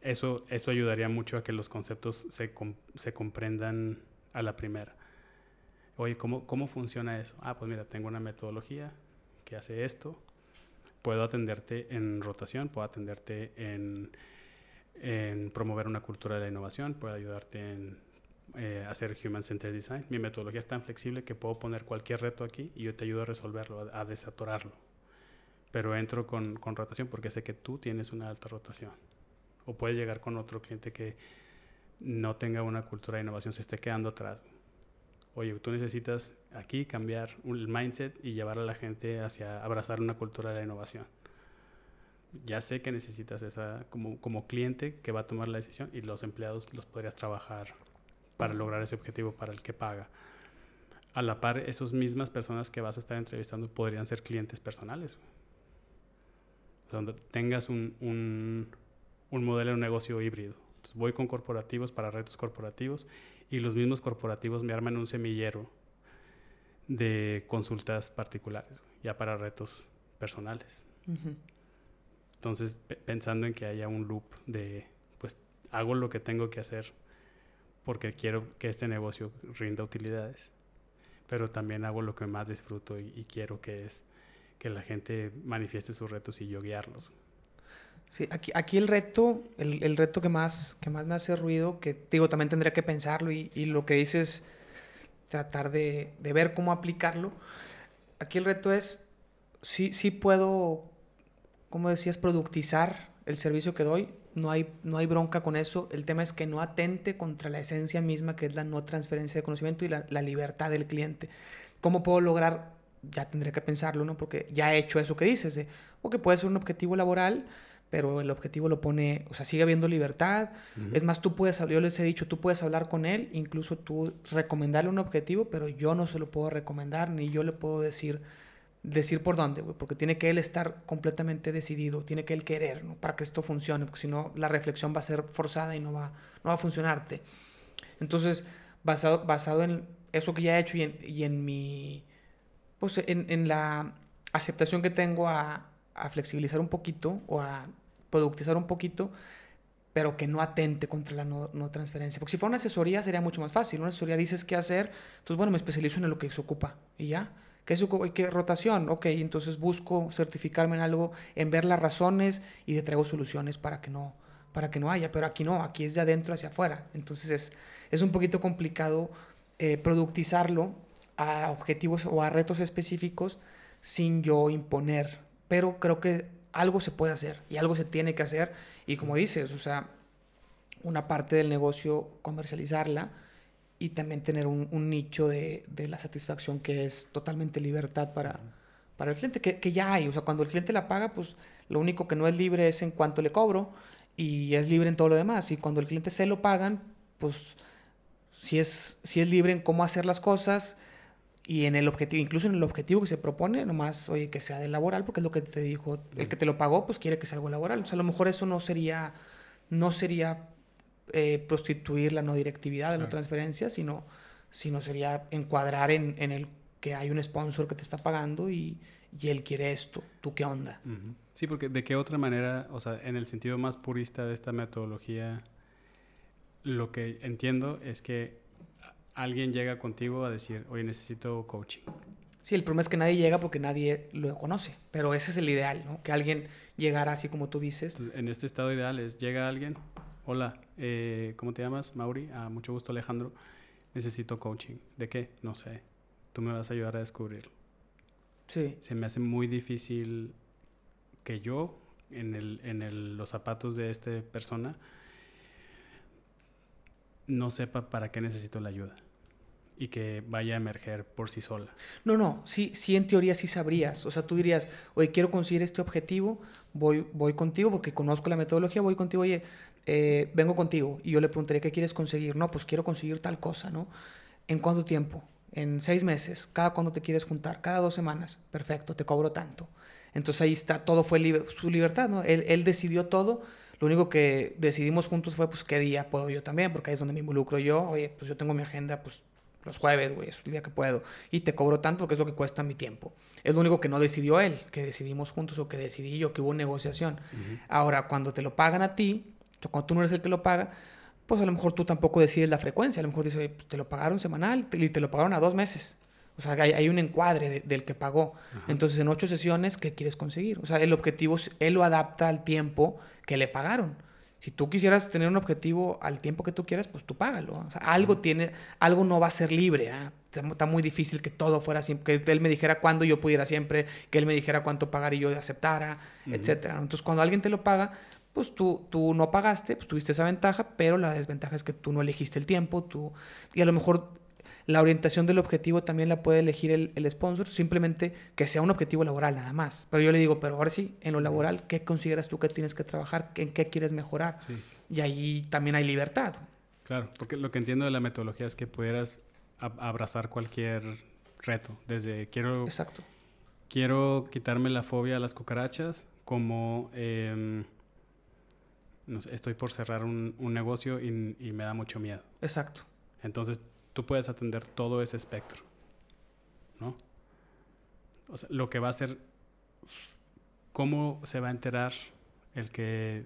eso, eso ayudaría mucho a que los conceptos se, se comprendan a la primera. oye, ¿cómo, ¿cómo funciona eso? Ah, pues mira, tengo una metodología que hace esto. Puedo atenderte en rotación, puedo atenderte en, en promover una cultura de la innovación, puedo ayudarte en eh, hacer Human Centered Design. Mi metodología es tan flexible que puedo poner cualquier reto aquí y yo te ayudo a resolverlo, a, a desatorarlo. Pero entro con, con rotación porque sé que tú tienes una alta rotación. O puedes llegar con otro cliente que no tenga una cultura de innovación, se esté quedando atrás. Oye, tú necesitas aquí cambiar el mindset y llevar a la gente hacia abrazar una cultura de la innovación. Ya sé que necesitas esa como, como cliente que va a tomar la decisión y los empleados los podrías trabajar para lograr ese objetivo para el que paga. A la par, esas mismas personas que vas a estar entrevistando podrían ser clientes personales. O sea, donde tengas un, un, un modelo de negocio híbrido. Entonces, voy con corporativos para retos corporativos y los mismos corporativos me arman un semillero de consultas particulares, ya para retos personales. Uh -huh. Entonces, pensando en que haya un loop de, pues, hago lo que tengo que hacer porque quiero que este negocio rinda utilidades, pero también hago lo que más disfruto y, y quiero que es que la gente manifieste sus retos y yo guiarlos. Sí, aquí, aquí el reto, el, el, reto que más, que más me hace ruido, que digo, también tendría que pensarlo y, y lo que dices, tratar de, de, ver cómo aplicarlo. Aquí el reto es, sí, sí puedo, como decías, productizar el servicio que doy, no hay, no hay bronca con eso, el tema es que no atente contra la esencia misma, que es la no transferencia de conocimiento y la, la libertad del cliente. ¿Cómo puedo lograr? Ya tendré que pensarlo, ¿no? Porque ya he hecho eso que dices, de, o que puede ser un objetivo laboral, pero el objetivo lo pone, o sea, sigue habiendo libertad. Uh -huh. Es más, tú puedes, yo les he dicho, tú puedes hablar con él, incluso tú recomendarle un objetivo, pero yo no se lo puedo recomendar, ni yo le puedo decir, decir por dónde, güey, porque tiene que él estar completamente decidido, tiene que él querer, ¿no? Para que esto funcione, porque si no, la reflexión va a ser forzada y no va, no va a funcionarte. Entonces, basado, basado en eso que ya he hecho y en, y en mi, pues, en, en la aceptación que tengo a, a flexibilizar un poquito o a productizar un poquito, pero que no atente contra la no, no, transferencia. Porque si fuera una asesoría sería mucho más fácil. Una asesoría dices qué hacer, entonces bueno, me especializo en lo que se ocupa y ya. ¿Qué es ¿Qué rotación? Ok, entonces busco certificarme en algo, en ver las razones y te traigo soluciones para que no, para que no haya. Pero aquí no, aquí es de adentro hacia afuera. Entonces es, es un poquito complicado eh, productizarlo a objetivos o a retos específicos sin yo imponer. Pero creo que algo se puede hacer y algo se tiene que hacer. Y como dices, o sea, una parte del negocio comercializarla y también tener un, un nicho de, de, la satisfacción que es totalmente libertad para, para el cliente, que, que, ya hay. O sea, cuando el cliente la paga, pues lo único que no es libre es en cuanto le cobro y es libre en todo lo demás. Y cuando el cliente se lo pagan, pues si es, si es libre en cómo hacer las cosas y en el objetivo, incluso en el objetivo que se propone, nomás, oye, que sea de laboral, porque es lo que te dijo, el que te lo pagó, pues quiere que sea algo laboral. O sea, a lo mejor eso no sería, no sería eh, prostituir la no directividad de claro. la transferencia, sino, sino sería encuadrar en, en, el que hay un sponsor que te está pagando y, y él quiere esto. ¿Tú qué onda? Uh -huh. Sí, porque de qué otra manera, o sea, en el sentido más purista de esta metodología, lo que entiendo es que alguien llega contigo a decir, oye, necesito coaching. Sí, el problema es que nadie llega porque nadie lo conoce, pero ese es el ideal, ¿no? Que alguien llegara así como tú dices. Entonces, en este estado ideal es, llega alguien, hola, eh, ¿cómo te llamas? Mauri, ah, mucho gusto Alejandro, necesito coaching. ¿De qué? No sé, tú me vas a ayudar a descubrirlo. Sí. Se me hace muy difícil que yo, en, el, en el, los zapatos de esta persona, no sepa para qué necesito la ayuda y que vaya a emerger por sí sola. No, no, sí, sí en teoría sí sabrías. O sea, tú dirías, oye, quiero conseguir este objetivo, voy, voy contigo porque conozco la metodología, voy contigo, oye, eh, vengo contigo. Y yo le preguntaría, ¿qué quieres conseguir? No, pues quiero conseguir tal cosa, ¿no? ¿En cuánto tiempo? En seis meses. ¿Cada cuándo te quieres juntar? Cada dos semanas. Perfecto, te cobro tanto. Entonces ahí está, todo fue su libertad, ¿no? Él, él decidió todo. Lo único que decidimos juntos fue, pues, qué día puedo yo también, porque ahí es donde me involucro yo. Oye, pues yo tengo mi agenda, pues los jueves, güey, es el día que puedo. Y te cobro tanto porque es lo que cuesta mi tiempo. Es lo único que no decidió él, que decidimos juntos o que decidí yo, que hubo negociación. Uh -huh. Ahora, cuando te lo pagan a ti, cuando tú no eres el que lo paga, pues a lo mejor tú tampoco decides la frecuencia. A lo mejor dices, pues, te lo pagaron semanal y te lo pagaron a dos meses. O sea, hay, un encuadre del que pagó. Entonces, en ocho sesiones, ¿qué quieres conseguir? O sea, el objetivo, él lo adapta al tiempo que le pagaron. Si tú quisieras tener un objetivo al tiempo que tú quieras, pues tú págalo. O sea, algo tiene, algo no va a ser libre. ¿ah? Está muy difícil que todo fuera siempre, que él me dijera cuándo yo pudiera siempre, que él me dijera cuánto pagar y yo aceptara, etcétera. Entonces, cuando alguien te lo paga, pues tú, tú no pagaste, pues tuviste esa ventaja, pero la desventaja es que tú no elegiste el tiempo, tú, y a lo mejor la orientación del objetivo también la puede elegir el, el, sponsor, simplemente que sea un objetivo laboral nada más. Pero yo le digo, pero ahora sí, en lo laboral, ¿qué consideras tú que tienes que trabajar? ¿En qué quieres mejorar? Y ahí también hay libertad. Claro, porque lo que entiendo de la metodología es que pudieras abrazar cualquier reto, desde quiero... Exacto. Quiero quitarme la fobia a las cucarachas, como... Em, no sé, estoy por cerrar un, un negocio y, y me da mucho miedo. Exacto. Entonces tú puedes atender todo ese espectro, ¿no? O sea, lo que va a ser, ¿cómo se va a enterar el que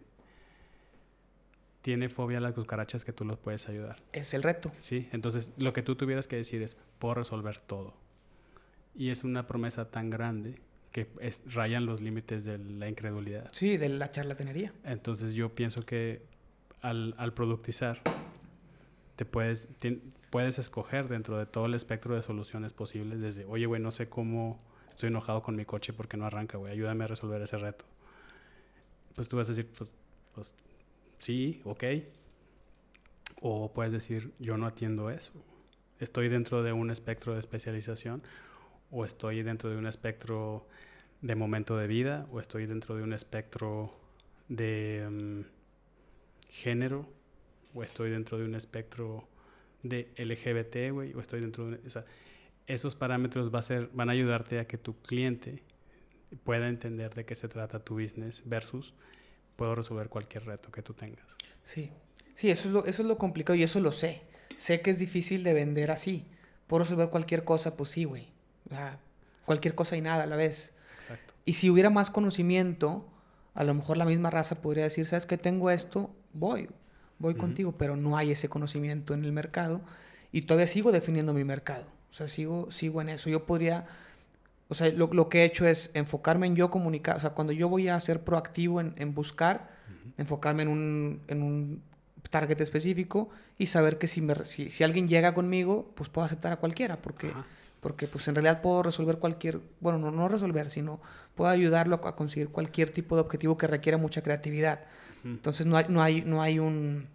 tiene fobia a las cucarachas que tú los puedes ayudar? Es el reto. Sí, entonces lo que tú tuvieras que decir es, puedo resolver todo. Y es una promesa tan grande que rayan los límites de la incredulidad. Sí, de la charlatanería. Entonces yo pienso que al, al productizar, te puedes, puedes escoger dentro de todo el espectro de soluciones posibles, desde, oye, güey, no sé cómo estoy enojado con mi coche porque no arranca, güey, ayúdame a resolver ese reto. Pues tú vas a decir, pues, pues sí, ok. O puedes decir, yo no atiendo eso. Estoy dentro de un espectro de especialización o estoy dentro de un espectro de momento de vida o estoy dentro de un espectro de mm, género o estoy dentro de un espectro de LGBT, güey, o estoy dentro de... O sea, esos parámetros va a ser, van a ayudarte a que tu cliente pueda entender de qué se trata tu business versus puedo resolver cualquier reto que tú tengas. Sí, sí, eso es lo, eso es lo complicado y eso lo sé. Sé que es difícil de vender así. Puedo resolver cualquier cosa, pues sí, güey. Cualquier cosa y nada a la vez. Exacto. Y si hubiera más conocimiento, a lo mejor la misma raza podría decir, ¿sabes qué? Tengo esto, voy voy contigo, pero no hay ese conocimiento en el mercado y todavía sigo definiendo mi mercado. O sea, sigo, sigo en eso. Yo podría, o sea, lo, lo que he hecho es enfocarme en yo comunicar, o sea, cuando yo voy a ser proactivo en, en buscar, enfocarme en un, en un target específico y saber que si, me, si, si, alguien llega conmigo, pues puedo aceptar a cualquiera, porque, porque pues en realidad puedo resolver cualquier, bueno, no, no resolver, sino puedo ayudarlo a conseguir cualquier tipo de objetivo que requiera mucha creatividad. Entonces no hay, no hay, no hay un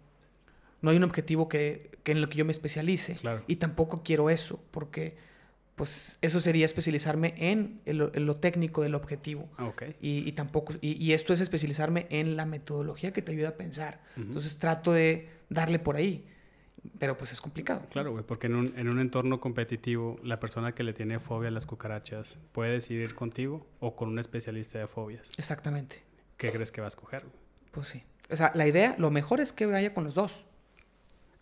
no hay un objetivo que, que en lo que yo me especialice. Y tampoco quiero eso, porque pues eso sería especializarme en, lo técnico del objetivo. Ah, y, y, tampoco, y, esto es especializarme en la metodología que te ayuda a pensar. Entonces trato de darle por ahí. Pero pues es complicado. Claro, güey, porque en un, en un entorno competitivo, la persona que le tiene fobia a las cucarachas puede decidir contigo o con un especialista de fobias. Exactamente. ¿Qué crees que va a escoger? Pues sí. O sea, la idea, lo mejor es que vaya con los dos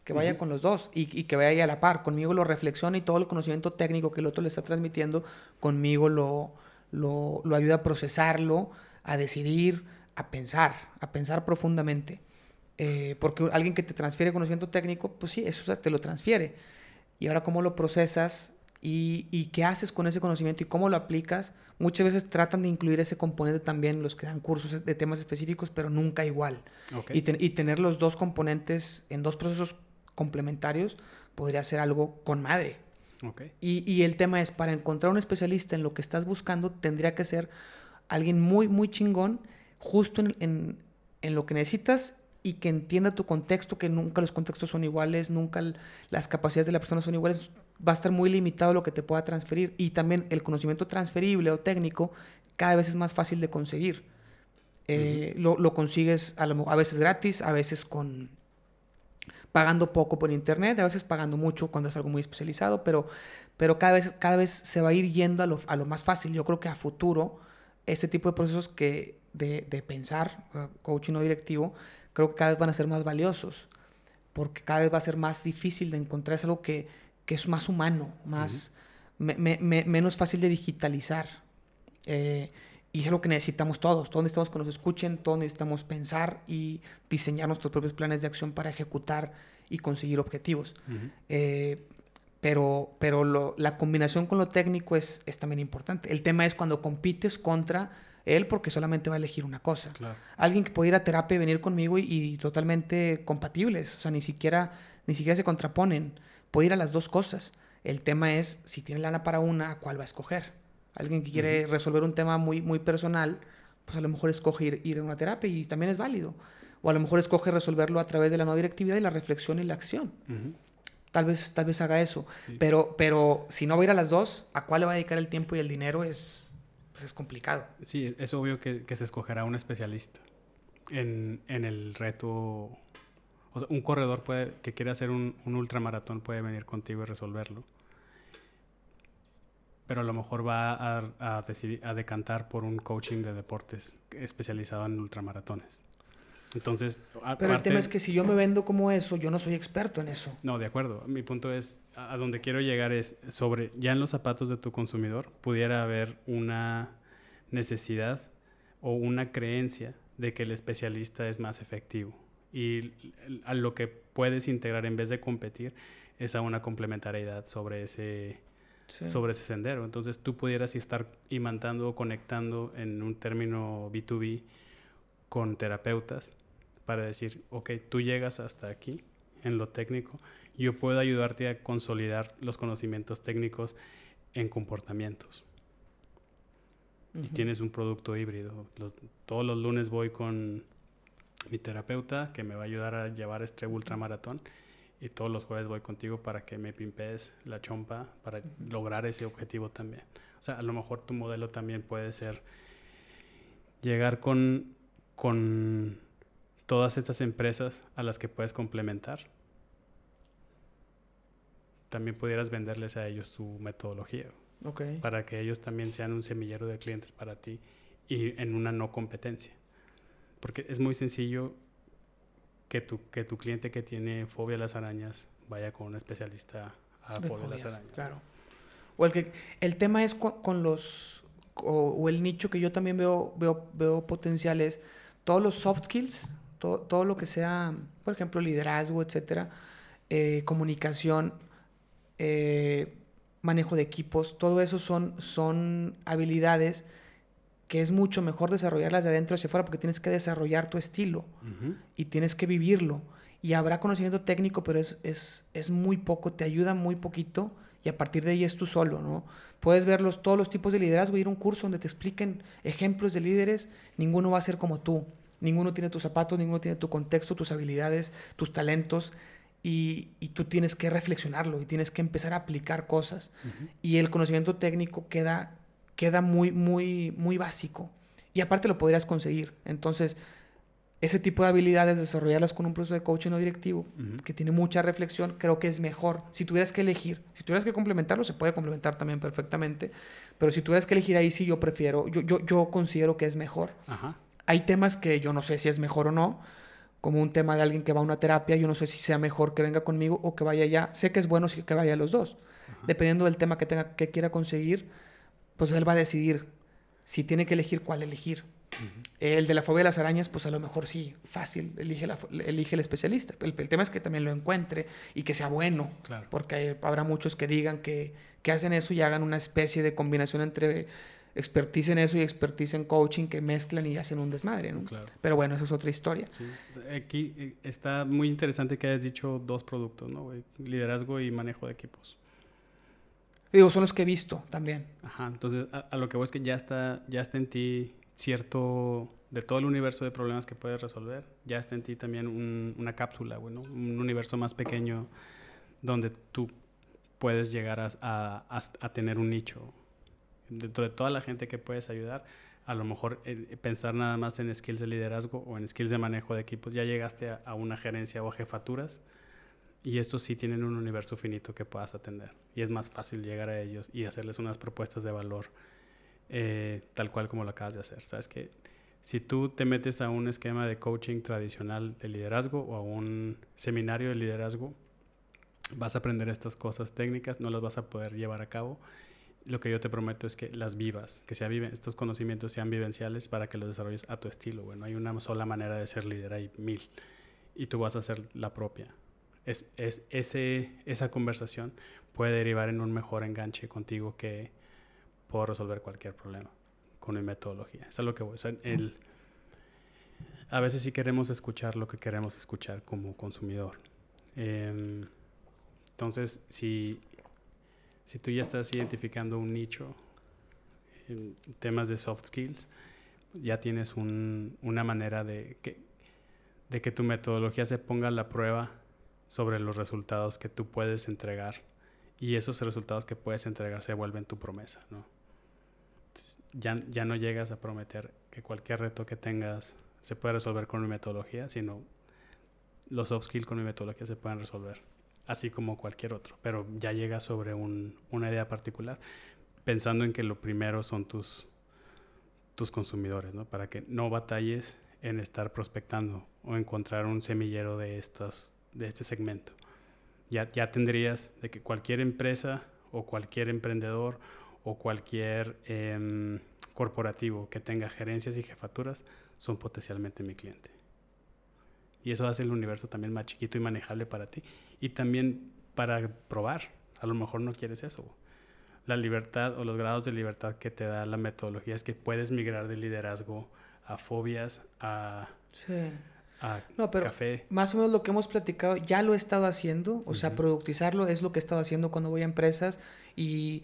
que vaya con los dos y, y, que vaya a la par. Conmigo lo reflexiona y todo el conocimiento técnico que el otro le está transmitiendo, conmigo lo, lo, lo ayuda a procesarlo, a decidir, a pensar, a pensar profundamente. Eh, porque alguien que te transfiere conocimiento técnico, pues sí, eso te lo transfiere. Y ahora cómo lo procesas y, y, qué haces con ese conocimiento y cómo lo aplicas. Muchas veces tratan de incluir ese componente también los que dan cursos de temas específicos, pero nunca igual. Y, y, tener los dos componentes en dos procesos complementarios, podría ser algo con madre. Y, y, el tema es, para encontrar un especialista en lo que estás buscando, tendría que ser alguien muy, muy chingón, justo en, en, en, lo que necesitas y que entienda tu contexto, que nunca los contextos son iguales, nunca las capacidades de la persona son iguales. Va a estar muy limitado lo que te pueda transferir. Y también el conocimiento transferible o técnico cada vez es más fácil de conseguir. Eh, lo, lo, consigues a, lo, a veces gratis, a veces con, pagando poco por internet, a veces pagando mucho cuando es algo muy especializado, pero, pero cada, vez, cada vez se va a ir yendo a lo, a lo más fácil. Yo creo que a futuro este tipo de procesos que de, de pensar, uh, coaching no directivo, creo que cada vez van a ser más valiosos, porque cada vez va a ser más difícil de encontrar, es algo que, que es más humano, más, me, me, menos fácil de digitalizar. Eh, Y es lo que necesitamos todos. Todos necesitamos que nos escuchen, todos necesitamos pensar y diseñar nuestros propios planes de acción para ejecutar y conseguir objetivos. Eh, pero pero la combinación con lo técnico es, es también importante. El tema es cuando compites contra él porque solamente va a elegir una cosa. Alguien que puede ir a terapia y venir conmigo y, totalmente compatibles, o sea, ni siquiera, ni siquiera se contraponen. Puede ir a las dos cosas. El tema es, si tiene lana para una, ¿cuál va a escoger? Alguien que quiere resolver un tema muy, muy personal, pues a lo mejor escoge ir, a una terapia y también es válido. O a lo mejor escoge resolverlo a través de la no directividad y la reflexión y la acción. Tal vez, tal vez haga eso. Pero, pero si no va a ir a las dos, ¿a cuál le va a dedicar el tiempo y el dinero? Es, pues, es complicado. Sí, es obvio que, se escogerá un especialista en, el reto. O sea, un corredor puede, que quiere hacer un, ultramaratón puede venir contigo y resolverlo. Pero a lo mejor va a, decidir, a decantar por un coaching de deportes especializado en ultramaratones. Entonces, pero el tema es que si yo me vendo como eso, yo no soy experto en eso. No, de acuerdo. Mi punto es, a, donde quiero llegar es sobre, ya en los zapatos de tu consumidor, pudiera haber una necesidad o una creencia de que el especialista es más efectivo. Y a lo que puedes integrar en vez de competir es a una complementariedad sobre ese, sobre ese sendero. Entonces tú pudieras estar imantando o conectando en un término B2B con terapeutas para decir, ok, tú llegas hasta aquí en lo técnico, yo puedo ayudarte a consolidar los conocimientos técnicos en comportamientos. Y tienes un producto híbrido. todos los lunes voy con mi terapeuta que me va a ayudar a llevar este ultramaratón y todos los jueves voy contigo para que me pimpees la chompa para lograr ese objetivo también. O sea, a lo mejor tu modelo también puede ser llegar con, con todas estas empresas a las que puedes complementar. También pudieras venderles a ellos su metodología. Para que ellos también sean un semillero de clientes para ti y en una no competencia. Porque es muy sencillo que tu, que tu cliente que tiene fobia a las arañas vaya con un especialista a fobia a las arañas. Claro. O el, que, el tema es con, los, o, el nicho que yo también veo, veo, veo potenciales, todos los soft skills todo, todo lo que sea, por ejemplo, liderazgo, etcétera, eh, comunicación, eh, manejo de equipos, todo eso son, son habilidades que es mucho mejor desarrollarlas de adentro hacia afuera porque tienes que desarrollar tu estilo y tienes que vivirlo. Y habrá conocimiento técnico, pero es, es, es, muy poco, te ayuda muy poquito y a partir de ahí es tú solo, ¿no? Puedes ver todos los tipos de liderazgo, ir a un curso donde te expliquen ejemplos de líderes, ninguno va a ser como tú. Ninguno tiene tus zapatos, ninguno tiene tu contexto, tus habilidades, tus talentos. Y, tú tienes que reflexionarlo y tienes que empezar a aplicar cosas. Y el conocimiento técnico queda, queda muy, muy, muy básico. Y aparte lo podrías conseguir. Entonces, ese tipo de habilidades, desarrollarlas con un proceso de coaching no directivo, que tiene mucha reflexión, creo que es mejor. Si tuvieras que elegir, si tuvieras que complementarlo, se puede complementar también perfectamente. Pero si tuvieras que elegir ahí, sí, yo prefiero, yo, yo, yo considero que es mejor. Ajá. Hay temas que yo no sé si es mejor o no, como un tema de alguien que va a una terapia, yo no sé si sea mejor que venga conmigo o que vaya allá. Sé que es bueno que vaya los dos. Dependiendo del tema que tenga que quiera conseguir, pues él va a decidir si tiene que elegir cuál elegir. El de la fobia de las arañas, pues a lo mejor sí, fácil, elige, elige el especialista. El, tema es que también lo encuentre y que sea bueno, porque habrá muchos que digan que, que hacen eso y hagan una especie de combinación entre expertise en eso y expertise en coaching que mezclan y hacen un desmadre, ¿no? Pero bueno, eso es otra historia. Aquí eh, está muy interesante que hayas dicho dos productos, ¿no? Liderazgo y manejo de equipos. Digo, son los que he visto también. Ajá, entonces a, lo que voy es que ya está, ya está en ti cierto, de todo el universo de problemas que puedes resolver, ya está en ti también una cápsula, bueno, un universo más pequeño donde tú puedes llegar a, a, a tener un nicho. Dentro de toda la gente que puedes ayudar, a lo mejor eh, pensar nada más en skills de liderazgo o en skills de manejo de equipos, ya llegaste a, una gerencia o jefaturas y estos sí tienen un universo finito que puedas atender y es más fácil llegar a ellos y hacerles unas propuestas de valor eh, tal cual como lo acabas de hacer. Sabes que si tú te metes a un esquema de coaching tradicional de liderazgo o a un seminario de liderazgo, vas a aprender estas cosas técnicas, no las vas a poder llevar a cabo lo que yo te prometo es que las vivas, que sea viven, estos conocimientos sean vivenciales para que los desarrolles a tu estilo. Bueno, hay una sola manera de ser líder, hay mil. Y tú vas a hacer la propia. Es, es, ese, esa conversación puede derivar en un mejor enganche contigo que puedo resolver cualquier problema con mi metodología. Es lo que el, a veces sí queremos escuchar lo que queremos escuchar como consumidor. Em, entonces, si si tú ya estás identificando un nicho en temas de soft skills, ya tienes una manera de que, de que tu metodología se ponga a la prueba sobre los resultados que tú puedes entregar y esos resultados que puedes entregar se vuelven tu promesa, ¿no? Ya, ya no llegas a prometer que cualquier reto que tengas se puede resolver con mi metodología, sino los soft skills con mi metodología se pueden resolver así como cualquier otro, pero ya llega sobre una idea particular, pensando en que lo primero son tus, tus consumidores, ¿no? Para que no batalles en estar prospectando o encontrar un semillero de, estos, de este segmento. Ya, ya tendrías de que cualquier empresa o cualquier emprendedor o cualquier em, corporativo que tenga gerencias y jefaturas son potencialmente mi cliente. Y eso hace el universo también más chiquito y manejable para ti y también para probar. A lo mejor no quieres eso. La libertad o los grados de libertad que te da la metodología es que puedes migrar de liderazgo a fobias, a, sí. No, pero café. Más o menos lo que hemos platicado, ya lo he estado haciendo, o sea, productizarlo es lo que he estado haciendo cuando voy a empresas y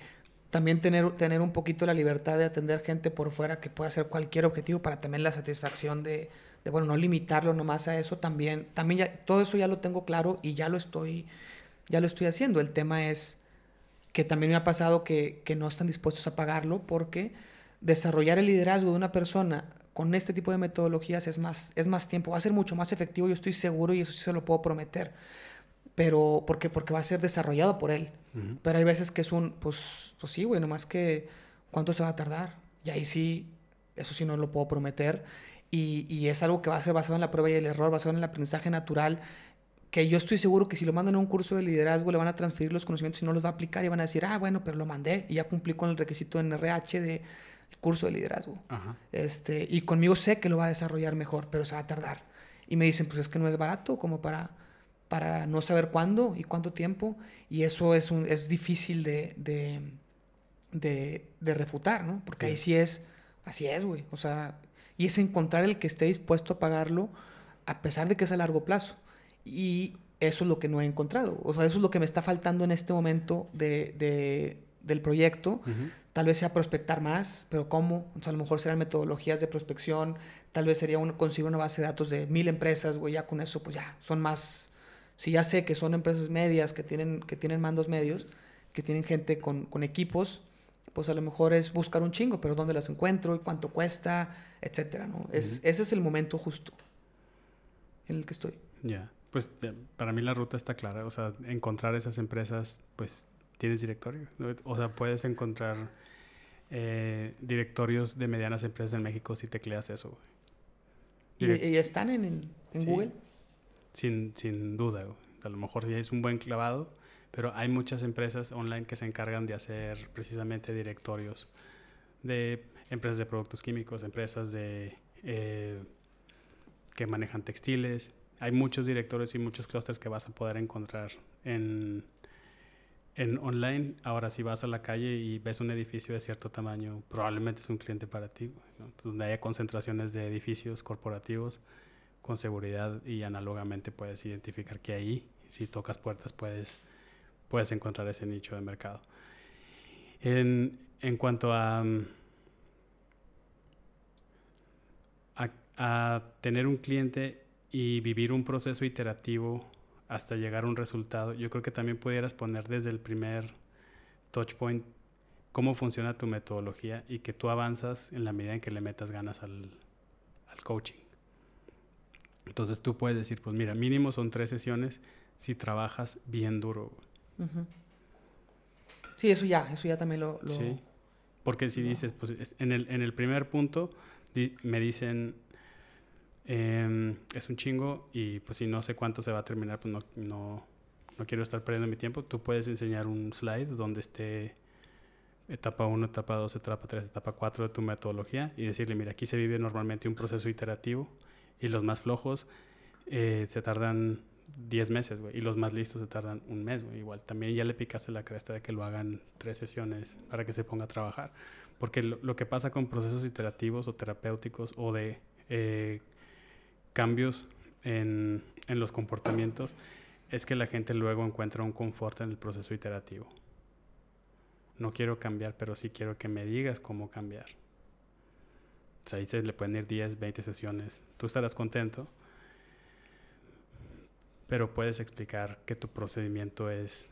también tener, tener un poquito la libertad de atender gente por fuera que pueda hacer cualquier objetivo para tener la satisfacción de, de bueno, no limitarlo nomás a eso, también, también ya, todo eso ya lo tengo claro y ya lo estoy, ya lo estoy haciendo. El tema es que también me ha pasado que, que no están dispuestos a pagarlo porque desarrollar el liderazgo de una persona con este tipo de metodologías es más, es más tiempo, va a ser mucho más efectivo, yo estoy seguro y eso sí se lo puedo prometer. Pero, ¿por qué? Porque va a ser desarrollado por él. Pero hay veces que es un, pues, pues sí, güey, nomás que, ¿cuánto se va a tardar? Y ahí sí, eso sí no lo puedo prometer. Y, es algo que va a ser basado en la prueba y el error, basado en el aprendizaje natural, que yo estoy seguro que si lo mandan a un curso de liderazgo le van a transferir los conocimientos y no los va a aplicar y van a decir, ah, bueno, pero lo mandé y ya cumplí con el requisito en RH de curso de liderazgo. Este, y conmigo sé que lo va a desarrollar mejor, pero se va a tardar. Y me dicen, pues es que no es barato como para, para no saber cuándo y cuánto tiempo. Y eso es, un, es difícil de, de, de, refutar, ¿no? Porque ahí sí es, así es, güey. O sea, y es encontrar el que esté dispuesto a pagarlo a pesar de que es a largo plazo. Y eso es lo que no he encontrado. O sea, eso es lo que me está faltando en este momento de, del proyecto. Tal vez sea prospectar más, pero ¿cómo? O sea, a lo mejor serán metodologías de prospección. Tal vez sería uno, conseguir una base de datos de mil empresas, güey, ya con eso, pues ya, son más... Si ya sé que son empresas medias que tienen, que tienen mandos medios, que tienen gente con, con equipos, pues a lo mejor es buscar un chingo, pero ¿dónde las encuentro? ¿Y cuánto cuesta? Etcétera, ¿no? es, ese es el momento justo en el que estoy. Ya, pues para mí la ruta está clara, o sea, encontrar esas empresas, pues tienes directorio, o sea, puedes encontrar eh, directorios de medianas empresas en México si tecleas eso. ¿Y, ¿Y, están en, en, Google? Sin, sin duda, a lo mejor ya es un buen clavado pero hay muchas empresas online que se encargan de hacer precisamente directorios de empresas de productos químicos, empresas de eh, que manejan textiles. Hay muchos directorios y muchos clusters que vas a poder encontrar en, en online. Ahora, si vas a la calle y ves un edificio de cierto tamaño, probablemente es un cliente para ti. Donde haya concentraciones de edificios corporativos con seguridad y análogamente puedes identificar que ahí, si tocas puertas, puedes puedes encontrar ese nicho de mercado. En, en cuanto a, a, tener un cliente y vivir un proceso iterativo hasta llegar a un resultado, yo creo que también pudieras poner desde el primer touch point cómo funciona tu metodología y que tú avanzas en la medida en que le metas ganas al, al coaching. Entonces tú puedes decir, pues mira, mínimo son tres sesiones si trabajas bien duro. Sí, eso ya, eso ya también lo... Sí, porque si dices, pues en el, en el primer punto me dicen, em, es un chingo y pues si no sé cuánto se va a terminar, pues no, no, no quiero estar perdiendo mi tiempo. Tú puedes enseñar un slide donde esté etapa 1, etapa 2, etapa 3, etapa 4 de tu metodología y decirle, mira, aquí se vive normalmente un proceso iterativo y los más flojos eh, se tardan 10 meses, güey, y los más listos se tardan un mes, güey. Igual también ya le picaste la cresta de que lo hagan tres sesiones para que se ponga a trabajar. Porque lo, que pasa con procesos iterativos o terapéuticos o de eh, cambios en, en los comportamientos es que la gente luego encuentra un confort en el proceso iterativo. No quiero cambiar, pero sí quiero que me digas cómo cambiar. O sea, ahí se le pueden ir 10, 20 sesiones. Tú estarás contento, pero puedes explicar que tu procedimiento es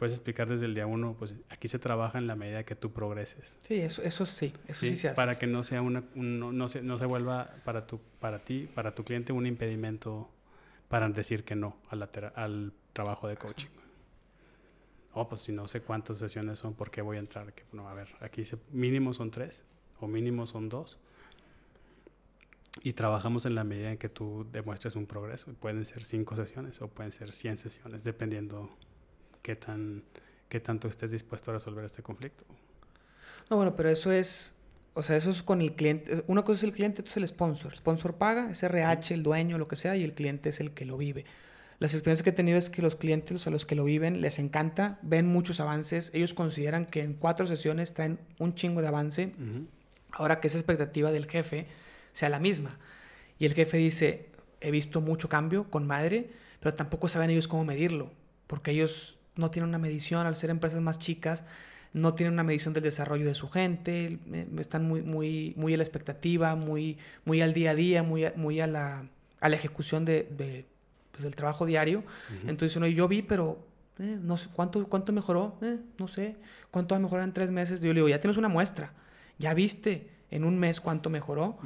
puedes explicar desde el día uno, pues aquí se trabaja en la medida que tú progreses. Sí, eso, eso sí, eso sí, se hace. Para que no sea una, no, se, no se vuelva para, tu, para ti, para tu cliente un impedimento para decir que no al, al trabajo de coaching. Oh, pues si no sé cuántas sesiones son, ¿por qué voy a entrar? Que, no, a ver, aquí se, mínimo son tres o mínimo son dos. Y trabajamos en la medida en que tú demuestres un progreso. Pueden ser cinco sesiones o pueden ser 100 sesiones, dependiendo qué, tan, qué tanto estés dispuesto a resolver este conflicto. No, bueno, pero eso es, o sea, eso es con el cliente. Una cosa es el cliente, otra es el sponsor. El sponsor paga, es RH, el dueño, lo que sea, y el cliente es el que lo vive. Las experiencias que he tenido es que los clientes, o los que lo viven, les encanta, ven muchos avances. Ellos consideran que en cuatro sesiones traen un chingo de avance. Ahora que esa expectativa del jefe sea la misma. Y el jefe dice, he visto mucho cambio con madre, pero tampoco saben ellos cómo medirlo, porque ellos no tienen una medición, al ser empresas más chicas, no tienen una medición del desarrollo de su gente, están muy, muy, muy a la expectativa, muy, muy al día a día, muy a, muy a, la, a la ejecución de, de pues, del trabajo diario. Entonces, no, yo vi, pero eh, no sé, ¿cuánto, cuánto mejoró? Eh, no sé, ¿cuánto va a mejorar en tres meses? Yo le digo, ya tienes una muestra, ya viste en un mes cuánto mejoró,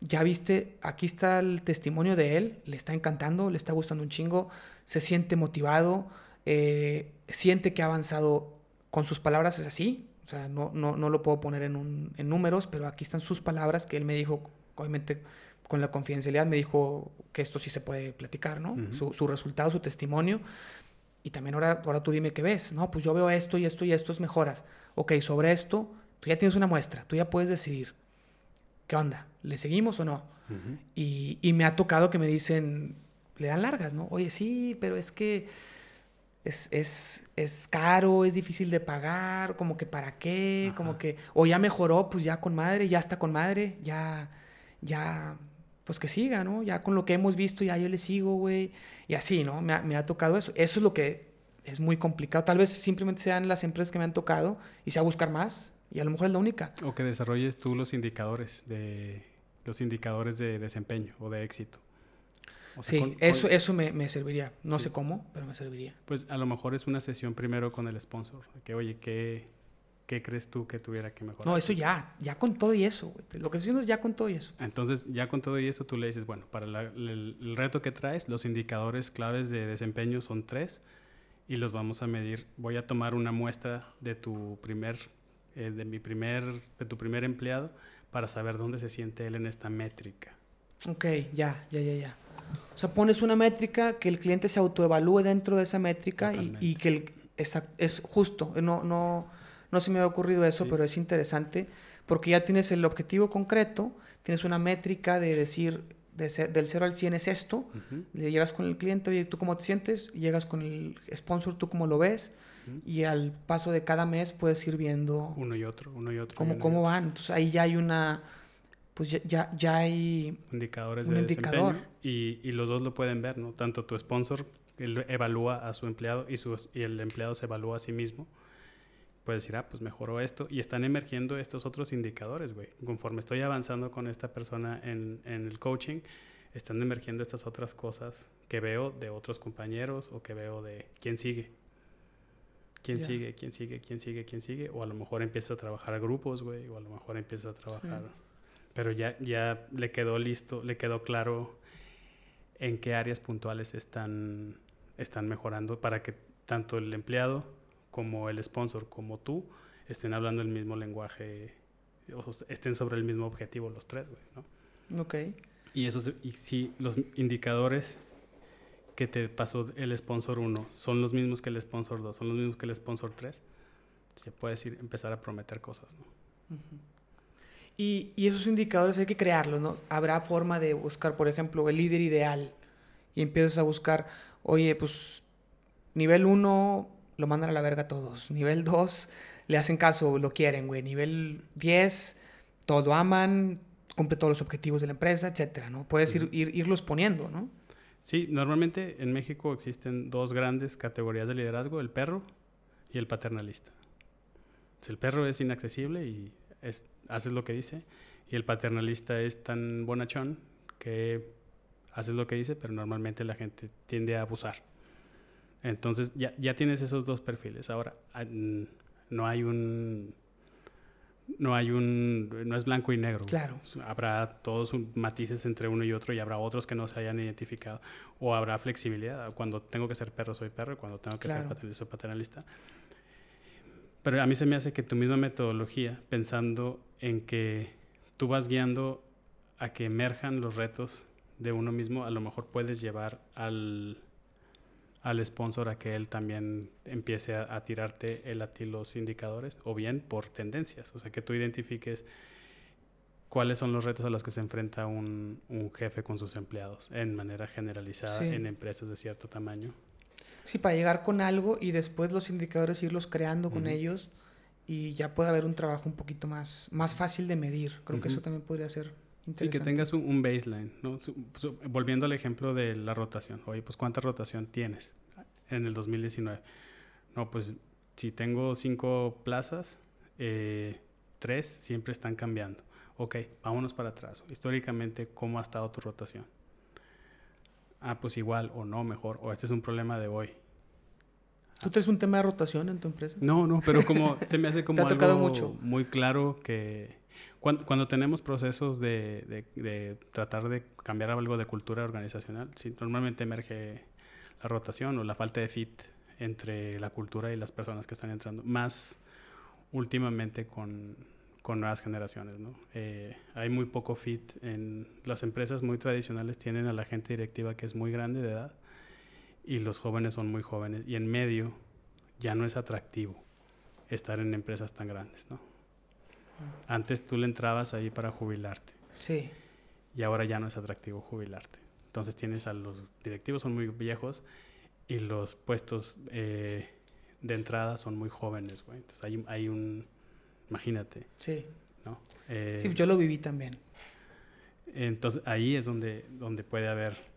ya viste, aquí está el testimonio de él, le está encantando, le está gustando un chingo, se siente motivado, eh, siente que ha avanzado con sus palabras, es así. O sea, no, no, no lo puedo poner en, un, en números, pero aquí están sus palabras que él me dijo, obviamente con la confidencialidad, me dijo que esto sí se puede platicar, ¿no? su, su, resultado, su testimonio. Y también ahora, ahora tú dime qué ves, ¿no? Pues yo veo esto y esto y esto es mejoras. Ok, sobre esto, tú ya tienes una muestra, tú ya puedes decidir. ¿Qué onda? ¿Le seguimos o no? y, y me ha tocado que me dicen, le dan largas, ¿no? Oye, sí, pero es que es, es, es, caro, es difícil de pagar, como que para qué, como que, o ya mejoró, pues ya con madre, ya está con madre, ya, ya, pues que siga, ¿no? Ya con lo que hemos visto, ya yo le sigo, güey, y así, ¿no? Me ha, me ha tocado eso. Eso es lo que es muy complicado. Tal vez simplemente sean las empresas que me han tocado y sea buscar más, y a lo mejor es la única. O que desarrolles tú los indicadores de los indicadores de desempeño o de éxito sí, eso, eso me, me, serviría. No sé cómo, pero me serviría. Pues a lo mejor es una sesión primero con el sponsor. Que, oye, ¿qué, qué crees tú que tuviera que mejorar? No, eso ya, ya con todo y eso. Lo que estoy diciendo es ya con todo y eso. Entonces, ya con todo y eso, tú le dices, bueno, para el, el, reto que traes, los indicadores claves de desempeño son tres y los vamos a medir. Voy a tomar una muestra de tu primer, eh, de mi primer, de tu primer empleado para saber dónde se siente él en esta métrica. Ok, ya, ya, ya, ya. O sea, pones una métrica, que el cliente se autoevalúe dentro de esa métrica y, que el, es, es, justo. No, no, no se me ha ocurrido eso, pero es interesante porque ya tienes el objetivo concreto, tienes una métrica de decir del 0 al 100 es esto, le llegas con el cliente, oye, ¿tú cómo te sientes? Llegas con el sponsor, ¿tú cómo lo ves? Y al paso de cada mes puedes ir viendo... Uno y otro, uno y otro. Cómo, cómo van. Entonces ahí ya hay una pues ya, ya, hay indicadores de indicador. Y, y, los dos lo pueden ver, ¿no? Tanto tu sponsor él evalúa a su empleado y, su, y el empleado se evalúa a sí mismo. Puedes decir, ah, pues mejoró esto. Y están emergiendo estos otros indicadores, güey. Conforme estoy avanzando con esta persona en, en el coaching, están emergiendo estas otras cosas que veo de otros compañeros o que veo de quién sigue. ¿Quién sigue? ¿Quién sigue? ¿Quién sigue? ¿Quién sigue? O a lo mejor empieza a trabajar a grupos, güey. O a lo mejor empieza a trabajar pero ya, ya le quedó listo, le quedó claro en qué áreas puntuales están, están mejorando para que tanto el empleado como el sponsor como tú estén hablando el mismo lenguaje, o estén sobre el mismo objetivo los tres, güey, ¿no? Ok. Y eso, y si los indicadores que te pasó el sponsor 1 son los mismos que el sponsor 2, son los mismos que el sponsor 3, ya puedes ir, empezar a prometer cosas, ¿no? Y, y, esos indicadores hay que crearlos, ¿no? Habrá forma de buscar, por ejemplo, el líder ideal y empiezas a buscar, oye, pues nivel 1 lo mandan a la verga todos, nivel 2 le hacen caso, lo quieren, güey, nivel 10 todo aman, cumple todos los objetivos de la empresa, etcétera, ¿no? Puedes ir, ir, irlos poniendo, ¿no? Sí, normalmente en México existen dos grandes categorías de liderazgo, el perro y el paternalista. el perro es inaccesible y es, haces lo que dice, y el paternalista es tan bonachón que haces lo que dice, pero normalmente la gente tiende a abusar. Entonces ya, ya tienes esos dos perfiles. Ahora, no hay un no hay un no es blanco y negro. Claro. Habrá todos matices entre uno y otro y habrá otros que no se hayan identificado o habrá flexibilidad. Cuando tengo que ser perro soy perro cuando tengo que ser paternalista soy paternalista. Pero a mí se me hace que tu misma metodología, pensando en que tú vas guiando a que emerjan los retos de uno mismo, a lo mejor puedes llevar al al sponsor a que él también empiece a, tirarte el a ti los indicadores o bien por tendencias, o sea, que tú identifiques cuáles son los retos a los que se enfrenta un, un jefe con sus empleados en manera generalizada en empresas de cierto tamaño. Sí, para llegar con algo y después los indicadores irlos creando con ellos y ya puede haber un trabajo un poquito más, más fácil de medir. Creo que eso también podría ser Sí, que tengas un, baseline, ¿no? volviendo al ejemplo de la rotación. Oye, pues ¿cuánta rotación tienes en el 2019? No, pues si tengo cinco plazas, eh, tres siempre están cambiando. Ok, vámonos para atrás. Históricamente, ¿cómo ha estado tu rotación? Ah, pues igual o no, mejor. O este es un problema de hoy. ¿Tú tienes un tema de rotación en tu empresa? No, no, pero como se me hace como ha algo mucho? muy claro que cuando, tenemos procesos de, de, tratar de cambiar algo de cultura organizacional, sí, normalmente emerge la rotación o la falta de fit entre la cultura y las personas que están entrando, más últimamente con, con nuevas generaciones. ¿no? Eh, hay muy poco fit en las empresas muy tradicionales, tienen a la gente directiva que es muy grande de edad y los jóvenes son muy jóvenes y en medio ya no es atractivo estar en empresas tan grandes. ¿no? Antes tú le entrabas ahí para jubilarte. Sí. Y ahora ya no es atractivo jubilarte. Entonces tienes a los directivos son muy viejos y los puestos eh, de entrada son muy jóvenes, güey. Entonces hay, hay un, imagínate. Sí. ¿no? Eh, sí, yo lo viví también. Entonces ahí es donde, donde puede haber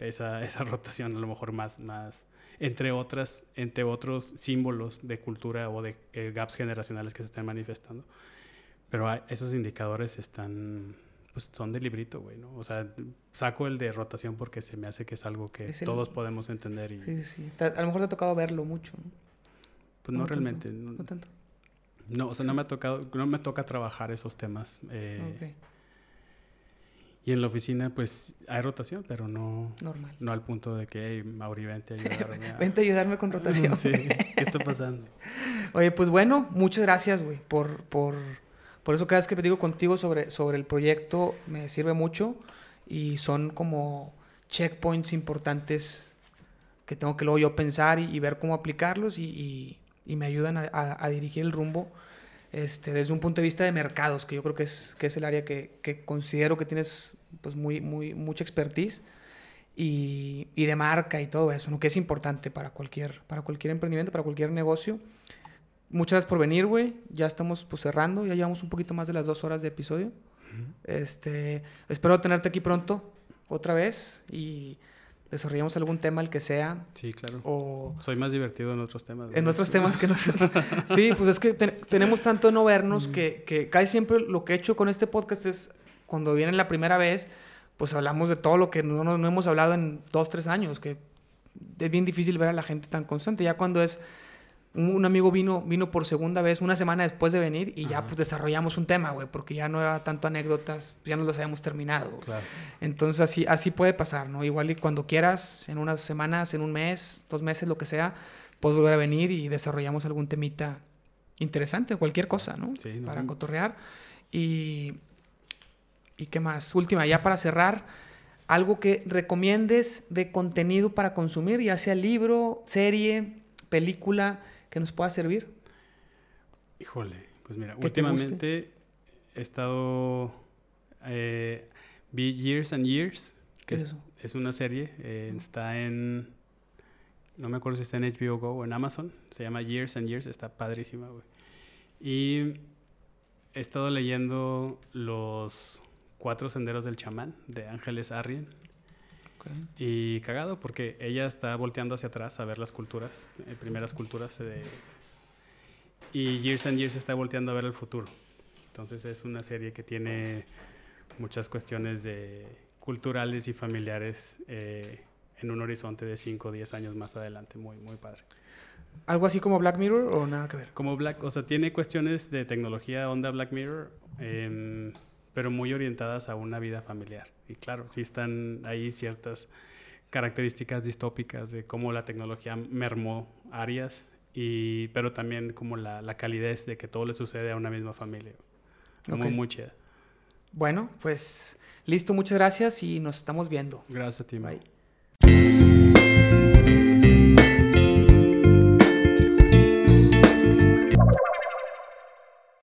esa, esa rotación a lo mejor más, más, entre otras, entre otros símbolos de cultura o de eh, gaps generacionales que se están manifestando. Pero esos indicadores están, pues son de librito, güey, ¿no? O sea, saco el de rotación porque se me hace que es algo que todos podemos entender. Y... Sí, sí, sí. A lo mejor te ha tocado verlo mucho, ¿no? Pues no, realmente. No, tanto. No, o sea, no me ha tocado, no me toca trabajar esos temas. Eh, y en la oficina, pues, hay rotación, pero no... Normal. No al punto de que, hey, Mauri, vente a ayudarme. vente a ayudarme con rotación. sí, ¿qué está pasando? Oye, pues bueno, muchas gracias, güey, por, por, por eso cada vez que me digo contigo sobre, sobre el proyecto me sirve mucho y son como checkpoints importantes que tengo que luego yo pensar y, ver cómo aplicarlos y, y, me ayudan a, a dirigir el rumbo este, desde un punto de vista de mercados, que yo creo que es, que es el área que, que considero que tienes pues, muy, muy, mucha expertise, y, y, de marca y todo eso, ¿no? que es importante para cualquier, para cualquier emprendimiento, para cualquier negocio. Muchas gracias por venir, güey. Ya estamos pues, cerrando, ya llevamos un poquito más de las dos horas de episodio. este, espero tenerte aquí pronto, otra vez, y desarrollamos algún tema, el que sea. Sí, claro. O Soy más divertido en otros temas. En otros temas que nosotros. sí, pues es que tenemos tanto no vernos que, que casi siempre lo que he hecho con este podcast es cuando vienen la primera vez, pues hablamos de todo lo que no, no, hemos hablado en dos, tres años, que es bien difícil ver a la gente tan constante. Ya cuando es un amigo vino, vino por segunda vez una semana después de venir y ya pues desarrollamos un tema, güey, porque ya no era tanto anécdotas, ya nos las habíamos terminado. Claro. Entonces así, así puede pasar, ¿no? Igual y cuando quieras, en unas semanas, en un mes, dos meses, lo que sea, puedes volver a venir y desarrollamos algún temita interesante, cualquier cosa, ¿no? Sí, para cotorrear. Y, ¿Y qué más? Última, ya para cerrar, algo que recomiendes de contenido para consumir, ya sea libro, serie, película, que nos pueda servir? Híjole, pues mira, ¿Qué te últimamente he estado... Eh, vi Years and Years, ¿Qué que es es, eso? es una serie, eh, está en... No me acuerdo si está en HBO Go o en Amazon, se llama Years and Years, está padrísima, güey. Y he estado leyendo Los Cuatro Senderos del Chamán, de Ángeles Arrien. Ok. Y cagado porque ella está volteando hacia atrás a ver las culturas, eh, primeras culturas de... Y Years and Years está volteando a ver el futuro. Entonces es una serie que tiene muchas cuestiones de culturales y familiares eh, en un horizonte de 5 o 10 años más adelante. Muy, muy padre. ¿Algo así como Black Mirror o nada que ver? Como Black, o sea, tiene cuestiones de tecnología onda Black Mirror, em, pero muy orientadas a una vida familiar. Y claro, sí están ahí ciertas características distópicas de cómo la tecnología mermó áreas, y, pero también como la, la calidez de que todo le sucede a una misma familia. Muy, Ok. muy chida. Bueno, pues listo, muchas gracias y nos estamos viendo. Gracias a ti. Bye.